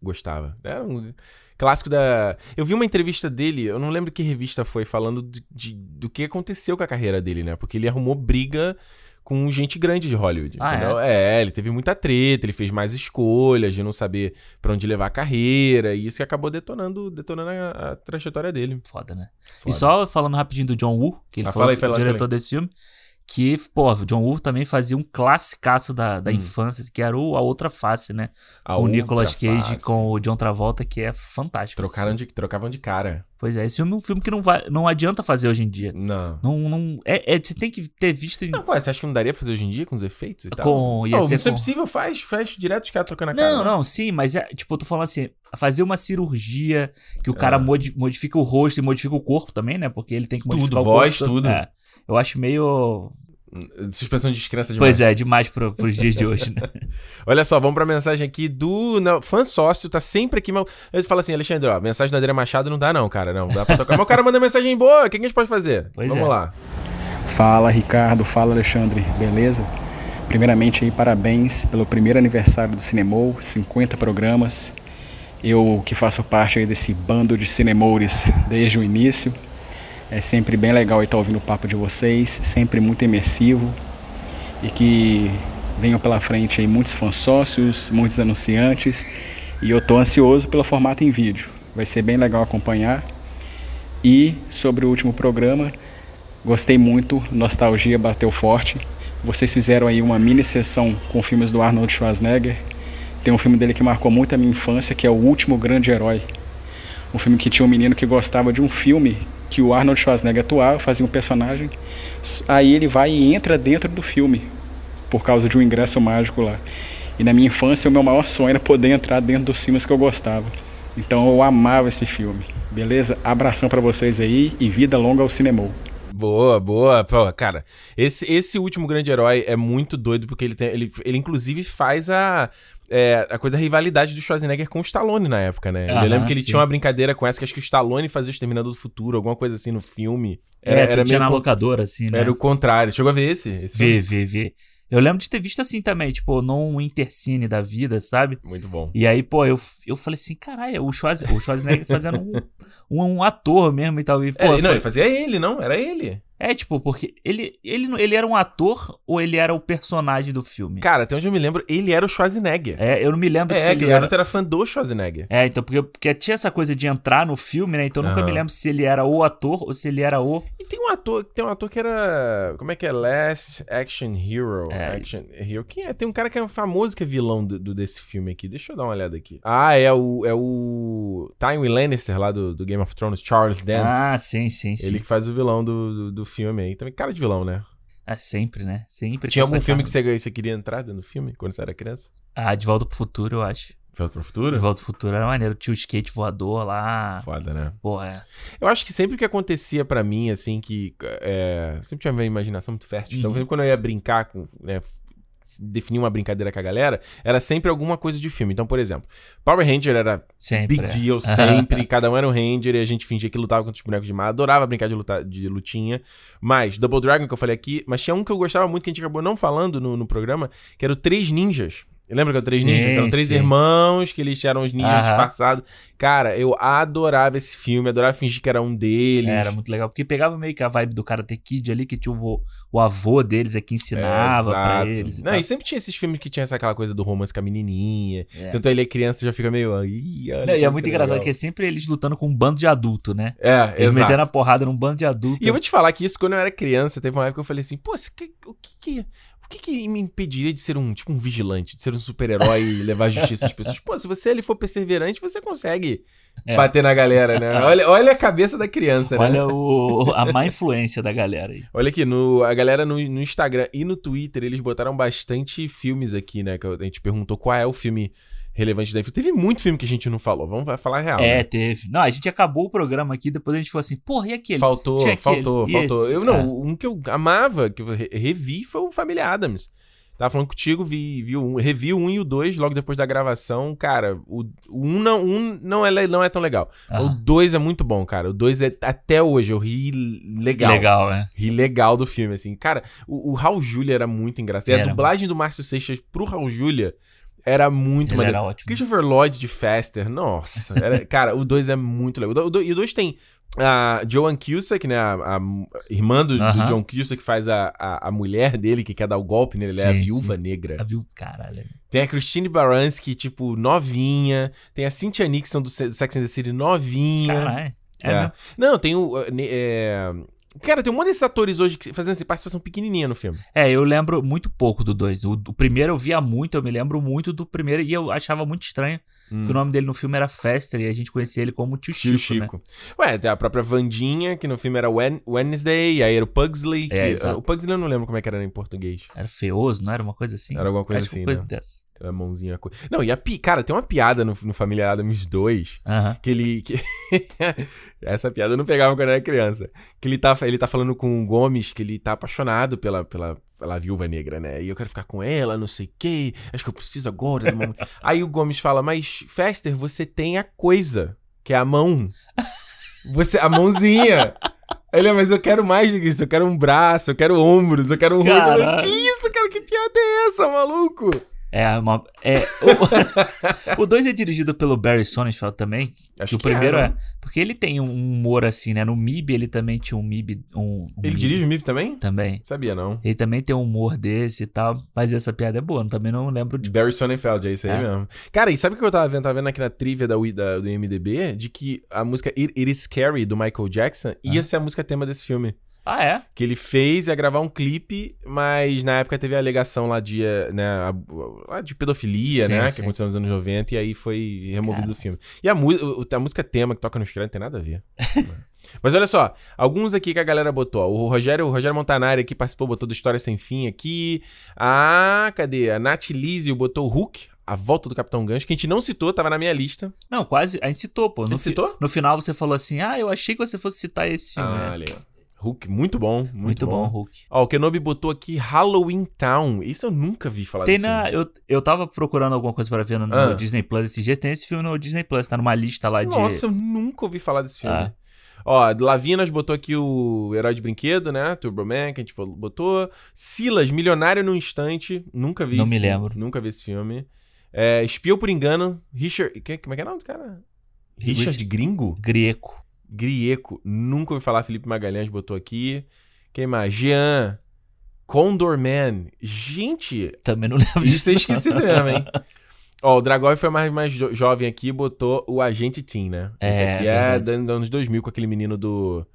Gostava. Era um clássico da. Eu vi uma entrevista dele, eu não lembro que revista foi, falando de, de- do que aconteceu com a carreira dele, né? Porque ele arrumou briga com gente grande de Hollywood. Ah, entendeu? É? ele teve muita treta, ele fez mais escolhas de não saber pra onde levar a carreira, e isso que acabou detonando, detonando a, a trajetória dele. Foda, né? Foda. E só falando rapidinho do John Woo, que ele Ah, foi o diretor desse filme. Que, pô, o John Woo também fazia um classicaço da, da hum. infância, que era o A Outra Face, né? A com o Nicolas Cage face. com o John Travolta, que é fantástico. Trocaram de, trocavam de cara. Pois é, esse filme é um filme que não, vai, não adianta fazer hoje em dia. Não. Não, não é, é, você tem que ter visto. Em... Não, ué, você acha que não daria fazer hoje em dia com os efeitos e tal? Com, ia oh, ser se é com... possível, faz, faz direto os caras trocando a cara. Não, não, sim, mas é, tipo, eu tô falando assim, fazer uma cirurgia que o é. cara modifica o rosto e modifica o corpo também, né? Porque ele tem que modificar tudo, o voz, corpo. tudo. É, eu acho meio Suspensão de descrença demais. Pois é, demais pro, pros dias de hoje, né? Olha só, vamos pra mensagem aqui do não, fã sócio, tá sempre aqui. Ele fala assim, Alexandre, ó, mensagem do André Machado não dá não, cara, não, dá pra tocar. Mas o cara manda mensagem boa, o que a gente pode fazer? Pois vamos é. lá. Fala, Ricardo, fala, Alexandre, beleza? Primeiramente aí, parabéns pelo primeiro aniversário do Cinemou, 50 programas. Eu que faço parte aí desse bando de cinemores desde o início. É sempre bem legal estar ouvindo o papo de vocês, sempre muito imersivo e que venham pela frente aí muitos fãs sócios, muitos anunciantes e eu estou ansioso pelo formato em vídeo. Vai ser bem legal acompanhar. E sobre o último programa, gostei muito, nostalgia bateu forte. Vocês fizeram aí uma mini sessão com filmes do Arnold Schwarzenegger. Tem um filme dele que marcou muito a minha infância, que é O Último Grande Herói. Um filme que tinha um menino que gostava de um filme que o Arnold Schwarzenegger atuava, fazia um personagem. Aí ele vai e entra dentro do filme por causa de um ingresso mágico lá. E na minha infância o meu maior sonho era poder entrar dentro dos filmes que eu gostava. Então eu amava esse filme. Beleza? Abração para vocês aí e vida longa ao cinema. Boa, boa. Pô, cara, esse, esse último grande herói é muito doido porque ele tem, ele, ele inclusive faz a é, a coisa da rivalidade do Schwarzenegger com o Stallone na época, né? eu lembro que ele sim. tinha uma brincadeira com essa, que acho que o Stallone fazia o Exterminador do Futuro, alguma coisa assim no filme. Era, é, era meio na locadora, assim, né? Era o contrário. Chegou a ver esse? esse vê, vê, vê. Eu lembro de ter visto assim também, tipo, num Intercine da vida, sabe? Muito bom. E aí, pô, eu, eu falei assim, caralho, o, o Schwarzenegger fazendo um, um, um, ator mesmo e tal. E, pô, é, não, foi... ele fazia ele, não? Era ele. É, tipo, porque ele, ele, ele era um ator ou ele era o personagem do filme? Cara, até onde eu me lembro, ele era o Schwarzenegger. É, eu não me lembro é, se ele era... É, que o era fã do Schwarzenegger. É, então, porque, porque tinha essa coisa de entrar no filme, né? Então eu nunca me lembro se ele era o ator ou se ele era o... E tem um ator, tem um ator que era... Como é que é? Last Action Hero. É, Action Hero. Quem é? Tem um cara que é famoso que é vilão do, do, desse filme aqui. Deixa eu dar uma olhada aqui. Ah, é o... É o... Tywin Lannister lá do, do Game of Thrones, Charles Dance. Ah, sim, sim, sim. Ele que faz o vilão do, do, do filme aí. Também, cara de vilão, né? É sempre, né? Sempre. Tinha algum filme que você, você queria entrar dentro do filme quando você era criança? Ah, De Volta pro Futuro, eu acho. De Volta pro Futuro? De Volta pro Futuro era maneiro. Tinha o skate voador lá. Foda, né? Pô, é. Eu acho que sempre que acontecia para mim, assim, que. É, sempre tinha uma imaginação muito fértil. Então, uhum. Então, quando eu ia brincar com. Né, definir uma brincadeira com a galera, era sempre alguma coisa de filme. Então, por exemplo, Power Ranger era sempre, big deal, sempre. cada um era um Ranger e a gente fingia que lutava contra os bonecos de mar. Adorava brincar de, luta, de lutinha. Mas, Double Dragon, que eu falei aqui, mas tinha um que eu gostava muito, que a gente acabou não falando no, no programa, que era o Três Ninjas. Lembra que eram três sim, ninjas? Que eram três sim. irmãos, que eles eram os ninjas Aham. disfarçados. Cara, eu adorava esse filme, adorava fingir que era um deles. Era muito legal, porque pegava meio que a vibe do Karate Kid ali, que tinha o, o avô deles aqui ensinava é, pra eles. E Não, e sempre tinha esses filmes que tinha essa aquela coisa do romance com a menininha. É. Tanto ele é criança já fica meio. Ih, Não, e é muito engraçado legal. que é sempre eles lutando com um bando de adulto, né? É, Eles exato. metendo a porrada num bando de adulto. E eu vou te falar que isso, quando eu era criança, teve uma época que eu falei assim, pô, o que que o que, que me impediria de ser um, tipo, um vigilante, de ser um super-herói e levar a justiça às pessoas? Pô, se você ali for perseverante, você consegue é. bater na galera, né? Olha, olha a cabeça da criança, olha né? Olha o, a má influência da galera aí. Olha aqui, no, a galera no, no Instagram e no Twitter, eles botaram bastante filmes aqui, né? Que a gente perguntou qual é o filme relevante da infância. Teve muito filme que a gente não falou, vamos falar real. É, né? teve. Não, a gente acabou o programa aqui, depois a gente falou assim, porra, e aquele? Faltou, faltou, faltou. Eu não, é. um que eu amava, que eu revi, foi o Família Adams. Tava falando contigo, vi, vi um, revi o 1 e o 2 logo depois da gravação. Cara, o, o 1 não, um não, é, não é tão legal. Ah. O 2 é muito bom, cara. O 2 é até hoje, eu ri legal. Legal, é. Ri legal do filme, assim. Cara, o, o Raul Júlia era muito engraçado. E a dublagem do Márcio Seixas pro Raul Júlia era muito Ele maneiro. Era ótimo. Christopher Lloyd de Faster, nossa. Era, cara, o 2 é muito legal. O, e o 2 tem a Joan Cusack, né? A, a irmã do, uh -huh. do, John Cusack, que faz a, a, a, mulher dele, que quer dar o golpe nele. Sim, ela é a viúva sim. negra. A viúva, caralho. Tem a Christine Baranski, tipo, novinha. Tem a Cynthia Nixon do Sex and the City, novinha. Caralho. É, é. Não, tem o. É, Cara, tem um monte desses atores hoje que fazendo essa participação pequenininha no filme. É, eu lembro muito pouco do 2. O, o, primeiro eu via muito, eu me lembro muito do primeiro e eu achava muito estranho hum. que o nome dele no filme era Fester e a gente conhecia ele como Tio, Tio Chico, Chico. Né? Ué, tem a própria Vandinha, que no filme era Wednesday, e aí era o Pugsley. Que, é, o Pugsley eu não lembro como é que era em português. Era feioso, não era uma coisa assim? Era alguma coisa assim, coisa né? Dessa. A mãozinha. Não, e a pi... Cara, tem uma piada no, no Família Adams 2 uh -huh. que ele. Que... Essa piada eu não pegava quando eu era criança. Que ele tá, ele tá falando com o Gomes que ele tá apaixonado pela, pela, pela viúva negra, né? E eu quero ficar com ela, não sei o quê. Acho que eu preciso agora. Aí o Gomes fala: Mas, Fester, você tem a coisa, que é a mão. Você, a mãozinha. Ele, mas eu quero mais do que isso. Eu quero um braço, eu quero ombros, eu quero um rosto. Que isso, cara? Que piada é essa, maluco? É uma. É, o 2 é dirigido pelo Barry Sonnenfeld também. Acho que o primeiro é, né? é. Porque ele tem um humor assim, né? No MIB ele também tinha um MIB. Um, um ele MIB. dirige o MIB também? Também. Sabia, não. Ele também tem um humor desse e tal. Mas essa piada é boa, também não lembro de. Barry Sonnenfeld, é isso aí é. mesmo. Cara, e sabe o que eu tava vendo? Tava vendo aqui na trivia da, da, do MDB? De que a música It, It Is Scary do Michael Jackson ia ah. ser a música tema desse filme. Ah, é? Que ele fez, ia gravar um clipe, mas na época teve a alegação lá de, né, a, de pedofilia, sim, né? Sim. Que aconteceu nos anos 90 e aí foi removido Cara. do filme. E a, a música tema que toca no Scrum não tem nada a ver. Mas olha só, alguns aqui que a galera botou. O Rogério, o Rogério Montanari aqui participou, botou do História Sem Fim aqui. Ah, cadê? A Nath Lísio botou o Hulk, a volta do Capitão Gancho, que a gente não citou, tava na minha lista. Não, quase. A gente citou, pô. No, a gente citou? No final você falou assim: ah, eu achei que você fosse citar esse filme. Ah, legal. Hulk, muito bom, muito, muito bom. bom. Hulk. Ó, o Kenobi botou aqui Halloween Town. Isso eu nunca vi falar Tem na, eu, eu tava procurando alguma coisa para ver no, ah. no, Disney Plus esse dia. Tem esse filme no Disney Plus, tá numa lista lá de. Nossa, eu nunca ouvi falar desse filme. Ah. Ó, Lavinas botou aqui o Herói de Brinquedo, né? Turbo Man, que a gente botou. Silas, Milionário no Instante. Nunca vi Não esse me lembro. Nunca vi esse filme. É, Espiou por Engano. Richard. Que, como é que é o nome do cara? Richard Gringo? Greco. Grieco. Nunca ouvi falar. Felipe Magalhães botou aqui. Quem mais? Jean. Condor Man. Gente. Também não lembro disso. Isso é esquecido mesmo, hein? Ó, o Dragoi foi mais, mais jo jovem aqui botou o Agente Team, né? É, Esse aqui é dos anos 2000 com aquele menino do.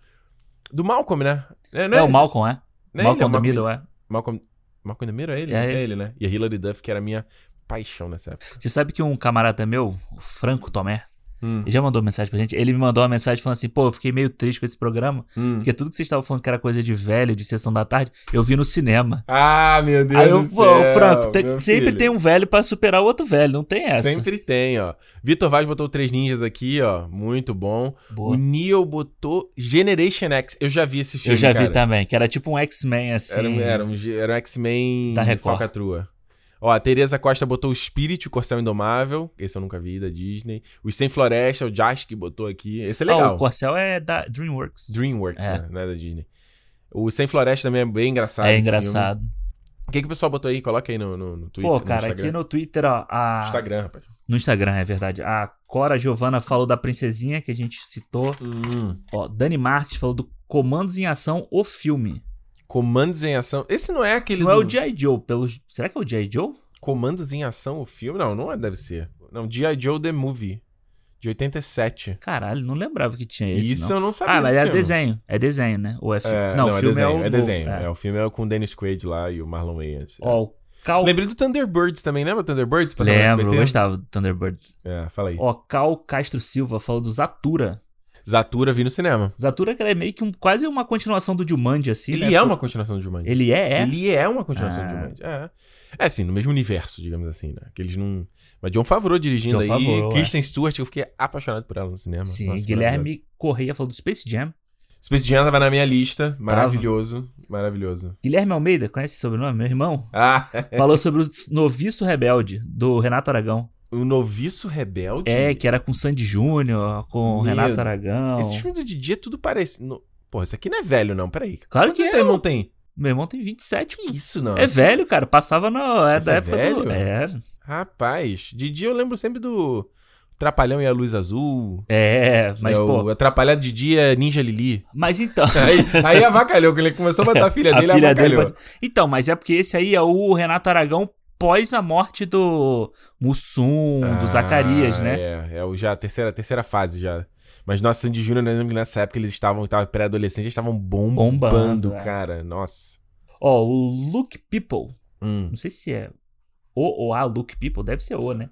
Do Malcolm, né? É, é, é o Malcolm, é? Não Malcolm é the Middle, é? Malcolm, Malcolm the Middle é ele? É, é ele. né? E a Hilary Duff, que era a minha paixão nessa época. Você sabe que um camarada meu, o Franco Tomé, Hum. Ele já mandou mensagem pra gente. Ele me mandou uma mensagem falando assim: pô, eu fiquei meio triste com esse programa. Hum. Porque tudo que vocês estavam falando que era coisa de velho, de sessão da tarde, eu vi no cinema. Ah, meu Deus. Aí eu, do céu, Franco, tem, sempre tem um velho para superar o outro velho, não tem essa. Sempre tem, ó. Vitor Vaz botou Três Ninjas aqui, ó. Muito bom. Boa. O Neo botou Generation X. Eu já vi esse filme. Eu já cara. vi também, que era tipo um X-Men assim. Era, era um, era um X-Men da Record. Falcatrua. Ó, a Tereza Costa botou o Spirit, o Corcel Indomável. Esse eu nunca vi, da Disney. O Sem Floresta, o Josh que botou aqui. Esse é legal. Oh, o Corcel é da DreamWorks. DreamWorks, é. né? Não é da Disney. O Sem Floresta também é bem engraçado. É engraçado. O que, que o pessoal botou aí? Coloca aí no, no, no Twitter. Pô, cara, no aqui no Twitter, ó. A... Instagram, rapaz. No Instagram, é verdade. A Cora Giovana falou da Princesinha, que a gente citou. Hum. Ó, Dani Marques falou do Comandos em Ação, o filme. Comandos em Ação. Esse não é aquele. Não do... é o G.I. Joe. Pelo... Será que é o G.I. Joe? Comandos em Ação, o filme? Não, não é, deve ser. Não, G.I. Joe The Movie. De 87. Caralho, não lembrava que tinha esse. Isso não. eu não sabia. Ah, mas é filme. desenho. É desenho, né? Ou é filme? É, não, não, o é filme é, desenho, é o. É desenho. É. é. o filme é com o Dennis Quaid lá e o Marlon Wayans. Ó, o Cal... Lembrei do Thunderbirds também, lembra Thunderbirds? Lembro, eu gostava do Thunderbirds. É, fala aí. Ó, Cal Castro Silva falou do Zatura. Zatura vi no cinema. Zatura que é meio que um, quase uma continuação do Jumanji, assim, Ele né? é uma continuação do Jumanji. Ele é, é? Ele é uma continuação ah. do Jumanji, é. É, assim, no mesmo universo, digamos assim, né? Que eles não... Mas John Favreau dirigindo John aí, Favreau, Kristen é. Stewart, eu fiquei apaixonado por ela no cinema. Sim, Nossa, Guilherme Correia falou do Space Jam. Space Jam tava na minha lista, maravilhoso, tava. maravilhoso. Guilherme Almeida, conhece esse sobrenome? Meu irmão? Ah. falou sobre o Noviço Rebelde, do Renato Aragão. O Noviço Rebelde? É, que era com Sandy Júnior, com o Renato Aragão. Esse filme do Didi é tudo parece. No... Pô, esse aqui não é velho, não, peraí. Claro Quanto que é. Irmão tem? Meu irmão tem 27. Que isso, não? É velho, cara. Passava no. É da é época velho? do. É. Rapaz, Didi eu lembro sempre do. Trapalhão e a Luz Azul. É, mas é, pô. O Atrapalhado de dia Ninja Lili. Mas então. aí, aí avacalhou, quando ele começou a botar a filha dele, a filha avacalhou. Dele, então, mas é porque esse aí é o Renato Aragão pós a morte do Mussum, ah, do Zacarias, né? É, é o já a terceira, terceira fase já. Mas nossa, Sandy Júnior, eu lembro que nessa época eles estavam, estavam pré-adolescentes, eles estavam bombando, Bombando, é. cara. Nossa. Ó, o Look People. Hum. Não sei se é o ou a Look People, deve ser o, né?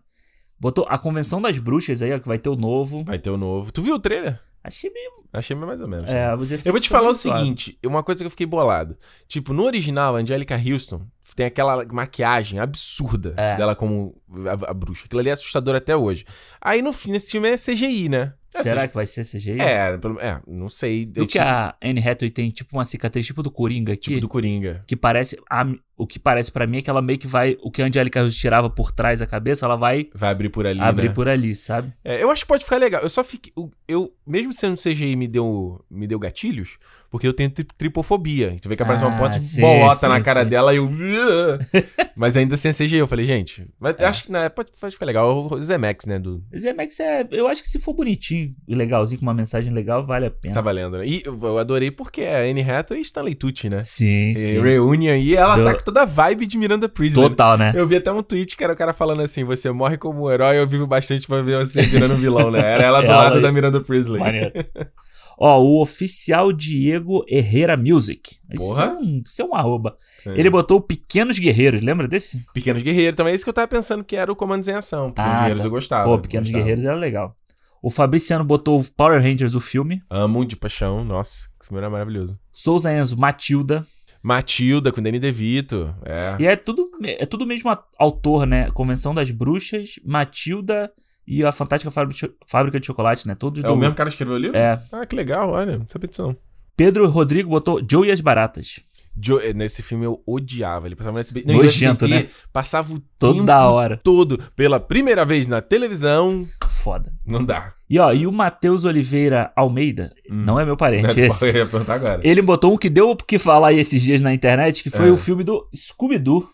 Botou a Convenção das Bruxas aí, ó, que vai ter o novo. Vai ter o novo. Tu viu o trailer? Achei meio. Achei mais ou menos. É, efeitos Eu vou te falar o meio seguinte, uma coisa que eu fiquei bolado. Tipo, no original, a Angelica Houston tem aquela maquiagem absurda É. dela como a, a bruxa. Aquilo ali é assustador até hoje. Aí no fim, nesse filme é CGI, né? É, Será que vai ser CGI? É, é, não sei. Viu Eu que tive- a Anne Hathaway tem tipo uma cicatriz tipo do Coringa aqui? Tipo do Coringa. Que parece. a- o que parece pra mim é que ela meio que vai. O que a Houston tirava por trás da cabeça, ela vai Vai abrir por ali, abrir né? por ali, sabe? É, eu acho que pode ficar legal. Eu só fiquei. Eu, eu- mesmo sendo CGI, me deu, me deu gatilhos, porque eu tenho tri- tripofobia. Tu vê que aparece uma Ah, ponte de sim, bolota sim, na cara sim. dela e eu. mas ainda sem CGI, eu falei, gente. Mas É. acho que né, pode, pode ficar legal. O Zemex, né? Do, Zemex é. Eu acho que se for bonitinho e legalzinho, com uma mensagem legal, vale a pena. tá valendo, né? E eu, adorei porque é a Anne Hathaway e Stanley Tucci, né? Sim, E sim. Reunion aí, ela Do- tá com toda a vibe de Miranda Priestman. Total, né? Eu vi até um tweet que era o cara falando assim: você morre como herói, eu vivo bastante pra ver você virando vilão, né? Era ela do Ela lado da Miranda Priestley. Maneiro. Ó, o oficial Diego Herrera Music. Isso Porra. é um, isso é um arroba. É. Ele botou Pequenos Guerreiros, lembra desse? Pequenos Guerreiros, também é isso que eu tava pensando que era o Comandos em Ação. Pequenos Ah, Guerreiros tá. eu gostava. Pô, Pequenos gostava. Guerreiros era legal. O Fabriciano botou Power Rangers, o filme. Amo de paixão, nossa, esse filme era maravilhoso. Souza Enzo, Matilda. Matilda com Danny DeVito, é. E é tudo, é tudo mesmo autor, né? Convenção das Bruxas, Matilda e a Fantástica Fábrica de, Fábrica de Chocolate, né? Todos É do... o mesmo cara que escreveu o livro? É. Ah, que legal, olha, não sabia disso não. Pedro Rodrigo botou Joe e as Baratas. Joe- nesse filme eu odiava, ele passava no SBT. Nojento, no SBT, né? Passava o Toda tempo hora. todo, pela primeira vez na televisão, Foda. não dá. E ó, e o Matheus Oliveira Almeida, não é meu parente Né? esse. Eu ia perguntar agora. Ele botou um que deu o que falar aí esses dias na internet, que foi É. o filme do Scooby-Doo.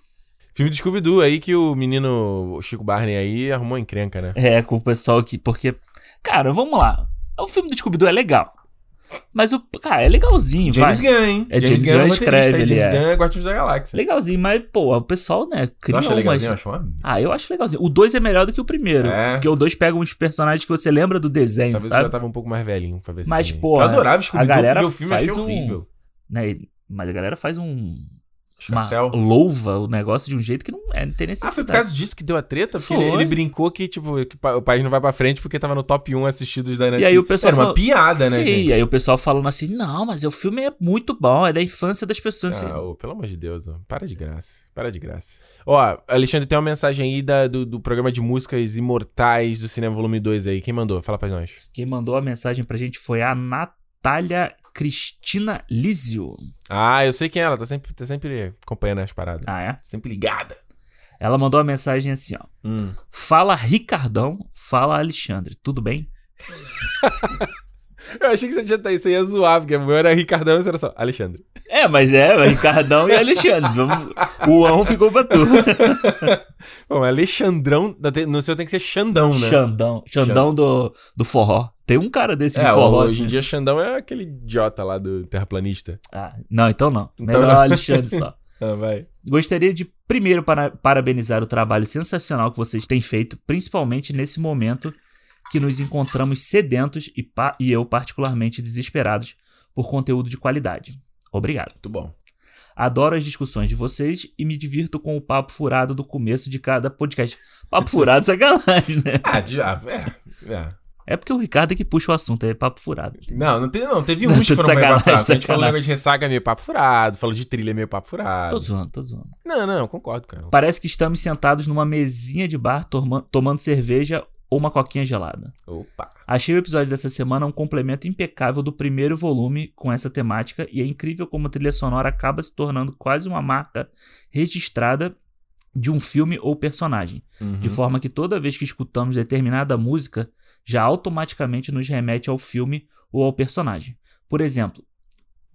Filme de Scooby-Doo aí que o menino Chico Barney aí arrumou encrenca, né? É, com o pessoal que. Porque. Cara, vamos lá. O filme do Scooby-Doo é legal. Mas o. Cara, é legalzinho, James vai. Gunn, hein? É, James Gunn é o escreve, ele James é. Gunn é Guardiões da Galáxia. Legalzinho, mas, pô, o pessoal, né, Tu cria acha umas... legalzinho? Eu acho uma... Ah, eu acho legalzinho. O 2 é melhor do que o primeiro. É. Porque o 2 pega uns personagens que você lembra do desenho, Talvez eu sabe? já tava um pouco mais velhinho pra ver esse Mas, pô, Eu adorava Scooby-Doo, o filme e achei faz um- horrível. Né? Mas a galera faz um. Uma Escarcel. louva o negócio de um jeito que não, é, não tem Ah, foi necessidade. por causa disso que deu a treta? Porque ele, ele brincou que, tipo, que o país não vai pra frente porque tava no top 1 assistidos da Netflix. aí o pessoal Era uma falou- piada, né, Sim, gente? e aí o pessoal falando assim, não, mas o filme é muito bom, é da infância das pessoas. Ah, Assim, pelo amor de Deus, ó. para de graça. Para de graça. Ó, Alexandre, tem uma mensagem aí da- do, do programa de músicas imortais do Cinema Volume 2 aí. Quem mandou? Fala pra nós. Quem mandou a mensagem pra gente foi a Natália Cristina Lísio. Ah, eu sei quem é ela. Tá sempre, tá sempre acompanhando as paradas. Ah, é? Sempre ligada. Ela mandou a mensagem assim, ó. Hum. Fala Ricardão, fala Alexandre, tudo bem? Eu achei que você tinha isso aí ia zoar, porque o meu era Ricardão e era só Alexandre. É, mas é, Ricardão e Alexandre. O ão ficou pra tu. Bom, Alexandrão, no seu tem que ser Xandão, né? Xandão. Xandão do, do forró. Tem um cara desse de É, forró. hoje em assim. dia Xandão é aquele idiota lá do terraplanista. Ah, não, então não. Então Melhor não. Alexandre só. Ah, vai. Gostaria de primeiro para- parabenizar o trabalho sensacional que vocês têm feito, principalmente nesse momento que nos encontramos sedentos e, pa- e eu particularmente desesperados por conteúdo de qualidade. Obrigado. Muito bom. Adoro as discussões de vocês e me divirto com o papo furado do começo de cada podcast. Papo furado, sacanagem, né? Ah, de, ah é, é. É porque o Ricardo é que puxa o assunto, é papo furado. Não, não, teve, não, teve uns que foram meio papo furado. A gente falou de ressaca meio papo furado, falou de trilha meio papo furado. Tô zoando, tô zoando. Não, não, concordo, cara. Parece que estamos sentados numa mesinha de bar tomando cerveja ou uma coquinha gelada. Opa. Achei o episódio dessa semana um complemento impecável do primeiro volume com essa temática e é incrível como a trilha sonora acaba se tornando quase uma marca registrada de um filme ou personagem, Uhum. de forma que toda vez que escutamos determinada música, já automaticamente nos remete ao filme ou ao personagem. Por exemplo,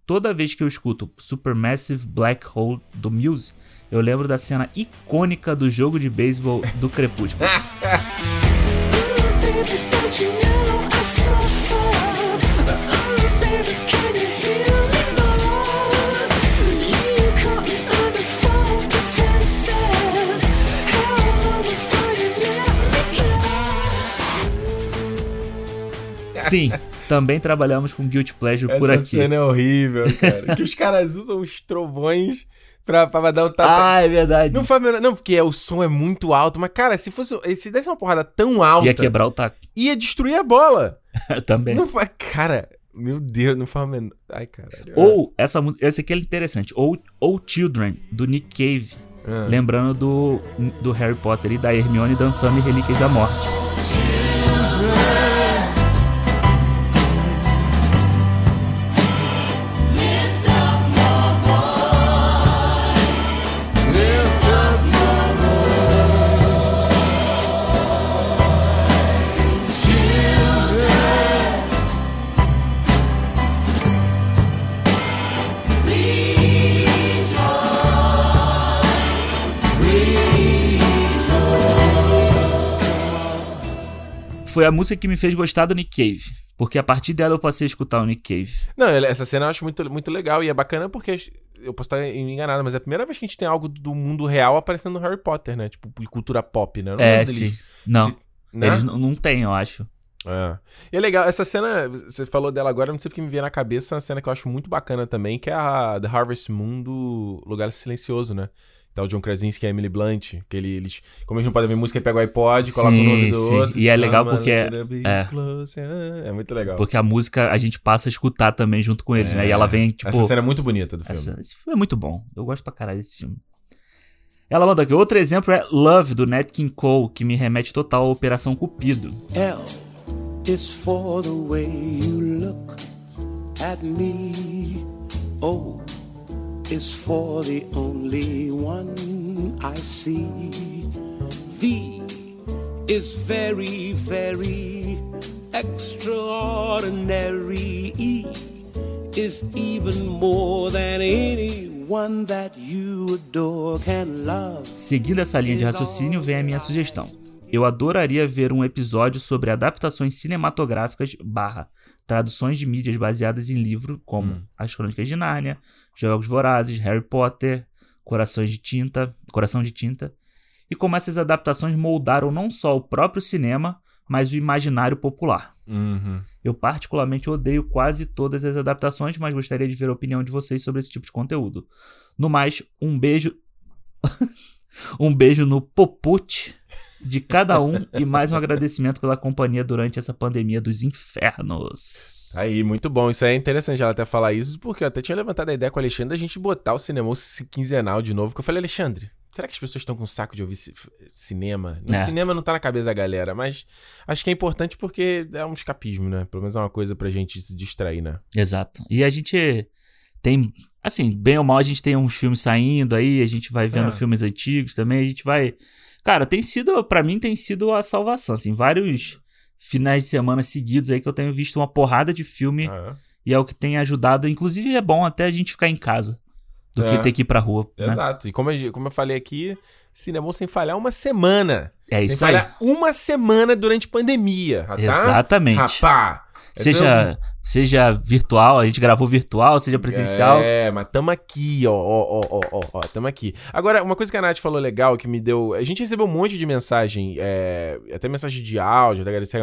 toda vez que eu escuto Supermassive Black Hole do Muse, eu lembro da cena icônica do jogo de beisebol do Crepúsculo. Sim, também trabalhamos com Guilty Pleasure por Essa aqui. cena é horrível, cara. que os caras usam os trovões pra, pra dar o tapa. Ah, é verdade. Não faz Não, porque é- o som é muito alto, mas, cara, se fosse. Se desse uma porrada tão alta, Ia quebrar o taco. ia destruir a bola. também. Não faz. Cara, meu Deus, não faz menor. Ai, caralho. Ou, essa música, esse aqui é interessante. Ou, ou Children, do Nick Cave. Ah. Lembrando do, do Harry Potter e da Hermione dançando em Relíquias da Morte. Foi a música que me fez gostar do Nick Cave. Porque a partir dela eu passei a escutar o Nick Cave. Não, essa cena eu acho muito, muito legal e é bacana porque eu posso estar enganado, mas é a primeira vez que a gente tem algo do mundo real aparecendo no Harry Potter, né? Tipo, de cultura pop, né? É, sim. Não, né? eles não têm, eu acho. É. E é legal, essa cena, você falou dela agora, não sei porque me veio na cabeça uma cena que eu acho muito bacana também, que é a The Harvest Moon do Lugar Silencioso, né? Tá o John Krasinski e a Emily Blunt, que ele- eles, como eles não podem ver música, ele pega o iPod, coloca o Sim, nome do sim. outro. E é legal porque é- é. É muito legal. Porque a música a gente passa a escutar também junto com eles, né? E ela vem, tipo. Essa cena é muito bonita do filme. essa- esse filme é muito bom. Eu gosto pra caralho desse filme. Ela mandou aqui. Outro exemplo é Love, do Nat King Cole, que me remete total à Operação Cupido. L is for the way you look at me. O is for the only one I see. V is very, very extraordinary. E is even more than anyone that you adore can love. Seguindo essa linha de raciocínio, vem a minha sugestão. Eu adoraria ver um episódio sobre adaptações cinematográficas barra traduções de mídias baseadas em livro, como As Crônicas de Nárnia, Jogos Vorazes, Harry Potter, Corações de Tinta, Coração de Tinta, e como essas adaptações moldaram não só o próprio cinema, mas o imaginário popular. Uhum. Eu particularmente odeio quase todas as adaptações, mas gostaria de ver a opinião de vocês sobre esse tipo de conteúdo. No mais, um beijo. um beijo no popute de cada um e mais um agradecimento pela companhia durante essa pandemia dos infernos. Aí, muito bom. Isso é interessante ela até falar isso, porque eu até tinha levantado a ideia com o Alexandre da gente botar o cinema quinzenal de novo. Que eu falei, Alexandre, será que as pessoas estão com saco de ouvir ci- cinema? No É. cinema não tá na cabeça da galera, mas acho que é importante porque é um escapismo, né? Pelo menos é uma coisa pra gente se distrair, né? Exato. E a gente tem, assim, bem ou mal, a gente tem uns filmes saindo aí, a gente vai vendo É. filmes antigos também, a gente vai. Cara, tem sido, pra mim, tem sido a salvação, assim, vários finais de semana seguidos aí que eu tenho visto uma porrada de filme Ah, e é o que tem ajudado. Inclusive, é bom até a gente ficar em casa do É. que ter que ir pra rua. é. né? Exato. E como eu, como eu falei aqui, cinema sem falhar uma semana. É sem isso aí. falhar uma semana durante pandemia, tá? Exatamente. Rapá! É Seja, seja virtual, a gente gravou virtual, seja presencial. É, mas tamo aqui, ó, ó, ó, ó, ó, ó, tamo aqui. Agora, uma coisa que a Nath falou legal, que me deu... A gente recebeu um monte de mensagem, é, até mensagem de áudio, até agradecer,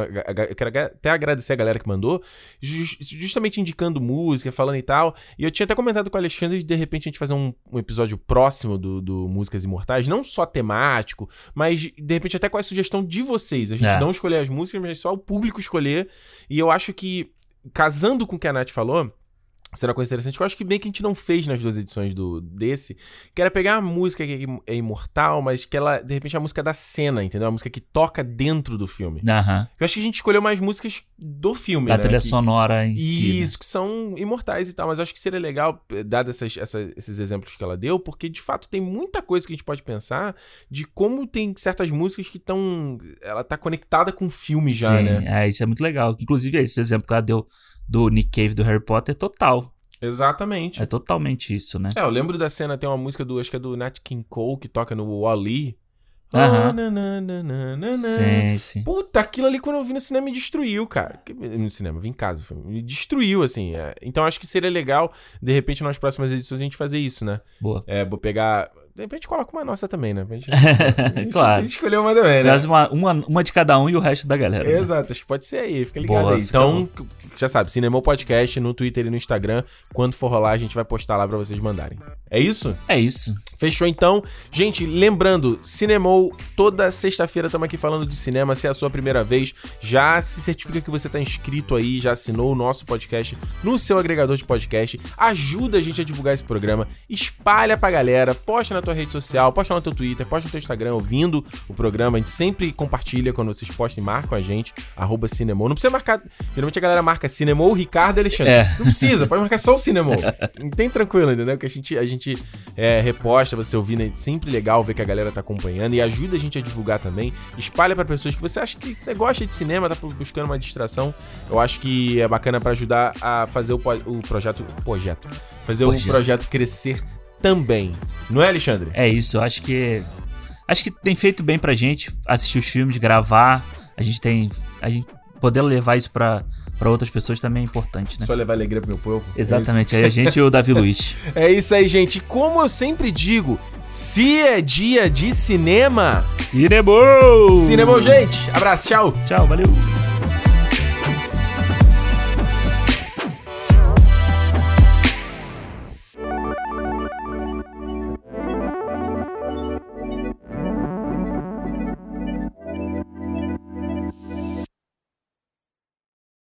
eu quero até agradecer a galera que mandou, jus- justamente indicando música, falando e tal, e eu tinha até comentado com o Alexandre de, de repente, a gente fazer um, um episódio próximo do, do Músicas Imortais, não só temático, mas, de repente, até com a sugestão de vocês. A gente É. não escolher as músicas, mas só o público escolher, e eu acho que, casando com o que a Nath falou, Será uma coisa interessante que eu acho que bem que a gente não fez nas duas edições do desse, que era pegar a música que é imortal, mas que ela, de repente, é a música da cena, entendeu? A música que toca dentro do filme. Aham. Eu acho que a gente escolheu mais músicas do filme, Da né? trilha Que- sonora em si. né? Isso, que são imortais e tal, mas eu acho que seria legal, eh, dado essas, essa- esses exemplos que ela deu, porque de fato tem muita coisa que a gente pode pensar de como tem certas músicas que estão. Ela tá conectada com o filme já, Sim, né? é, isso é muito legal. Inclusive, esse exemplo que ela deu do Nick Cave do Harry Potter é total. Exatamente. É totalmente isso, né? É, eu lembro da cena, tem uma música do, acho que é do Nat King Cole, que toca no Wall-E. Aham. Na. Sim, sim. Puta, aquilo ali quando eu vi no cinema me destruiu, cara. No cinema, vi em casa, me destruiu, assim. é. Então acho que seria legal, de repente, nas próximas edições, a gente fazer isso, né? Boa. É, vou pegar. De repente coloca uma nossa também, né? Pra gente, a gente, Claro. a escolheu uma também, né? Faz uma, uma, uma de cada um e o resto da galera. né? Exato, acho que pode ser aí, fica ligado Boa, aí. fica Então, já sabe, Cinemou Podcast no Twitter e no Instagram. Quando for rolar, a gente vai postar lá pra vocês mandarem. É isso? É isso. Fechou então. Gente, lembrando, Cinemou, toda sexta-feira estamos aqui falando de cinema. Se é a sua primeira vez, já se certifica que você está inscrito aí, já assinou o nosso podcast no seu agregador de podcast. Ajuda a gente a divulgar esse programa, espalha pra galera, posta na tua rede social, posta no teu Twitter, posta no teu Instagram ouvindo o programa. A gente sempre compartilha quando vocês postam e marcam a gente, arroba Cinemou. Não precisa marcar, geralmente a galera marca Cinemou, Ricardo e Alexandre. É. Não precisa, pode marcar só o Cinemou. Tem tranquilo, entendeu? Que a gente, a gente é, reposta, você ouvindo, é sempre legal ver que a galera tá acompanhando e ajuda a gente a divulgar também. Espalha pra pessoas que você acha que você gosta de cinema, tá buscando uma distração. Eu acho que é bacana pra ajudar a fazer o, o projeto. Projeto. Fazer o Projeto. projeto crescer também. Não é, Alexandre? É isso, eu acho que. Acho que tem feito bem pra gente assistir os filmes, gravar. A gente tem. A gente poder levar isso pra, pra outras pessoas também é importante, né? Só levar alegria pro meu povo. É. Exatamente, aí a gente e o Davi Luiz. É isso aí, gente. Como eu sempre digo, se é dia de cinema. Cinema! Cinema, gente. Abraço, tchau. Tchau, valeu!